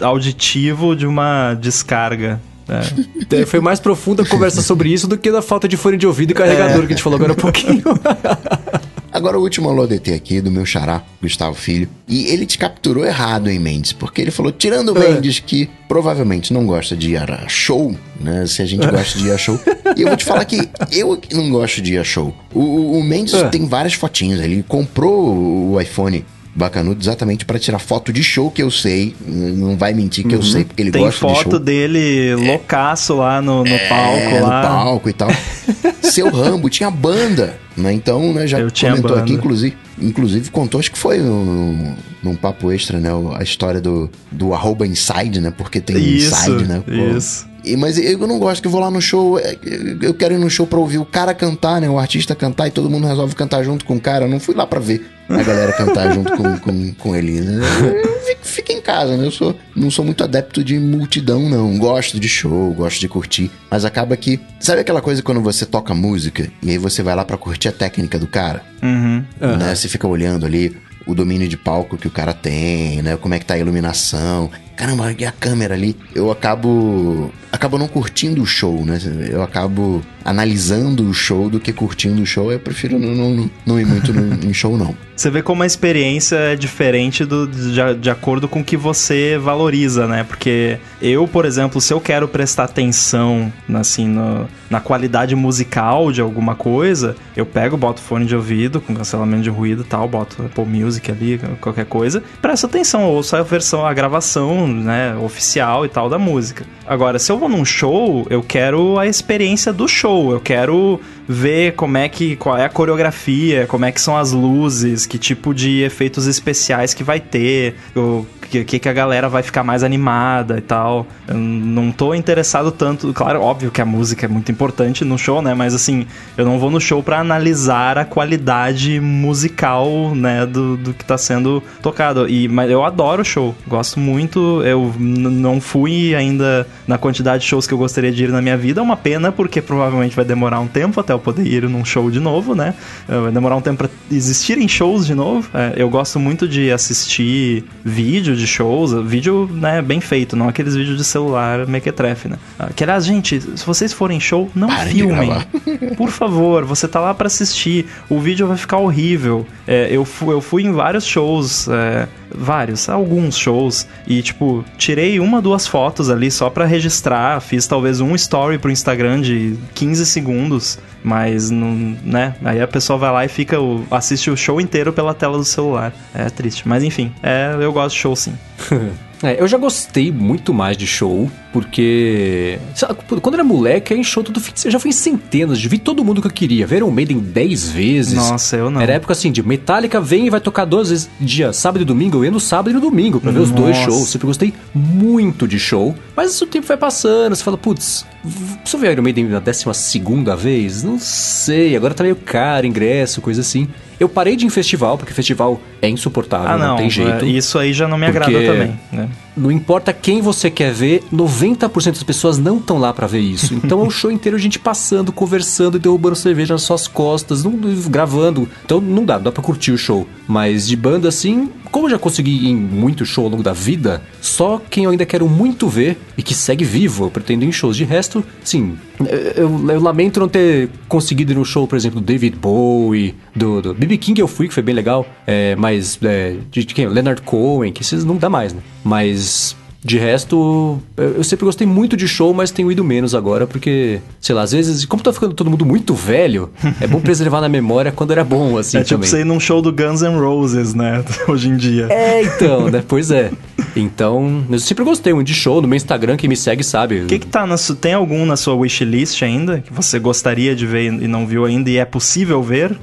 auditivo de uma descarga. É. É, Foi mais profunda a conversa sobre isso do que da falta de fone de ouvido e carregador que a gente falou agora há pouquinho. Agora o último alô DT aqui do meu xará, Gustavo Filho. E ele te capturou errado, hein, Mendes? Porque ele falou, tirando o Mendes, que provavelmente não gosta de ir a show, né? Se a gente gosta de ir a show. e eu vou te falar que eu não gosto de ir a show. O, o- Mendes É. tem várias fotinhos. Ele comprou o iPhone bacanudo exatamente para tirar foto de show que eu sei. Não vai mentir que eu sei, porque ele Tem gosta de foto show. dele loucaço lá no, no palco. É, no lá. palco e tal. Seu Rambo tinha banda, né? Então, né, já Eu tinha comentou aqui, inclusive, inclusive contou, acho que foi num, num papo extra, né? A história do, do arroba inside, né? Porque tem Isso, inside, né? Pô. isso. E, mas eu não gosto que eu vou lá no show, é, eu quero ir no show pra ouvir o cara cantar, né? O artista cantar e todo mundo resolve cantar junto com o cara. Eu não fui lá pra ver a galera cantar junto com, com, com ele. né? Fico em casa, né? Eu sou, não sou muito adepto de multidão, não. Gosto de show, gosto de curtir. Mas acaba que. Sabe aquela coisa quando você toca música e aí você vai lá pra curtir a técnica do cara? Uhum. né? Você fica olhando ali o domínio de palco que o cara tem, né? Como é que tá a iluminação. Caramba, e a câmera ali? Eu acabo acabo não curtindo o show, né? Eu acabo analisando o show do que curtindo o show. Eu prefiro não, não, não ir muito no, em show, não. Você vê como a experiência é diferente do, de, de acordo com o que você valoriza, né? Porque eu, por exemplo, se eu quero prestar atenção assim, no- na qualidade musical de alguma coisa, eu pego, boto fone de ouvido com cancelamento de ruído e tal, boto Apple Music ali, qualquer coisa, presto atenção, ouço a versão, a gravação, né, oficial e tal da música. Agora, se eu vou num show, eu quero a experiência do show, eu quero ver como é que qual é a coreografia, como é que são as luzes, que tipo de efeitos especiais que vai ter, o que, que a galera vai ficar mais animada e tal. Eu não tô interessado tanto, claro, óbvio que a música é muito importante no show, né? Mas assim, eu não vou no show pra analisar a qualidade musical, né, do, do que tá sendo tocado. E mas eu adoro show, gosto muito. Eu não fui ainda na quantidade de shows que eu gostaria de ir na minha vida. É uma pena porque provavelmente vai demorar um tempo até eu poder ir num show de novo, né? Eh, Vai demorar um tempo pra existirem shows shows de novo. É, eu gosto muito de assistir vídeo de shows, vídeo né, bem feito, não aqueles vídeos de celular mequetrefe, né? Ah, Que aliás, gente, se vocês forem show, não Parem filmem. Por favor, você tá lá pra assistir, o vídeo vai ficar horrível. É, eu, fui, eu fui em vários shows, é, vários, alguns shows, e tipo, tirei uma, duas fotos ali só pra registrar, fiz talvez um story pro Instagram de 15 segundos, mas não, né? Aí a pessoa vai lá e fica, assiste o show inteiro pela tela do celular. É triste, mas enfim, é, eu gosto de show sim. É, eu já gostei muito mais de show, porque. sabe, quando eu era moleque, em show todo fim de. Eu já fui em centenas, de vi todo mundo que eu queria. Ver Iron Maiden 10 vezes. Nossa, eu não. Era época assim, de Metallica vem e vai tocar duas vezes dia, sábado e domingo. Eu ia no sábado e no domingo pra ver os dois Nossa. shows. Sempre gostei muito de show. Mas o tempo vai passando, você fala, putz, preciso ver Iron Maiden na décima segunda vez? Não sei, agora tá meio caro ingresso, coisa assim. Eu parei de ir em festival, porque festival é insuportável, Ah, não, tem jeito. é, isso aí já não me agrada também, né? Não importa quem você quer ver, 90% das pessoas não estão lá pra ver isso. Então é o show inteiro a gente passando, conversando e derrubando cerveja nas suas costas, não, gravando. Então não dá, não dá pra curtir o show. Mas de banda assim, como eu já consegui ir em muito show ao longo da vida, só quem eu ainda quero muito ver e que segue vivo, eu pretendo ir em shows. De resto, sim, eu, eu lamento não ter conseguido ir no show, por exemplo, do David Bowie, do, do BB King eu fui, que foi bem legal, é, mas é, de, de quem? Leonard Cohen, que esses não dá mais, né? Mas de resto, eu sempre gostei muito de show, mas tenho ido menos agora, porque, sei lá, às vezes, como tá ficando todo mundo muito velho, é bom preservar na memória quando era bom, assim, é tipo também. você ir num show do Guns N' Roses, né? Hoje em dia. É, então, né? Pois é. Então, eu sempre gostei muito de show. No meu Instagram, quem me segue sabe. O que que tá na su... Tem algum na sua wishlist ainda que você gostaria de ver e não viu ainda e é possível ver?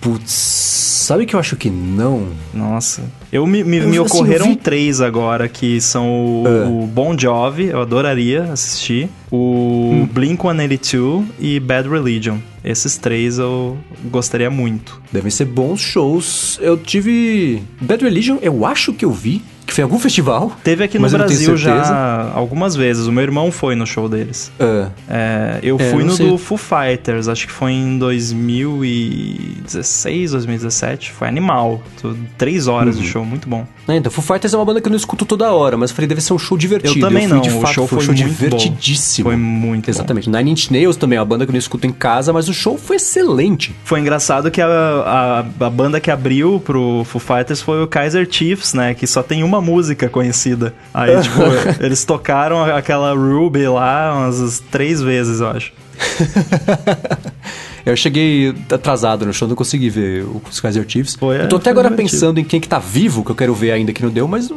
Putz, sabe que eu acho que não? Nossa. Eu me, me, Eu, me assim, ocorreram vi- três agora, que são o, Ah. o Bon Jovi, eu adoraria assistir. O Hum. Blink-182 e Bad Religion. Esses três eu gostaria muito. Devem ser bons shows. Eu tive. Bad Religion, eu acho que eu vi, que foi em algum festival. Teve aqui no Brasil já algumas vezes. O meu irmão foi no show deles. Ah, É, eu É, fui no sei. do Foo Fighters, acho que foi em 2016, 2017. Foi animal. Tô- Três horas Uhum. de show, muito bom. É, então, Foo Fighters é uma banda que eu não escuto toda hora, mas eu falei, deve ser um show divertido. Eu também fui, não, de o fato, show foi um show muito bom. divertidíssimo. Foi muito bom. Exatamente. Nine Inch Nails também é uma banda que eu não escuto em casa, mas o show foi excelente. Foi engraçado que a, a, a banda que abriu pro Foo Fighters foi o Kaiser Chiefs, né? Que só tem uma música conhecida. Aí, tipo, eles tocaram aquela Ruby lá umas três vezes, eu acho. Eu cheguei atrasado no show, não consegui ver os Kaiser Chiefs. Foi, é, eu tô até foi agora divertido. pensando em quem que tá vivo, que eu quero ver ainda que não deu, mas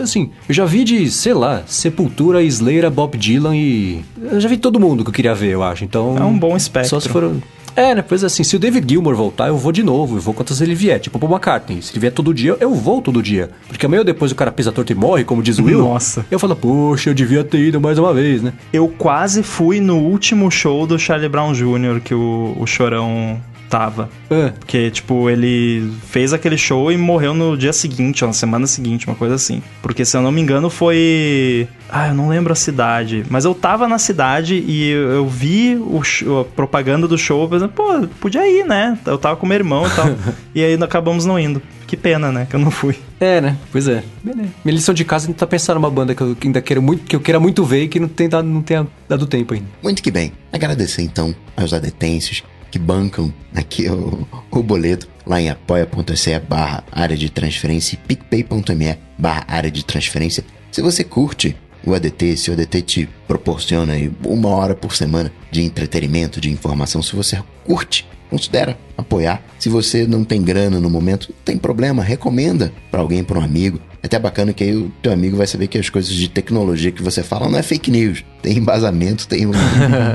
assim, eu já vi de, sei lá, Sepultura, Slayer, Bob Dylan e eu já vi todo mundo que eu queria ver, eu acho. Então É um bom espectro. Só se for É, né? Pois assim, se o David Gilmour voltar, eu vou de novo. Eu vou quantas ele vier. Tipo o Paul McCartney. Se ele vier todo dia, eu vou todo dia. Porque amanhã ou depois o cara pisa torto e morre, como diz o Will. Nossa. Eu falo, poxa, eu devia ter ido mais uma vez, né? Eu quase fui no último show do Charlie Brown Jr. que o, o Chorão tava. É. Porque, tipo, ele fez aquele show e morreu no dia seguinte, ou na semana seguinte, uma coisa assim. Porque, se eu não me engano, foi. Ah, eu não lembro a cidade. Mas eu tava na cidade e eu, eu vi o show- a propaganda do show pensando, pô, podia ir, né? Eu tava com meu irmão e tal. e aí acabamos não indo. Que pena, né? Que eu não fui. É, né? Pois é. Beleza. Minha lição de casa é tentar pensar numa banda que eu ainda quero muito, que eu queira muito ver e que não, tem dado, não tenha dado tempo ainda. Muito que bem. Agradecer então aos adetêncios que bancam aqui o, o boleto lá em apoia.se barra área de transferência e picpay.me barra área de transferência. Se você curte o ADT, se o ADT te proporciona uma hora por semana de entretenimento, de informação, se você curte, considera apoiar. Se você não tem grana no momento, não tem problema, recomenda para alguém, para um amigo. É até bacana que aí o teu amigo vai saber que as coisas de tecnologia que você fala não é fake news. Tem embasamento, tem um,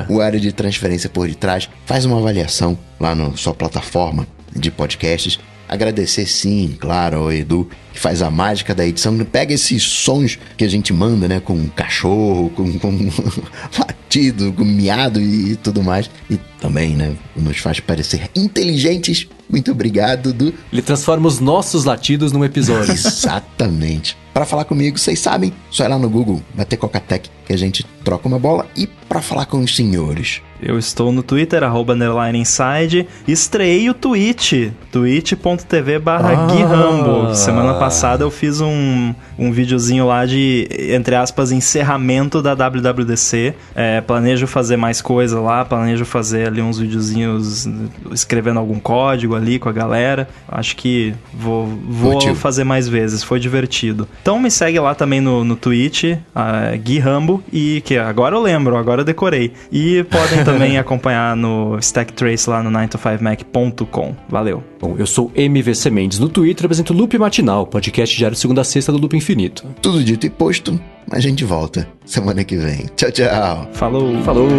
o área de transferência por detrás. Faz uma avaliação lá na sua plataforma de podcasts. Agradecer sim, claro, ao Edu, que faz a mágica da edição. Pega esses sons que a gente manda, né? Com cachorro, com, com latido, com miado e tudo mais. E também, né? Nos faz parecer inteligentes. Muito obrigado, Dudu. Ele transforma os nossos latidos num episódio. Exatamente. Para falar comigo, vocês sabem, só ir lá no Google, bater Cocatec, que a gente troca uma bola. E para falar com os senhores, Eu estou no Twitter, arroba underline inside. Estreiei o Twitch, twitch.tv barra Ah. Guirambo. Semana passada eu fiz um, um videozinho lá de, entre aspas, encerramento da WWDC. É, planejo fazer mais coisa lá, planejo fazer ali uns videozinhos escrevendo algum código ali com a galera. Acho que vou, vou fazer mais vezes, foi divertido. Então me segue lá também no, no Twitch, uh, Gui Rambo, e que agora eu lembro, agora eu decorei. E podem também acompanhar no Stack Trace lá no 9to5mac.com. Valeu. Bom, eu sou MVC Mendes no Twitter, apresento o Loop Matinal, podcast diário segunda a sexta do Loop Infinito. Tudo dito e posto, a gente volta semana que vem. Tchau, tchau. Falou. Falou!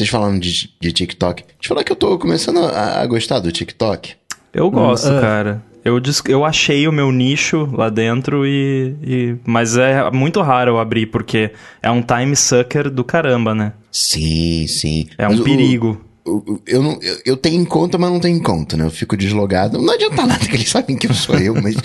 Vocês falando de, de TikTok. Deixa eu falar que eu tô começando a, a gostar do TikTok. Eu gosto, Hum, é. cara. Eu, eu achei o meu nicho lá dentro e, e- Mas é muito raro eu abrir, porque é um time sucker do caramba, né? Sim, sim. É Mas um o- perigo. Eu, não, eu, eu tenho em conta, mas não tenho em conta, né? Eu fico deslogado. Não adianta nada que eles sabem que eu sou eu, mas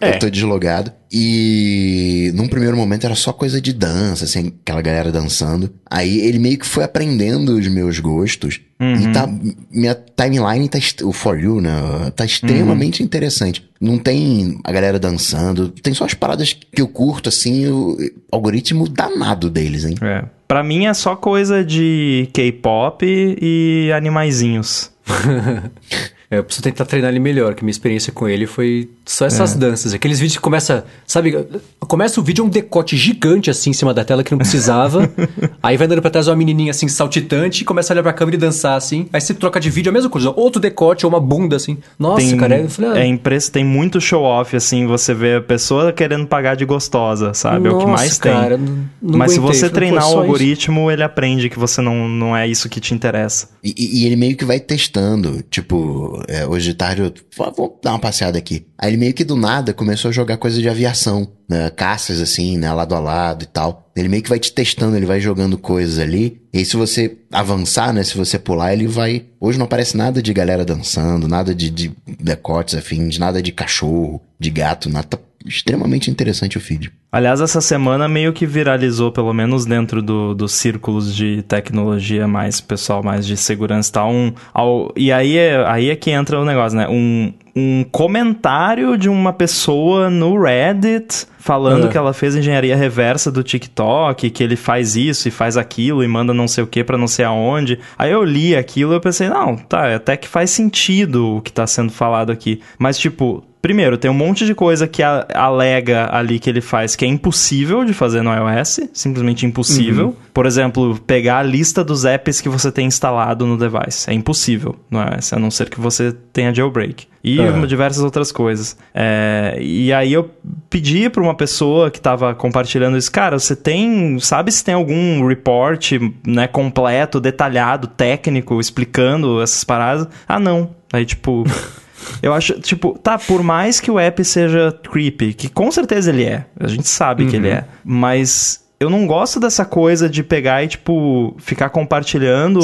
É. eu tô deslogado. E num primeiro momento era só coisa de dança, assim, aquela galera dançando. Aí ele meio que foi aprendendo os meus gostos. E tá. Minha timeline tá. O For You, né? Tá extremamente interessante. Não tem a galera dançando. Tem só as paradas que eu curto, assim, o algoritmo danado deles, hein? É. Pra mim é só coisa de K-pop e animaizinhos. É, eu preciso tentar treinar ele melhor, que minha experiência com ele foi só essas danças. Aqueles vídeos que começa, sabe, começa o vídeo é um decote gigante assim em cima da tela que não precisava. aí vai andando pra trás uma menininha assim saltitante e começa a olhar pra câmera e dançar assim. Aí você troca de vídeo, a mesma coisa, outro decote ou uma bunda assim. Nossa, tem, cara, eu falei, ah, é impre- tem muito show-off, assim, você vê a pessoa querendo pagar de gostosa, sabe? é o que Nossa, mais cara, tem. não- não Mas se você Falei, treinar o só isso? algoritmo, ele aprende que você não, não é isso que te interessa. E, e- e ele meio que vai testando. Tipo, é, hoje de tarde eu vou, dar uma passeada aqui. Aí ele meio que do nada começou a jogar coisa de aviação, né? Caças assim, né? Lado a lado e tal. Ele meio que vai te testando, ele vai jogando coisas ali. E aí se você avançar, né? Se você pular, ele vai. Hoje não aparece nada de galera dançando, nada de, de decotes afins, nada de cachorro, de gato, nada. Tá extremamente interessante o feed. Aliás, essa semana meio que viralizou, pelo menos dentro do- dos círculos de tecnologia mais pessoal, mais de segurança e tal. Um, ao- e aí é, aí é que entra o negócio, né? Um, um comentário de uma pessoa no Reddit falando Ah. que ela fez engenharia reversa do TikTok, que ele faz isso e faz aquilo e manda não sei o que pra não sei aonde. Aí eu li aquilo e eu pensei, não, tá, até que faz sentido o que tá sendo falado aqui. Mas, tipo, Primeiro, tem um monte de coisa que a- alega ali que ele faz que é impossível de fazer no iOS, simplesmente impossível. Por exemplo, pegar a lista dos apps que você tem instalado no device. É impossível no iOS, a não ser que você tenha jailbreak. E Aham. diversas outras coisas. É, e aí eu pedi para uma pessoa que estava compartilhando isso, cara, você tem, sabe se tem algum report, né, completo, detalhado, técnico, explicando essas paradas? Ah, não. Aí, tipo... Eu acho, tipo, tá, por mais que o app seja creepy, que com certeza ele é, a gente sabe que ele é, mas eu não gosto dessa coisa de pegar e, tipo, ficar compartilhando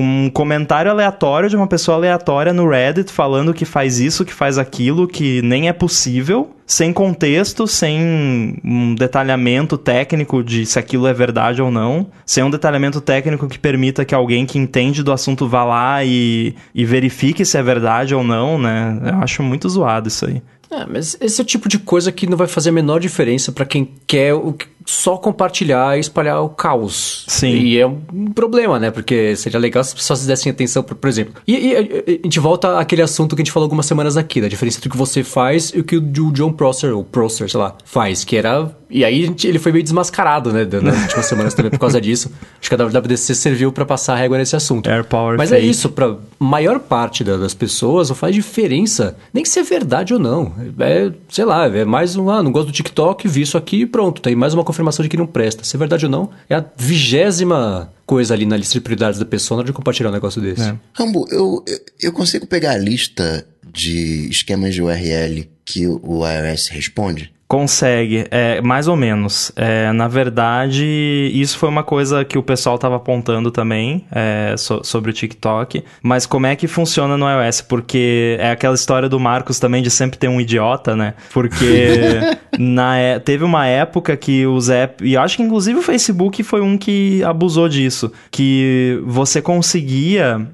um comentário aleatório de uma pessoa aleatória no Reddit falando que faz isso, que faz aquilo, que nem é possível, sem contexto, sem um detalhamento técnico de se aquilo é verdade ou não, sem um detalhamento técnico que permita que alguém que entende do assunto vá lá e, e verifique se é verdade ou não, né? Eu acho muito zoado isso aí. É, mas esse é o tipo de coisa que não vai fazer a menor diferença pra quem quer o que- só compartilhar e espalhar o caos. Sim. E é um problema, né? Porque seria legal se as pessoas dessem atenção, por, por exemplo. E, e- a gente volta àquele assunto que a gente falou algumas semanas aqui, da diferença entre o que você faz e o que o John Prosser, ou Prosser, sei lá, faz, que era... E aí gente- ele foi meio desmascarado, né? Nas últimas semanas também por causa disso. Acho que a WWDC serviu pra passar a régua nesse assunto. Air Power Mas é Fake. isso, pra maior parte da- das pessoas não faz diferença, nem se é verdade ou não. É, sei lá, é mais um, ah, não gosto do TikTok, vi isso aqui e pronto. Tem mais uma confirmação de que não presta. Se é verdade ou não, é a vigésima coisa ali na lista de prioridades da pessoa na hora de compartilhar um negócio desse. É. Rambo, eu, eu, eu consigo pegar a lista de esquemas de URL que o iOS responde? Consegue, é, mais ou menos. É, na verdade, isso foi uma coisa que o pessoal estava apontando também é, so, sobre o TikTok. Mas como é que funciona no iOS? Porque é aquela história do Marcos também de sempre ter um idiota, né? Porque na, é, teve uma época que os apps. E acho que inclusive o Facebook foi um que abusou disso. Que você conseguia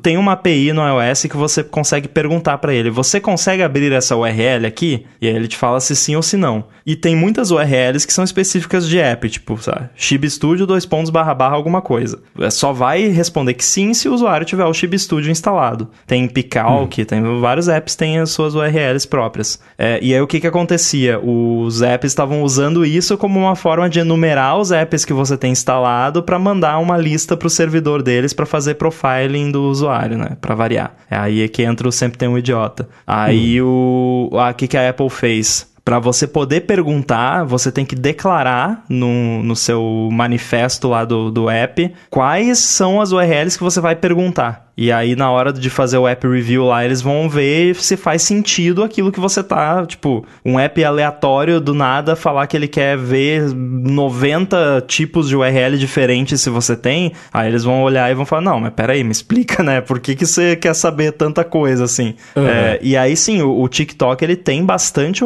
tem uma API no iOS que você consegue perguntar para ele: você consegue abrir essa URL aqui? E aí ele te fala se sim ou se não. E tem muitas URLs que são específicas de app, tipo, sabe? Chib Studio, dois pontos, barra, barra, alguma coisa. É só vai responder que sim se o usuário tiver o Chib Studio instalado. Tem Picalc, hum. tem vários apps têm as suas URLs próprias. É, e aí o que que acontecia? Os apps estavam usando isso como uma forma de enumerar os apps que você tem instalado para mandar uma lista para o servidor deles para fazer profiling do usuário, né? Para variar. É aí é que entra o sempre tem um idiota. Aí hum. o ah, que que a Apple fez? Para você poder perguntar, você tem que declarar no, no seu manifesto lá do, do app quais são as URLs que você vai perguntar. E aí, na hora de fazer o app review lá, eles vão ver se faz sentido aquilo que você tá. Tipo, um app aleatório do nada falar que ele quer ver 90 tipos de URL diferentes se você tem. Aí eles vão olhar e vão falar: Não, mas peraí, me explica, né? Por que, que você quer saber tanta coisa assim? Uhum. É, e aí sim, o, o TikTok ele tem bastante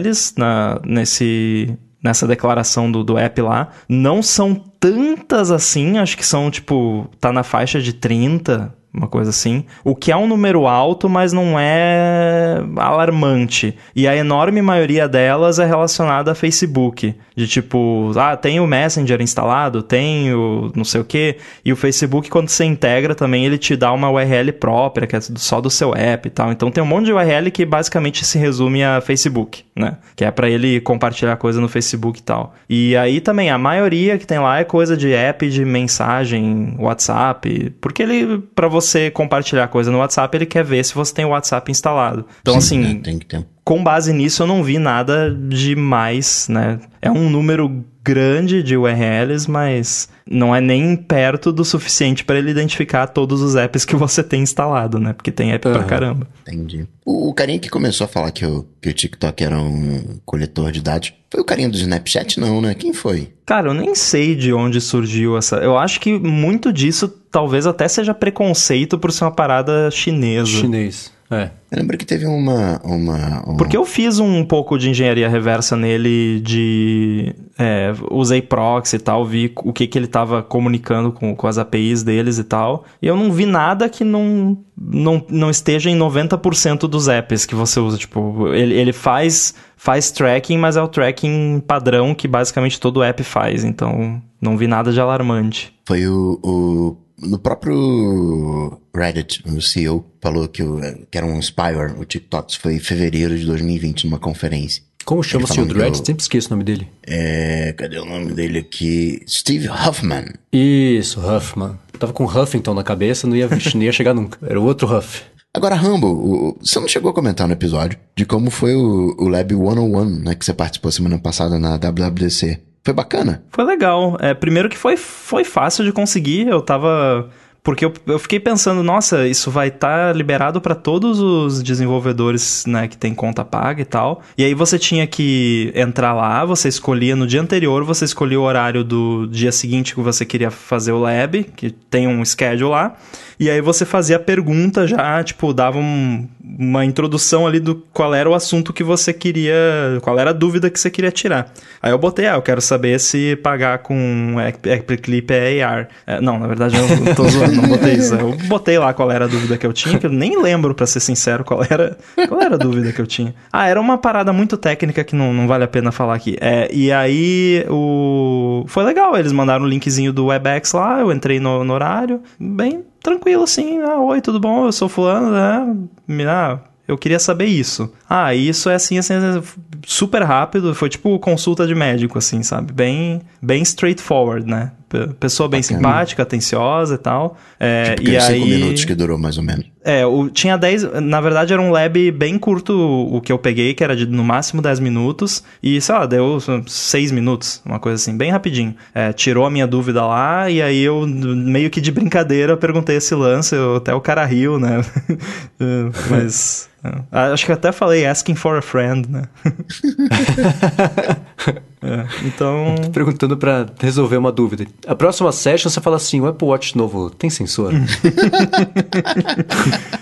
URLs na, nesse nessa declaração do, do app lá. Não são tantas assim, acho que são, tipo, tá na faixa de 30, uma coisa assim. O que é um número alto, mas não é alarmante. E a enorme maioria delas é relacionada a Facebook. De tipo, ah, tem o Messenger instalado, tem o não sei o que. E o Facebook, quando você integra também, ele te dá uma URL própria, que é só do seu app e tal. Então tem um monte de URL que basicamente se resume a Facebook, né? Que é para ele compartilhar coisa no Facebook e tal. E aí também, a maioria que tem lá é coisa de app de mensagem, WhatsApp. Porque ele, para você você compartilhar coisa no WhatsApp, ele quer ver se você tem o WhatsApp instalado. Então, Sim, assim, tem que ter. com base nisso, eu não vi nada demais, né? É um número grande de URLs, mas não é nem perto do suficiente para ele identificar todos os apps que você tem instalado, né? Porque tem app uhum. pra caramba. Entendi. O, o carinha que começou a falar que o, que o TikTok era um coletor de dados foi o carinha do Snapchat, não, né? Quem foi? Cara, eu nem sei de onde surgiu essa. Eu acho que muito disso talvez até seja preconceito por ser uma parada chinesa. Chinês. É. Eu lembro que teve uma, uma, uma, Porque eu fiz um pouco de engenharia reversa nele, de. É, usei proxy e tal, vi o que, que ele estava comunicando com, com as APIs deles e tal. E eu não vi nada que não, não, não esteja em 90% dos apps que você usa. Tipo, ele, ele faz, faz tracking, mas é o tracking padrão que basicamente todo app faz. Então, não vi nada de alarmante. Foi o, o no próprio Reddit, o CEO falou que, o, que era um spyware, o TikTok. foi em fevereiro de 2020, numa conferência. Como chama o CEO do Reddit? Sempre esqueço o nome dele. É, cadê o nome dele aqui? Steve Huffman. Isso, Huffman. tava com Huffington na cabeça, não ia, não ia chegar nunca. Era o outro Huff. Agora, Rambo, o, você não chegou a comentar no episódio de como foi o, o Lab 101, né, que você participou semana passada na WWDC. Foi bacana? Foi legal. É, primeiro que foi, foi fácil de conseguir. Eu tava. Porque eu, eu fiquei pensando, nossa, isso vai estar tá liberado para todos os desenvolvedores né, que tem conta paga e tal. E aí você tinha que entrar lá, você escolhia no dia anterior, você escolhia o horário do dia seguinte que você queria fazer o lab, que tem um schedule lá. E aí você fazia a pergunta já, tipo, dava um, uma introdução ali do qual era o assunto que você queria, qual era a dúvida que você queria tirar. Aí eu botei, ah, eu quero saber se pagar com Clip é AR. É, não, na verdade eu tô zoando, não botei isso. Eu botei lá qual era a dúvida que eu tinha, que eu nem lembro, para ser sincero, qual era, qual era a dúvida que eu tinha. Ah, era uma parada muito técnica que não, não vale a pena falar aqui. É, e aí o... foi legal, eles mandaram o um linkzinho do WebEx lá, eu entrei no, no horário, bem tranquilo assim. Ah, oi, tudo bom? Eu sou fulano, né? Ah, eu queria saber isso. Ah, isso é assim, assim, super rápido. Foi tipo consulta de médico, assim, sabe? Bem, bem straightforward, né? Pessoa bem Bacana. simpática, atenciosa e tal. É, tipo, e aí... minutos que durou mais ou menos. É, o, tinha 10. Na verdade, era um lab bem curto o que eu peguei, que era de no máximo 10 minutos. E, sei lá, deu 6 minutos, uma coisa assim, bem rapidinho. É, tirou a minha dúvida lá, e aí eu, meio que de brincadeira, perguntei esse lance, eu, até o cara riu, né? É, mas. É, acho que até falei asking for a friend, né? É, então. Perguntando para resolver uma dúvida. A próxima session você fala assim: o Apple Watch novo tem sensor?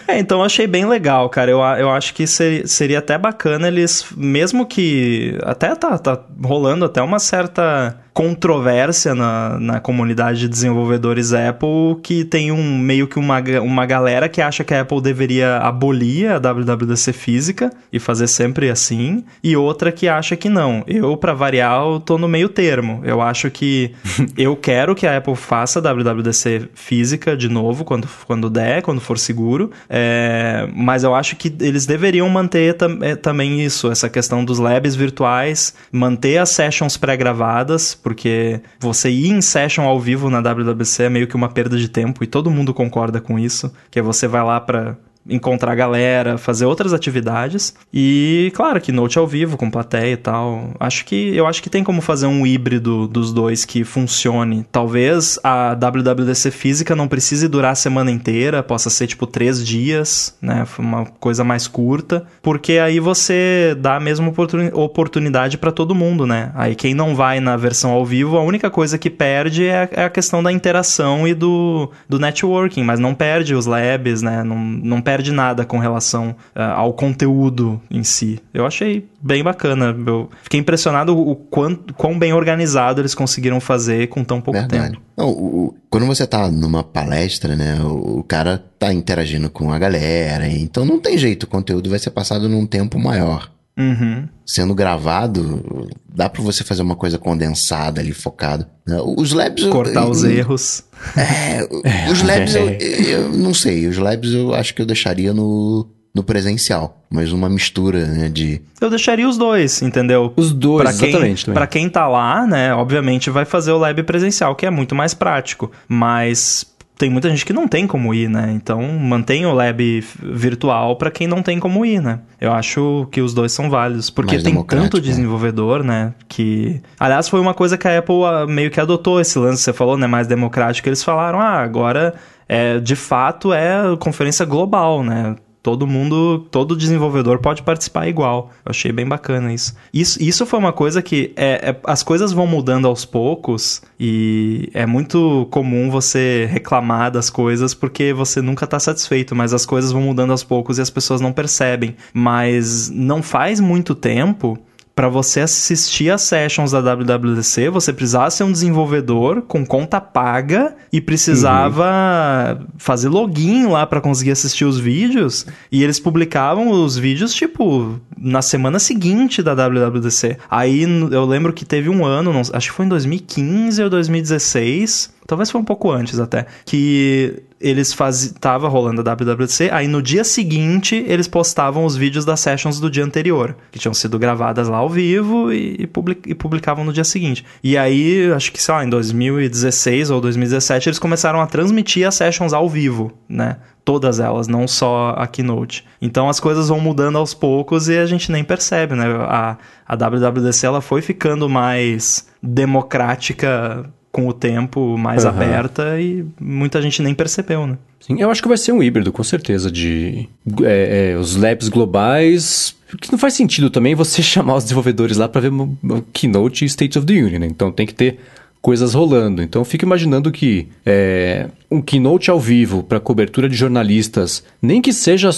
é, então eu achei bem legal, cara. Eu, eu acho que seria, seria até bacana eles, mesmo que. Até tá, tá rolando até uma certa controvérsia na, na comunidade de desenvolvedores Apple que tem um meio que uma, uma galera que acha que a Apple deveria abolir a WWDC física e fazer sempre assim, e outra que acha que não. Eu, para variar, eu tô no meio termo. Eu acho que eu quero que a Apple faça a WWDC física de novo quando, quando der, quando for seguro, é, mas eu acho que eles deveriam manter tam, é, também isso, essa questão dos labs virtuais, manter as sessions pré-gravadas, porque você ir em session ao vivo na WWC é meio que uma perda de tempo e todo mundo concorda com isso, que você vai lá para encontrar galera, fazer outras atividades. E, claro, que note ao vivo, com plateia e tal. Acho que eu acho que tem como fazer um híbrido dos dois que funcione. Talvez a WWDC física não precise durar a semana inteira, possa ser tipo três dias, né? Uma coisa mais curta, porque aí você dá a mesma oportunidade para todo mundo, né? Aí quem não vai na versão ao vivo, a única coisa que perde é, é a questão da interação e do, do networking, mas não perde os labs, né? Não, não perde perde nada com relação uh, ao conteúdo em si. Eu achei bem bacana. Eu fiquei impressionado o quão, quão bem organizado eles conseguiram fazer com tão pouco Verdade. tempo. Não, o, quando você tá numa palestra, né, o, o, cara tá interagindo com a galera, então não tem jeito, o conteúdo vai ser passado num tempo maior. Uhum. Sendo gravado, dá para você fazer uma coisa condensada ali, focado. Né? Os labs. Cortar eu, os eu, erros. É, os labs eu, eu, não sei. Os labs eu acho que eu deixaria no, no presencial. Mas uma mistura, né, de... Eu deixaria os dois, entendeu? Os dois, pra quem, exatamente. Também. Pra quem tá lá, né, obviamente vai fazer o lab presencial, que é muito mais prático. Mas tem muita gente que não tem como ir, né? Então mantém o lab virtual para quem não tem como ir, né? Eu acho que os dois são válidos, porque Mais tem tanto né? desenvolvedor, né? Que. Aliás, foi uma coisa que a Apple ah, meio que adotou esse lance, você falou, né? Mais democrático. Eles falaram, ah, agora é, de fato é conferência global, né? Todo mundo, todo desenvolvedor pode participar igual. Eu achei bem bacana isso. Isso, isso foi uma coisa que é, é, as coisas vão mudando aos poucos e é muito comum você reclamar das coisas porque você nunca está satisfeito, mas as coisas vão mudando aos poucos e as pessoas não percebem. Mas não faz muito tempo para você assistir as sessions da WWDC, você precisava ser um desenvolvedor com conta paga e precisava uhum. fazer login lá para conseguir assistir os vídeos. E eles publicavam os vídeos, tipo, na semana seguinte da WWDC. Aí eu lembro que teve um ano, não, acho que foi em 2015 ou 2016 talvez foi um pouco antes até, que eles faziam. Tava rolando a WWDC, aí no dia seguinte eles postavam os vídeos das sessions do dia anterior, que tinham sido gravadas lá ao vivo e, e publicavam no dia seguinte. E aí, acho que, sei lá, em 2016 ou 2017, eles começaram a transmitir as sessions ao vivo, né? Todas elas, não só a Keynote. Então as coisas vão mudando aos poucos e a gente nem percebe, né? A, a WWDC ela foi ficando mais democrática com o tempo mais uhum. aberta e muita gente nem percebeu, né? Sim, eu acho que vai ser um híbrido, com certeza, de é, é, os labs globais. Que não faz sentido também você chamar os desenvolvedores lá para ver uma keynote e State of the Union, né? Então tem que ter coisas rolando. Então eu fico imaginando que é, um keynote ao vivo para cobertura de jornalistas, nem que seja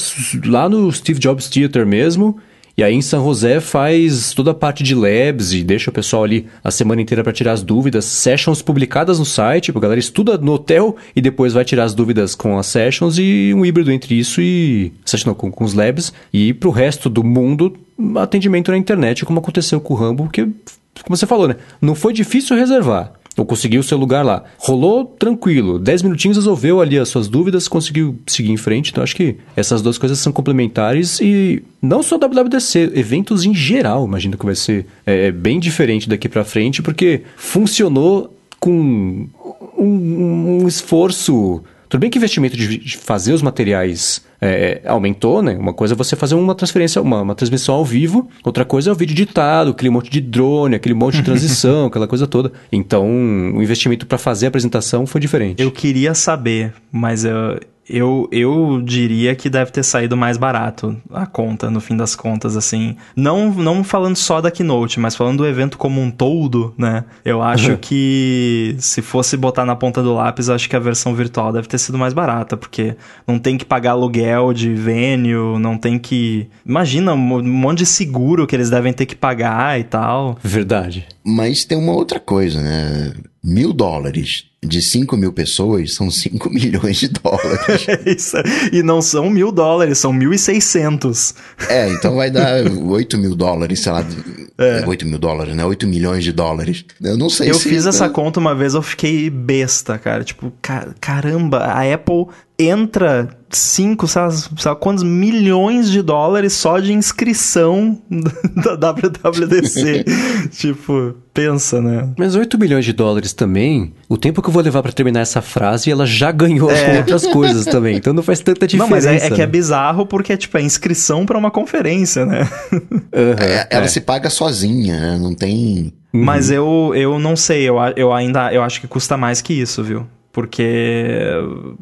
lá no Steve Jobs Theater mesmo, e aí em São José faz toda a parte de labs e deixa o pessoal ali a semana inteira para tirar as dúvidas, sessions publicadas no site, a galera estuda no hotel e depois vai tirar as dúvidas com as sessions e um híbrido entre isso e session com, com os labs e pro resto do mundo atendimento na internet, como aconteceu com o Rambo, que como você falou, né? Não foi difícil reservar ou conseguiu o seu lugar lá. Rolou tranquilo, 10 minutinhos resolveu ali as suas dúvidas, conseguiu seguir em frente. Então acho que essas duas coisas são complementares e não só WWDC, eventos em geral, imagino que vai ser é, bem diferente daqui para frente, porque funcionou com um, um esforço. Tudo bem que investimento de fazer os materiais é, aumentou, né? Uma coisa é você fazer uma transferência, uma, uma transmissão ao vivo, outra coisa é o vídeo editado, aquele monte de drone, aquele monte de transição, aquela coisa toda. Então, o investimento para fazer a apresentação foi diferente. Eu queria saber, mas eu, eu, eu diria que deve ter saído mais barato a conta, no fim das contas, assim. Não, não falando só da Keynote, mas falando do evento como um todo, né? Eu acho Uhum. que se fosse botar na ponta do lápis, acho que a versão virtual deve ter sido mais barata, porque não tem que pagar aluguel de venue, não tem que. Imagina um monte de seguro que eles devem ter que pagar e tal. Verdade. Mas tem uma outra coisa, né? Mil dólares de 5 mil pessoas são 5 milhões de dólares. É isso. E não são mil dólares, são mil e seiscentos. É, então vai dar 8 mil dólares, sei lá. É. 8 mil dólares, né? 8 milhões de dólares. Eu não sei Eu se. fiz essa conta uma vez, eu fiquei besta, cara. Tipo, ca- caramba, a Apple entra 5, sei lá, sei lá quantos milhões de dólares só de inscrição da WWDC. tipo, pensa, né? Mas 8 milhões de dólares também, o tempo que eu vou levar pra terminar essa frase, ela já ganhou É. com outras coisas também. Então não faz tanta diferença. Não, mas é, é que é bizarro porque, tipo, é inscrição pra uma conferência, né? Aham, É, ela é. se paga sozinha, né? Não tem. Mas eu, eu não sei, eu, eu ainda eu acho que custa mais que isso, viu? Porque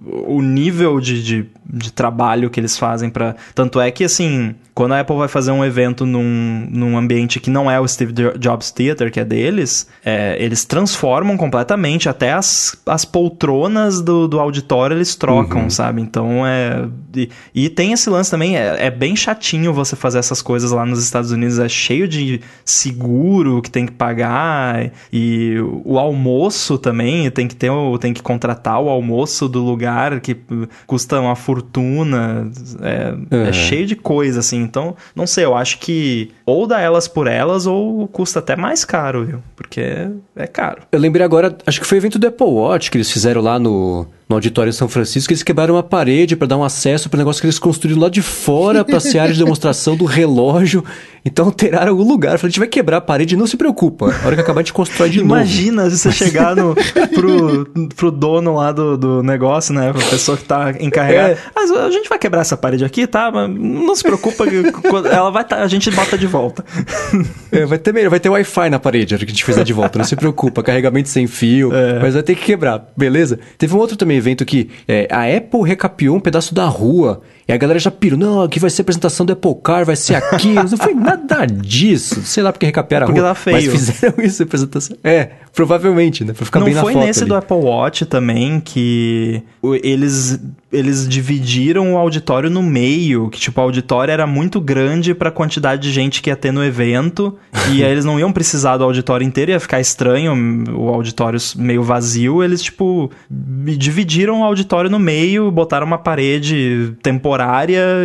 o nível de, de, de trabalho que eles fazem para Tanto é que, assim, quando a Apple vai fazer um evento num, num ambiente que não é o Steve Jo- Jobs Theater, que é deles, é, eles transformam completamente, até as, as poltronas do, do auditório eles trocam, sabe? Então é. E, e tem esse lance também, é, é bem chatinho você fazer essas coisas lá nos Estados Unidos, é cheio de seguro que tem que pagar, e o almoço também, tem que ter tem que contratar o almoço do lugar que custa uma fortuna, é, é Uhum. cheio de coisa, assim. Então, não sei, eu acho que ou dá elas por elas, ou custa até mais caro, viu? Porque é, é caro. Eu lembrei agora, acho que foi o evento do Apple Watch que eles fizeram lá no, no auditório São Francisco, eles quebraram uma parede para dar um acesso para o negócio que eles construíram lá de fora para ser área de demonstração do relógio. Então alteraram o lugar. Eu falei, a gente vai quebrar a parede, não se preocupa. A hora que acabar a gente constrói de novo. Imagina se você chegar no, pro, pro dono lá do, do negócio, né? Pra pessoa que tá encarregada. É. Mas a gente vai quebrar essa parede aqui, tá? Mas não se preocupa, ela vai tá, a gente bota de volta. É, vai ter melhor, vai ter Wi-Fi na parede a hora que a gente fizer de volta, não se preocupa, carregamento sem fio, É. mas vai ter que quebrar, beleza? Teve um outro também evento que é, a Apple recapeou um pedaço da rua e a galera já pirou, não, aqui vai ser a apresentação do Apple Car, vai ser aqui, não foi nada disso, sei lá porque recapearam a Porque rua, tá feio. mas fizeram isso, a apresentação, é, provavelmente, né, pra ficar não bem na foi foto nesse ali. do Apple Watch também que eles eles dividiram o auditório no meio, que tipo o auditório era muito grande pra quantidade de gente que ia ter no evento e aí eles não iam precisar do auditório inteiro, ia ficar estranho o auditório meio vazio, eles tipo dividiram o auditório no meio, botaram uma parede temporária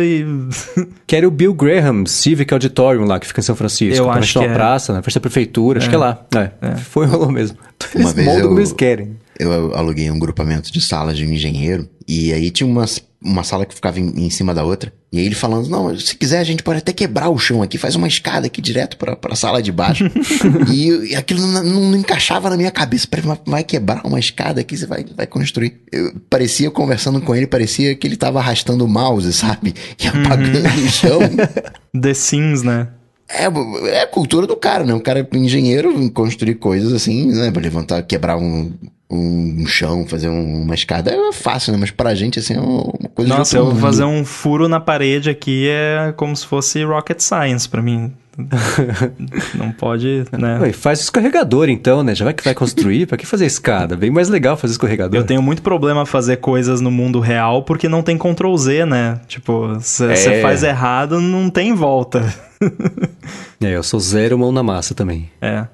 e Que era o Bill Graham Civic Auditorium lá, que fica em São Francisco, Eu na acho uma que é. praça, na frente da prefeitura, acho que é lá, é, foi rolou mesmo. Uma Eles vez moldam eu- como eles querem. Eu aluguei um grupamento de salas de um engenheiro e aí tinha uma, uma sala que ficava em, em cima da outra. E aí ele falando: Não, se quiser a gente pode até quebrar o chão aqui, faz uma escada aqui direto pra, pra sala de baixo. e, e aquilo não, não- não encaixava na minha cabeça. Falei, "Mas Vai quebrar uma escada aqui, você vai, vai construir. Eu, parecia, conversando com ele, parecia que ele tava arrastando o mouse, sabe? E apagando o chão. The Sims, né? É, é a cultura do cara, né? Um cara engenheiro construir coisas assim, né? Pra levantar, quebrar um, um chão, fazer um- uma escada é fácil, né? Mas pra gente, assim, é uma coisa de Nossa, outro eu mundo. fazer um furo na parede aqui é como se fosse rocket science pra mim. Não pode, né? Ué, faz escorregador então, né? Já vai que vai construir, pra que fazer escada? Bem mais legal fazer escorregador. Eu tenho muito problema fazer coisas no mundo real porque não tem Ctrl Z, né? Tipo, você É. faz errado, não tem volta. É, eu sou zero mão na massa também. É.